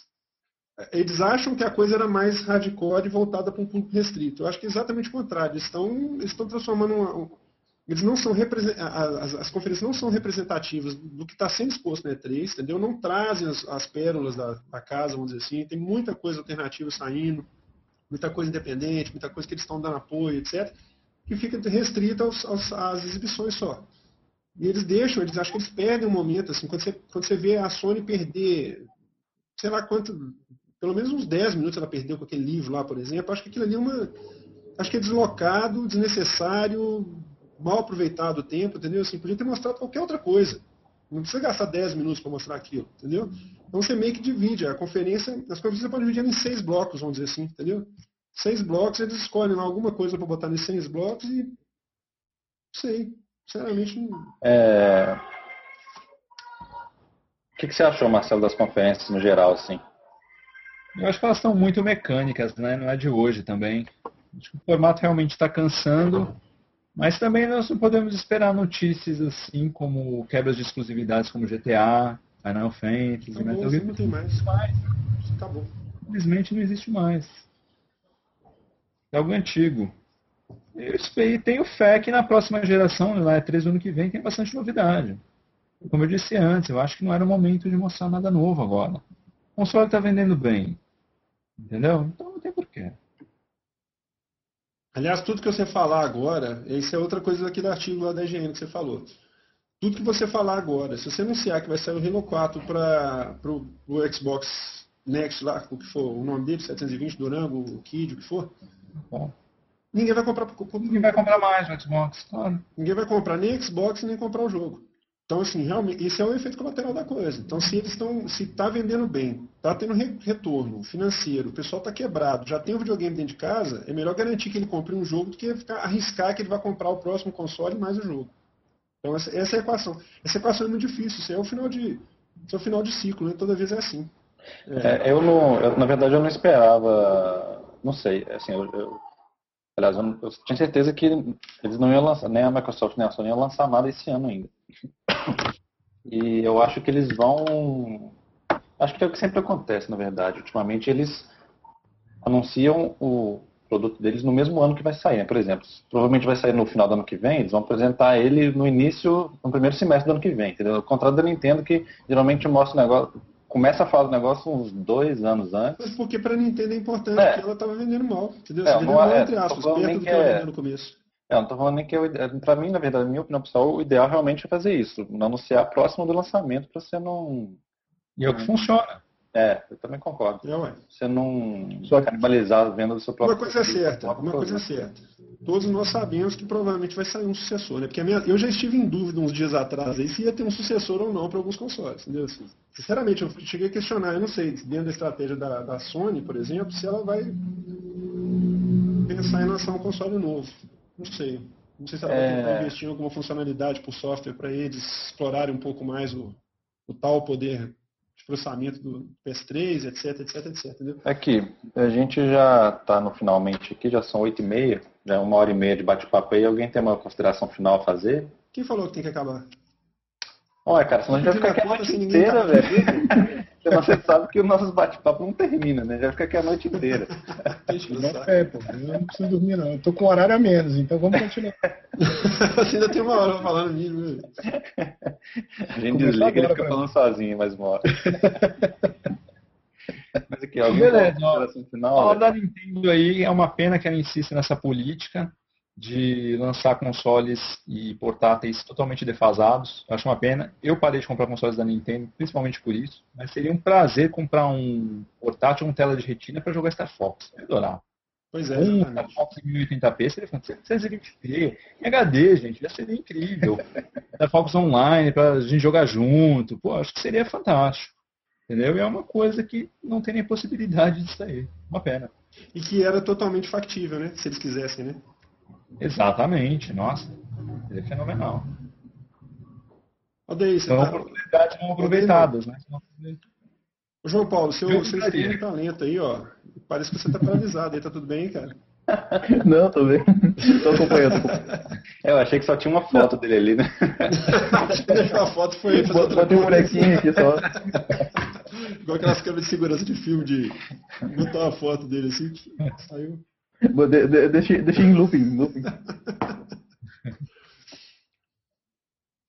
Eles acham que a coisa era mais hardcore e voltada para um público restrito. Eu acho que é exatamente o contrário. Eles estão, eles estão transformando uma, eles não são as, as, conferências não são representativas do que está sendo exposto na E3, entendeu? Não trazem as, as pérolas da, da, casa, vamos dizer assim. Tem muita coisa alternativa saindo, muita coisa independente, muita coisa que eles estão dando apoio, etc que fica restrita aos, aos, às exibições só. E eles deixam, eles acham que eles perdem um momento, assim, quando você, quando você vê a Sony perder, sei lá quanto, pelo menos uns 10 minutos ela perdeu com aquele livro lá, por exemplo, acho que aquilo ali é uma. Acho que é deslocado, desnecessário, mal aproveitado o tempo, entendeu? Assim, podia ter mostrado qualquer outra coisa. Não precisa gastar 10 minutos para mostrar aquilo, entendeu? Então você meio que divide. A conferência, as conferências podem dividir em seis blocos, vamos dizer assim, entendeu? seis blocos, eles escolhem lá alguma coisa para botar nesses seis blocos e. Não sei. Sinceramente. Não... É... O que, que, você achou, Marcelo, das conferências no geral, assim? Eu acho que elas estão muito mecânicas, né? Não é de hoje também. Acho que o formato realmente está cansando, mas também nós não podemos esperar notícias assim como quebras de exclusividades como GTA, Final Fantasy, Acabou, Metal Gear. Não tem mais. mais. Acabou. Infelizmente não existe mais. É algo antigo. E tenho fé que na próxima geração, lá E3 do ano que vem, tem bastante novidade. Como eu disse antes, eu acho que não era o momento de mostrar nada novo agora. O console está vendendo bem. Entendeu? Então não tem porquê. Aliás, tudo que você falar agora, isso é outra coisa aqui do artigo lá da IGN que você falou. Tudo que você falar agora, se você anunciar que vai sair o Halo 4 para o Xbox Next, lá, o que for, o nome dele, 720, Durango, o Kid, o que for, Bom. Ninguém vai comprar. Ninguém vai comprar mais no Xbox, claro. Ninguém vai comprar nem Xbox nem comprar o jogo. Então, assim, realmente, isso é o efeito colateral da coisa. Então, se eles estão, se está vendendo bem, está tendo retorno financeiro, o pessoal está quebrado, já tem o videogame dentro de casa, é melhor garantir que ele compre um jogo do que ficar, arriscar que ele vai comprar o próximo console mais o jogo. Então, essa, essa é a equação. Essa equação é muito difícil. Isso é o final de, é o final de ciclo, né? Toda vez é assim. É, eu não, eu, na verdade, eu não esperava não sei, assim, eu, eu aliás, eu, eu, tinha certeza que eles não iam lançar, nem a Microsoft nem a Sony iam lançar nada esse ano ainda. E eu acho que eles vão, acho que é o que sempre acontece, na verdade. Ultimamente eles anunciam o produto deles no mesmo ano que vai sair. Né? Por exemplo, provavelmente vai sair no final do ano que vem, eles vão apresentar ele no início, no primeiro semestre do ano que vem. Entendeu? Ao contrário da Nintendo, que geralmente mostra o negócio, começa a falar do negócio uns dois anos antes. Mas porque para Nintendo é importante, é. porque ela estava vendendo mal, entendeu? É, vendendo mal, é, entre aspas, perto do que ela vendeu no começo. É, não tô falando nem que eu, é, pra mim, na verdade, minha opinião pessoal, o ideal realmente é fazer isso, não anunciar próximo do lançamento para você não. E é o que funciona. É, eu também concordo. É, ué. Você não só canibalizar a venda do seu próprio. Uma coisa é certa, uma coisa é certa. Todos nós sabemos que provavelmente vai sair um sucessor, né? Porque minha, eu já estive em dúvida uns dias atrás aí se ia ter um sucessor ou não para alguns consoles, entendeu? Assim, sinceramente, eu cheguei a questionar, eu não sei, dentro da estratégia da, da Sony, por exemplo, se ela vai pensar em lançar um console novo. Não sei. Não sei se ela é... vai tentar investir em alguma funcionalidade por software para eles explorarem um pouco mais o, o tal poder processamento do PS3, etc, etc, etc. Entendeu? Aqui, a gente já está no finalmente aqui, já são oito e meia, já é uma hora e meia de bate-papo aí. Alguém tem uma consideração final a fazer? Quem falou que tem que acabar? Olha, cara, senão a gente vai ficar aqui a noite inteira, velho. Você sabe que o nosso bate-papo não termina, né? Já fica aqui a noite inteira. É, pô, eu não preciso dormir, não. Eu tô com horário a menos, então vamos continuar. Você ainda tem uma hora pra falar no mínimo. A gente desliga e ele fica falando sozinho mais uma hora. aqui, alguém Beleza, ó, final, da Nintendo aí é uma pena que ela insiste nessa política de lançar consoles e portáteis totalmente defasados. Eu acho uma pena. Eu parei de comprar consoles da Nintendo, principalmente por isso. Mas seria um prazer comprar um portátil com tela de retina para jogar Star Fox. Eu adorava. Pois é. Um Star Fox em 1080p seria 720p. Em HD, gente, já seria incrível. Star Fox Online para a gente jogar junto. Pô, acho que seria fantástico. Entendeu? E é uma coisa que não tem nem possibilidade de sair. Uma pena. E que era totalmente factível, né? Se eles quisessem, né? Exatamente, nossa. É fenomenal. Odeio, São tá... oportunidades não aproveitadas, né? João Paulo, seu, seu stream tá lento aí, ó. Parece que você tá paralisado aí, tá tudo bem, cara? Não, tô bem. Tô acompanhando. É, eu achei que só tinha uma foto dele ali, né? a foto foi. Botei um bonequinho aqui só. Igual aquelas câmeras de segurança de filme de botar uma foto dele assim, saiu. De, de, deixa, deixa em looping. looping.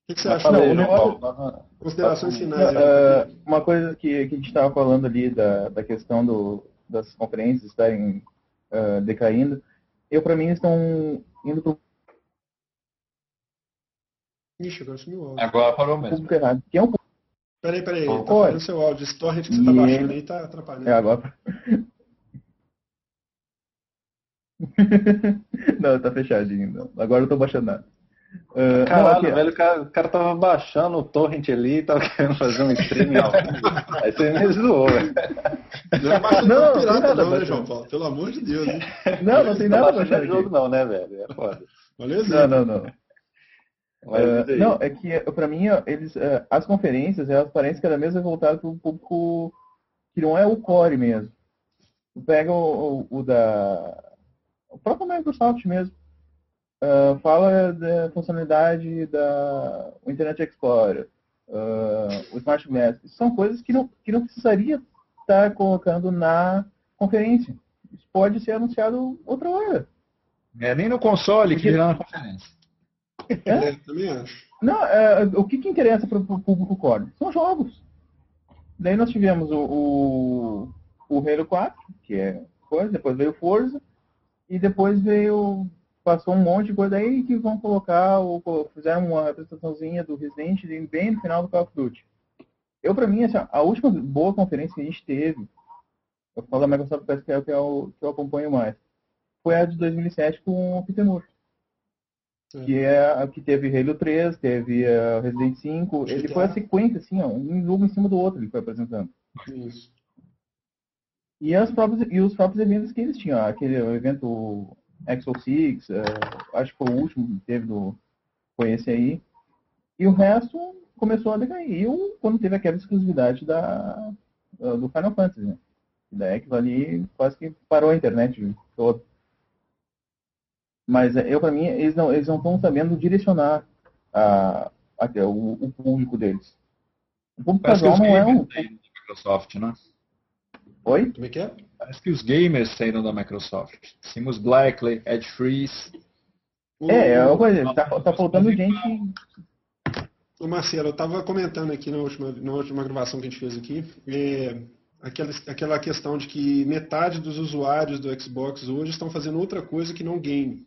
O que, você acha? Não, negócio, considerações finais. Uh, uma coisa que, que a gente estava falando ali da, da questão do, das conferências estarem uh, decaindo, eu para mim estão indo para Ixi, agora sumiu o áudio. Agora parou mesmo. Público errado. Que é um... Peraí, peraí, tá falando seu áudio. Esse torrent que você tá baixando aí tá atrapalhando. É, agora. não, tá fechadinho. Não. Agora eu tô baixando nada. Uh, Caralho, não, velho, o cara, o cara tava baixando o torrent ali, tava querendo fazer um streaming ao Aí você me zoou, velho. Não é baixando não, não, pirata não, né, João Paulo? Pelo amor de Deus, hein? Não, não tem nada pra baixar jogo não, né, velho? É foda. Valeu, Não, não, não. Uh, não, é que pra mim, eles, uh, as conferências, elas parecem cada vez voltadas para um público que não é o core mesmo. Pega o, o, o da o próprio Microsoft mesmo, uh, fala da funcionalidade da o Internet Explorer, uh, o Smart Glass. São coisas que não, que não precisaria estar colocando na conferência. Isso pode ser anunciado outra hora. É, nem no console Porque... que virá na conferência. É? também acho. Não, é, o que, que interessa para o público core? São jogos. Daí nós tivemos o, o, o Halo 4, que é coisa, depois veio o Forza, e depois veio, passou um monte de coisa aí que vão colocar, ou fizeram uma apresentaçãozinha do Resident bem no final do Call of Duty. Eu, pra mim, assim, a última boa conferência que a gente teve, eu falo da Microsoft parece que é o que eu, acompanho mais, foi a de 2007 com o Peter Moore. Que é a que teve Halo 3, teve uh, Resident 5, ele foi a sequência, assim, ó, um jogo em cima do outro ele foi apresentando. Isso. E, as próprias, e os próprios eventos que eles tinham. Aquele evento Exo Six, é, acho que foi o último que teve do, foi esse aí. E o resto começou a decair. E quando teve aquela exclusividade da, do Final Fantasy, né? Daí aquilo ali quase que parou a internet toda. Mas é, eu, para mim, eles não eles não estão sabendo direcionar a, a, o, o, público deles. O público casual não é um. Microsoft, né? Oi? Como é que é? Parece que os gamers saíram da Microsoft. Simus Blackley, Ed Freeze. É, é uma coisa, tá, tá faltando gente. Ô Marcelo, eu estava comentando aqui na última, na última gravação que a gente fez aqui, é, aquela, aquela questão de que metade dos usuários do Xbox hoje estão fazendo outra coisa que não game.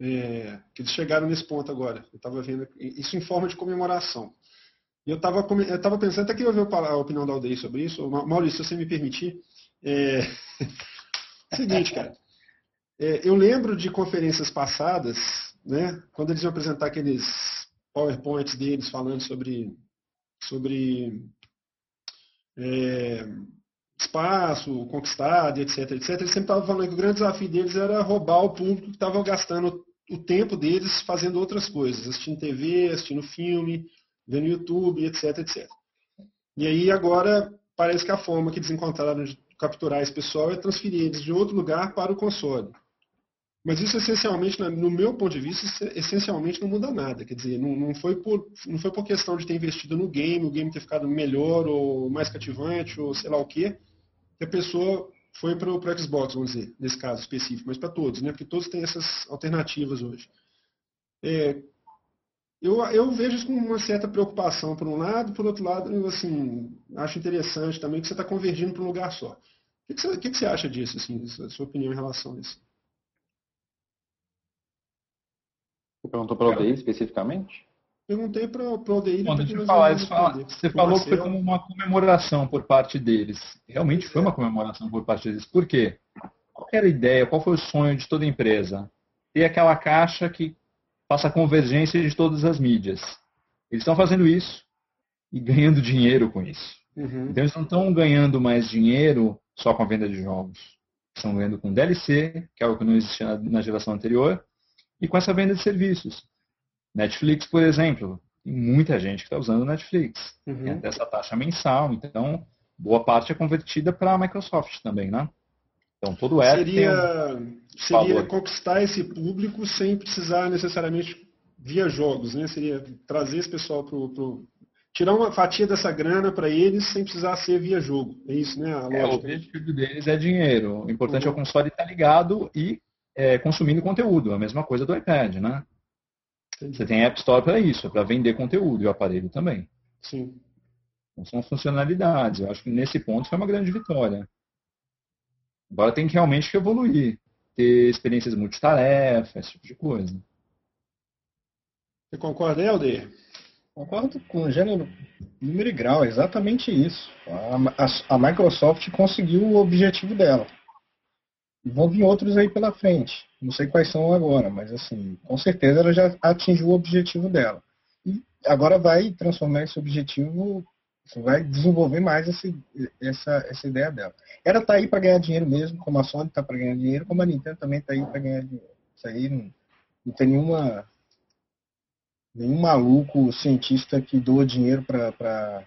É, que eles chegaram nesse ponto agora. Eu estava vendo isso em forma de comemoração. E eu estava eu tava pensando, até que eu a opinião da aldeia sobre isso. Maurício, se você me permitir. É... Seguinte, cara. É, eu lembro de conferências passadas, né, quando eles iam apresentar aqueles PowerPoints deles falando sobre, sobre é, espaço conquistado, etc, etc. Eles sempre estavam falando que o grande desafio deles era roubar o público que estava gastando o tempo deles fazendo outras coisas, assistindo TV, assistindo filme, vendo YouTube, etc, etc. E aí agora parece que a forma que eles encontraram de capturar esse pessoal é transferir eles de outro lugar para o console. Mas isso essencialmente, no meu ponto de vista, essencialmente não muda nada. Quer dizer, não, foi por, não foi por questão de ter investido no game, o game ter ficado melhor ou mais cativante ou sei lá o quê, que a pessoa foi para o Xbox, vamos dizer, nesse caso específico, mas para todos, né? porque todos têm essas alternativas hoje. É, eu, eu vejo isso com uma certa preocupação por um lado, por outro lado, assim, acho interessante também que você está convergindo para um lugar só. O que, que, você, que, que você acha disso, assim, a sua opinião em relação a isso? Você perguntou para o ODI especificamente? Perguntei para o ODI. Bom, deixa eu falar, você falou que foi como uma comemoração por parte deles. Realmente foi uma comemoração por parte deles. Por quê? Qual era a ideia, qual foi o sonho de toda empresa? Ter aquela caixa que faça a convergência de todas as mídias. Eles estão fazendo isso e ganhando dinheiro com isso. Uhum. Então eles não estão ganhando mais dinheiro só com a venda de jogos. Estão ganhando com DLC, que é algo que não existia na geração anterior, e com essa venda de serviços. Netflix, por exemplo, tem muita gente que está usando Netflix. Uhum. Tem essa taxa mensal, então boa parte é convertida para a Microsoft também, né? Então todo app seria, um seria conquistar esse público sem precisar necessariamente via jogos, né? Seria trazer esse pessoal para o tirar uma fatia dessa grana para eles sem precisar ser via jogo. É isso, né? É, o objetivo deles é dinheiro. O importante uhum. é o console estar ligado e é, consumindo conteúdo. A mesma coisa do iPad, né? Entendi. Você tem App Store para isso, para vender conteúdo e o aparelho também. Sim. Então são funcionalidades. Eu acho que nesse ponto foi uma grande vitória. Agora tem que realmente evoluir. Ter experiências multitarefa, esse tipo de coisa. Você concorda, Helder? Concordo com o gênero, número e grau, é exatamente isso. A, a, a Microsoft conseguiu o objetivo dela. Vão vir outros aí pela frente. Não sei quais são agora, mas assim, com certeza ela já atingiu o objetivo dela. E agora vai transformar esse objetivo, vai desenvolver mais esse, essa, essa ideia dela. Ela está aí para ganhar dinheiro mesmo, como a Sony está para ganhar dinheiro, como a Nintendo também está aí para ganhar dinheiro. Isso aí não, não tem nenhuma, nenhum maluco cientista que doa dinheiro para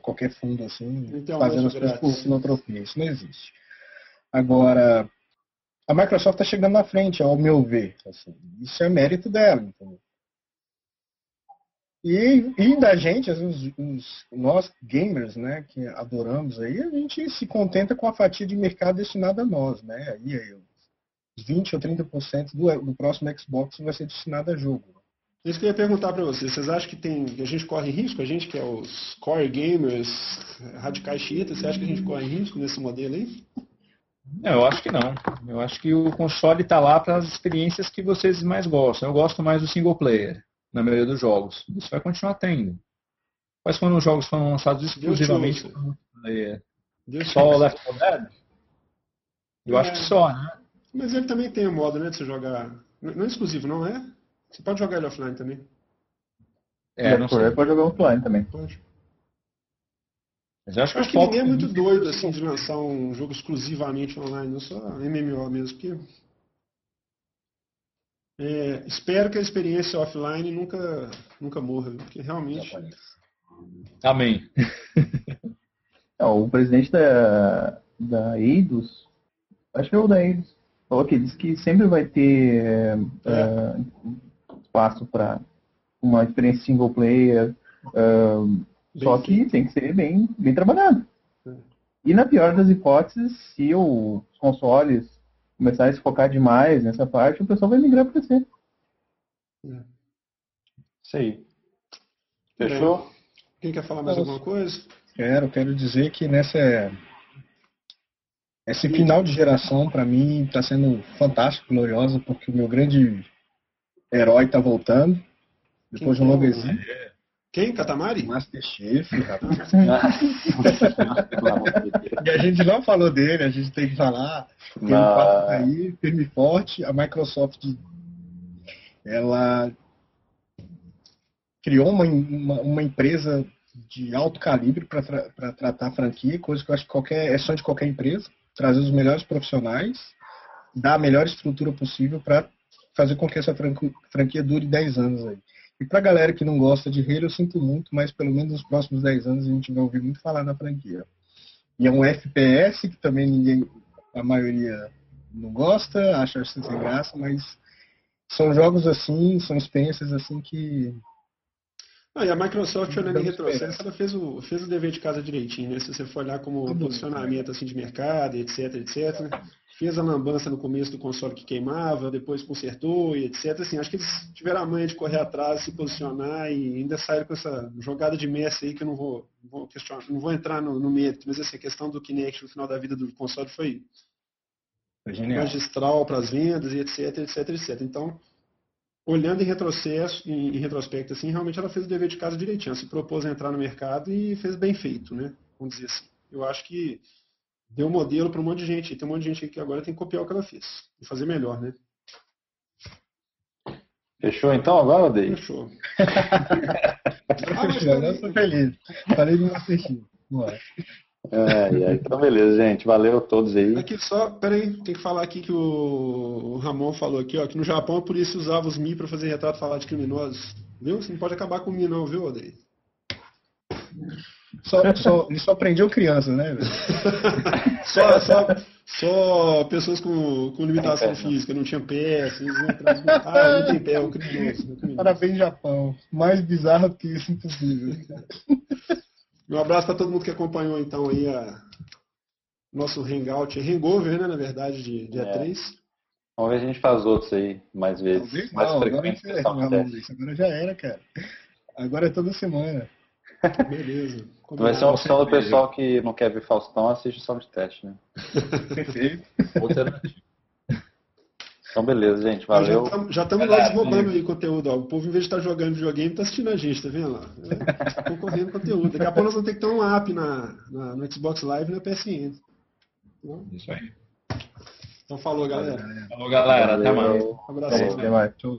qualquer fundo assim, então, fazendo as coisas por filantropia. Isso não existe. Agora, a Microsoft está chegando na frente, ao meu ver. Assim, isso é mérito dela, entendeu? E, e da gente, os, os, nós gamers, né, que adoramos aí, a gente se contenta com a fatia de mercado destinada a nós, né? Aí, aí 20 ou 30% do, do próximo Xbox vai ser destinado a jogo. Isso que eu ia perguntar para vocês. Vocês acham que tem, que a gente corre risco? A gente que é os core gamers, radicais chiitas, você acha que a gente corre risco nesse modelo aí? eu acho que não. Eu acho que o console está lá para as experiências que vocês mais gostam. Eu gosto mais do single player, na maioria dos jogos. Isso vai continuar tendo. Quais foram os jogos que foram lançados exclusivamente? Só Left 4 Dead? Eu é, acho que só, né? Mas ele também tem o modo, né, de você jogar. Não é exclusivo, não é? Você pode jogar ele offline também. É, não sei. Pode jogar offline também. Pode. Mas eu acho, acho que, que ninguém é muito doido assim de lançar um jogo exclusivamente online, não só MMO mesmo, porque é, espero que a experiência offline nunca, nunca morra, porque realmente. Amém. Não, o presidente da, da Eidos, acho que é o da Eidos, falou que diz que sempre vai ter é. uh, espaço para uma experiência single player. Uh, só que tem que ser bem, bem trabalhado. É. E na pior das hipóteses, se os consoles começarem a se focar demais nessa parte, o pessoal vai migrar para. É. Isso aí. Fechou? Quem quer falar mais alguma coisa? Quero, quero dizer que nessa esse final de geração para mim está sendo fantástico, gloriosa, porque o meu grande herói está voltando depois de um longo exílio. Quem? Catamari? Masterchef, rapaz. e a gente não falou dele, a gente tem que falar. Tem um papo aí, firme forte. A Microsoft, ela criou uma, uma, uma empresa de alto calibre para tra tratar a franquia, coisa que eu acho que qualquer, é sonho de qualquer empresa. Trazer os melhores profissionais, dar a melhor estrutura possível para fazer com que essa franquia dure 10 anos aí. E pra galera que não gosta de Halo, eu sinto muito, mas pelo menos nos próximos 10 anos a gente vai ouvir muito falar na franquia. E é um FPS que também ninguém, a maioria não gosta, acha sem graça, mas são jogos assim, são experiências assim que. Ah, e a Microsoft, olhando em retrocesso, ela fez o, fez o dever de casa direitinho, né? Se você for olhar como Tudo posicionamento assim, de mercado, etc, etc. fez a lambança no começo do console que queimava, depois consertou e etc. Assim, acho que eles tiveram a manha de correr atrás, se posicionar e ainda saíram com essa jogada de Messi aí que eu não vou, vou questionar, não vou entrar no, no mérito, mas assim, a questão do Kinect no final da vida do console foi, foi magistral para as vendas e etc, etc, etc. Então, olhando em retrocesso, em, em, retrospecto, assim, realmente ela fez o dever de casa direitinho. Ela se propôs a entrar no mercado e fez bem feito, né? Vamos dizer assim. Eu acho que deu modelo para um monte de gente. E tem um monte de gente que agora tem que copiar o que ela fez e fazer melhor, né? Fechou então agora, Odei? Fechou. ah, Fechou, eu feliz. Falei do Master Chief. É, é, então beleza, gente. Valeu a todos aí. Aqui só, peraí, tem que falar aqui que o, Ramon falou aqui, ó, que no Japão a polícia usava os Mi para fazer retrato falar de criminosos. Viu? Você não pode acabar com o Mi não, viu, Odei? Só, só, ele só prendeu crianças, né? só, só, só pessoas com, com limitação física, não tinham pé, assim, ah, não tem pé, é um criminoso. Parabéns, Japão. Mais bizarro que isso, impossível. Um abraço para todo mundo que acompanhou, então, aí a nosso Hangout, Hangover, né, na verdade, de dia é. 3. Vamos ver se a gente faz outros aí, mais vezes. mais não, frequentes. Agora, agora já era, cara. Agora é toda semana. Beleza. Vai ser uma opção do pessoal que não quer ver Faustão, assiste só de teste, né? Então, beleza, gente. Valeu. Já estamos lá desenvolvendo aí conteúdo. Ó. O povo, em vez de estar tá jogando videogame, está assistindo a gente, tá vendo lá? É, concorrendo conteúdo. Daqui a pouco nós vamos ter que ter um app na, na, no Xbox Live e na PSN. Então, Isso aí. Então, falou, galera. Falou, galera. Até mais. Um abraço. Até mais. Tchau.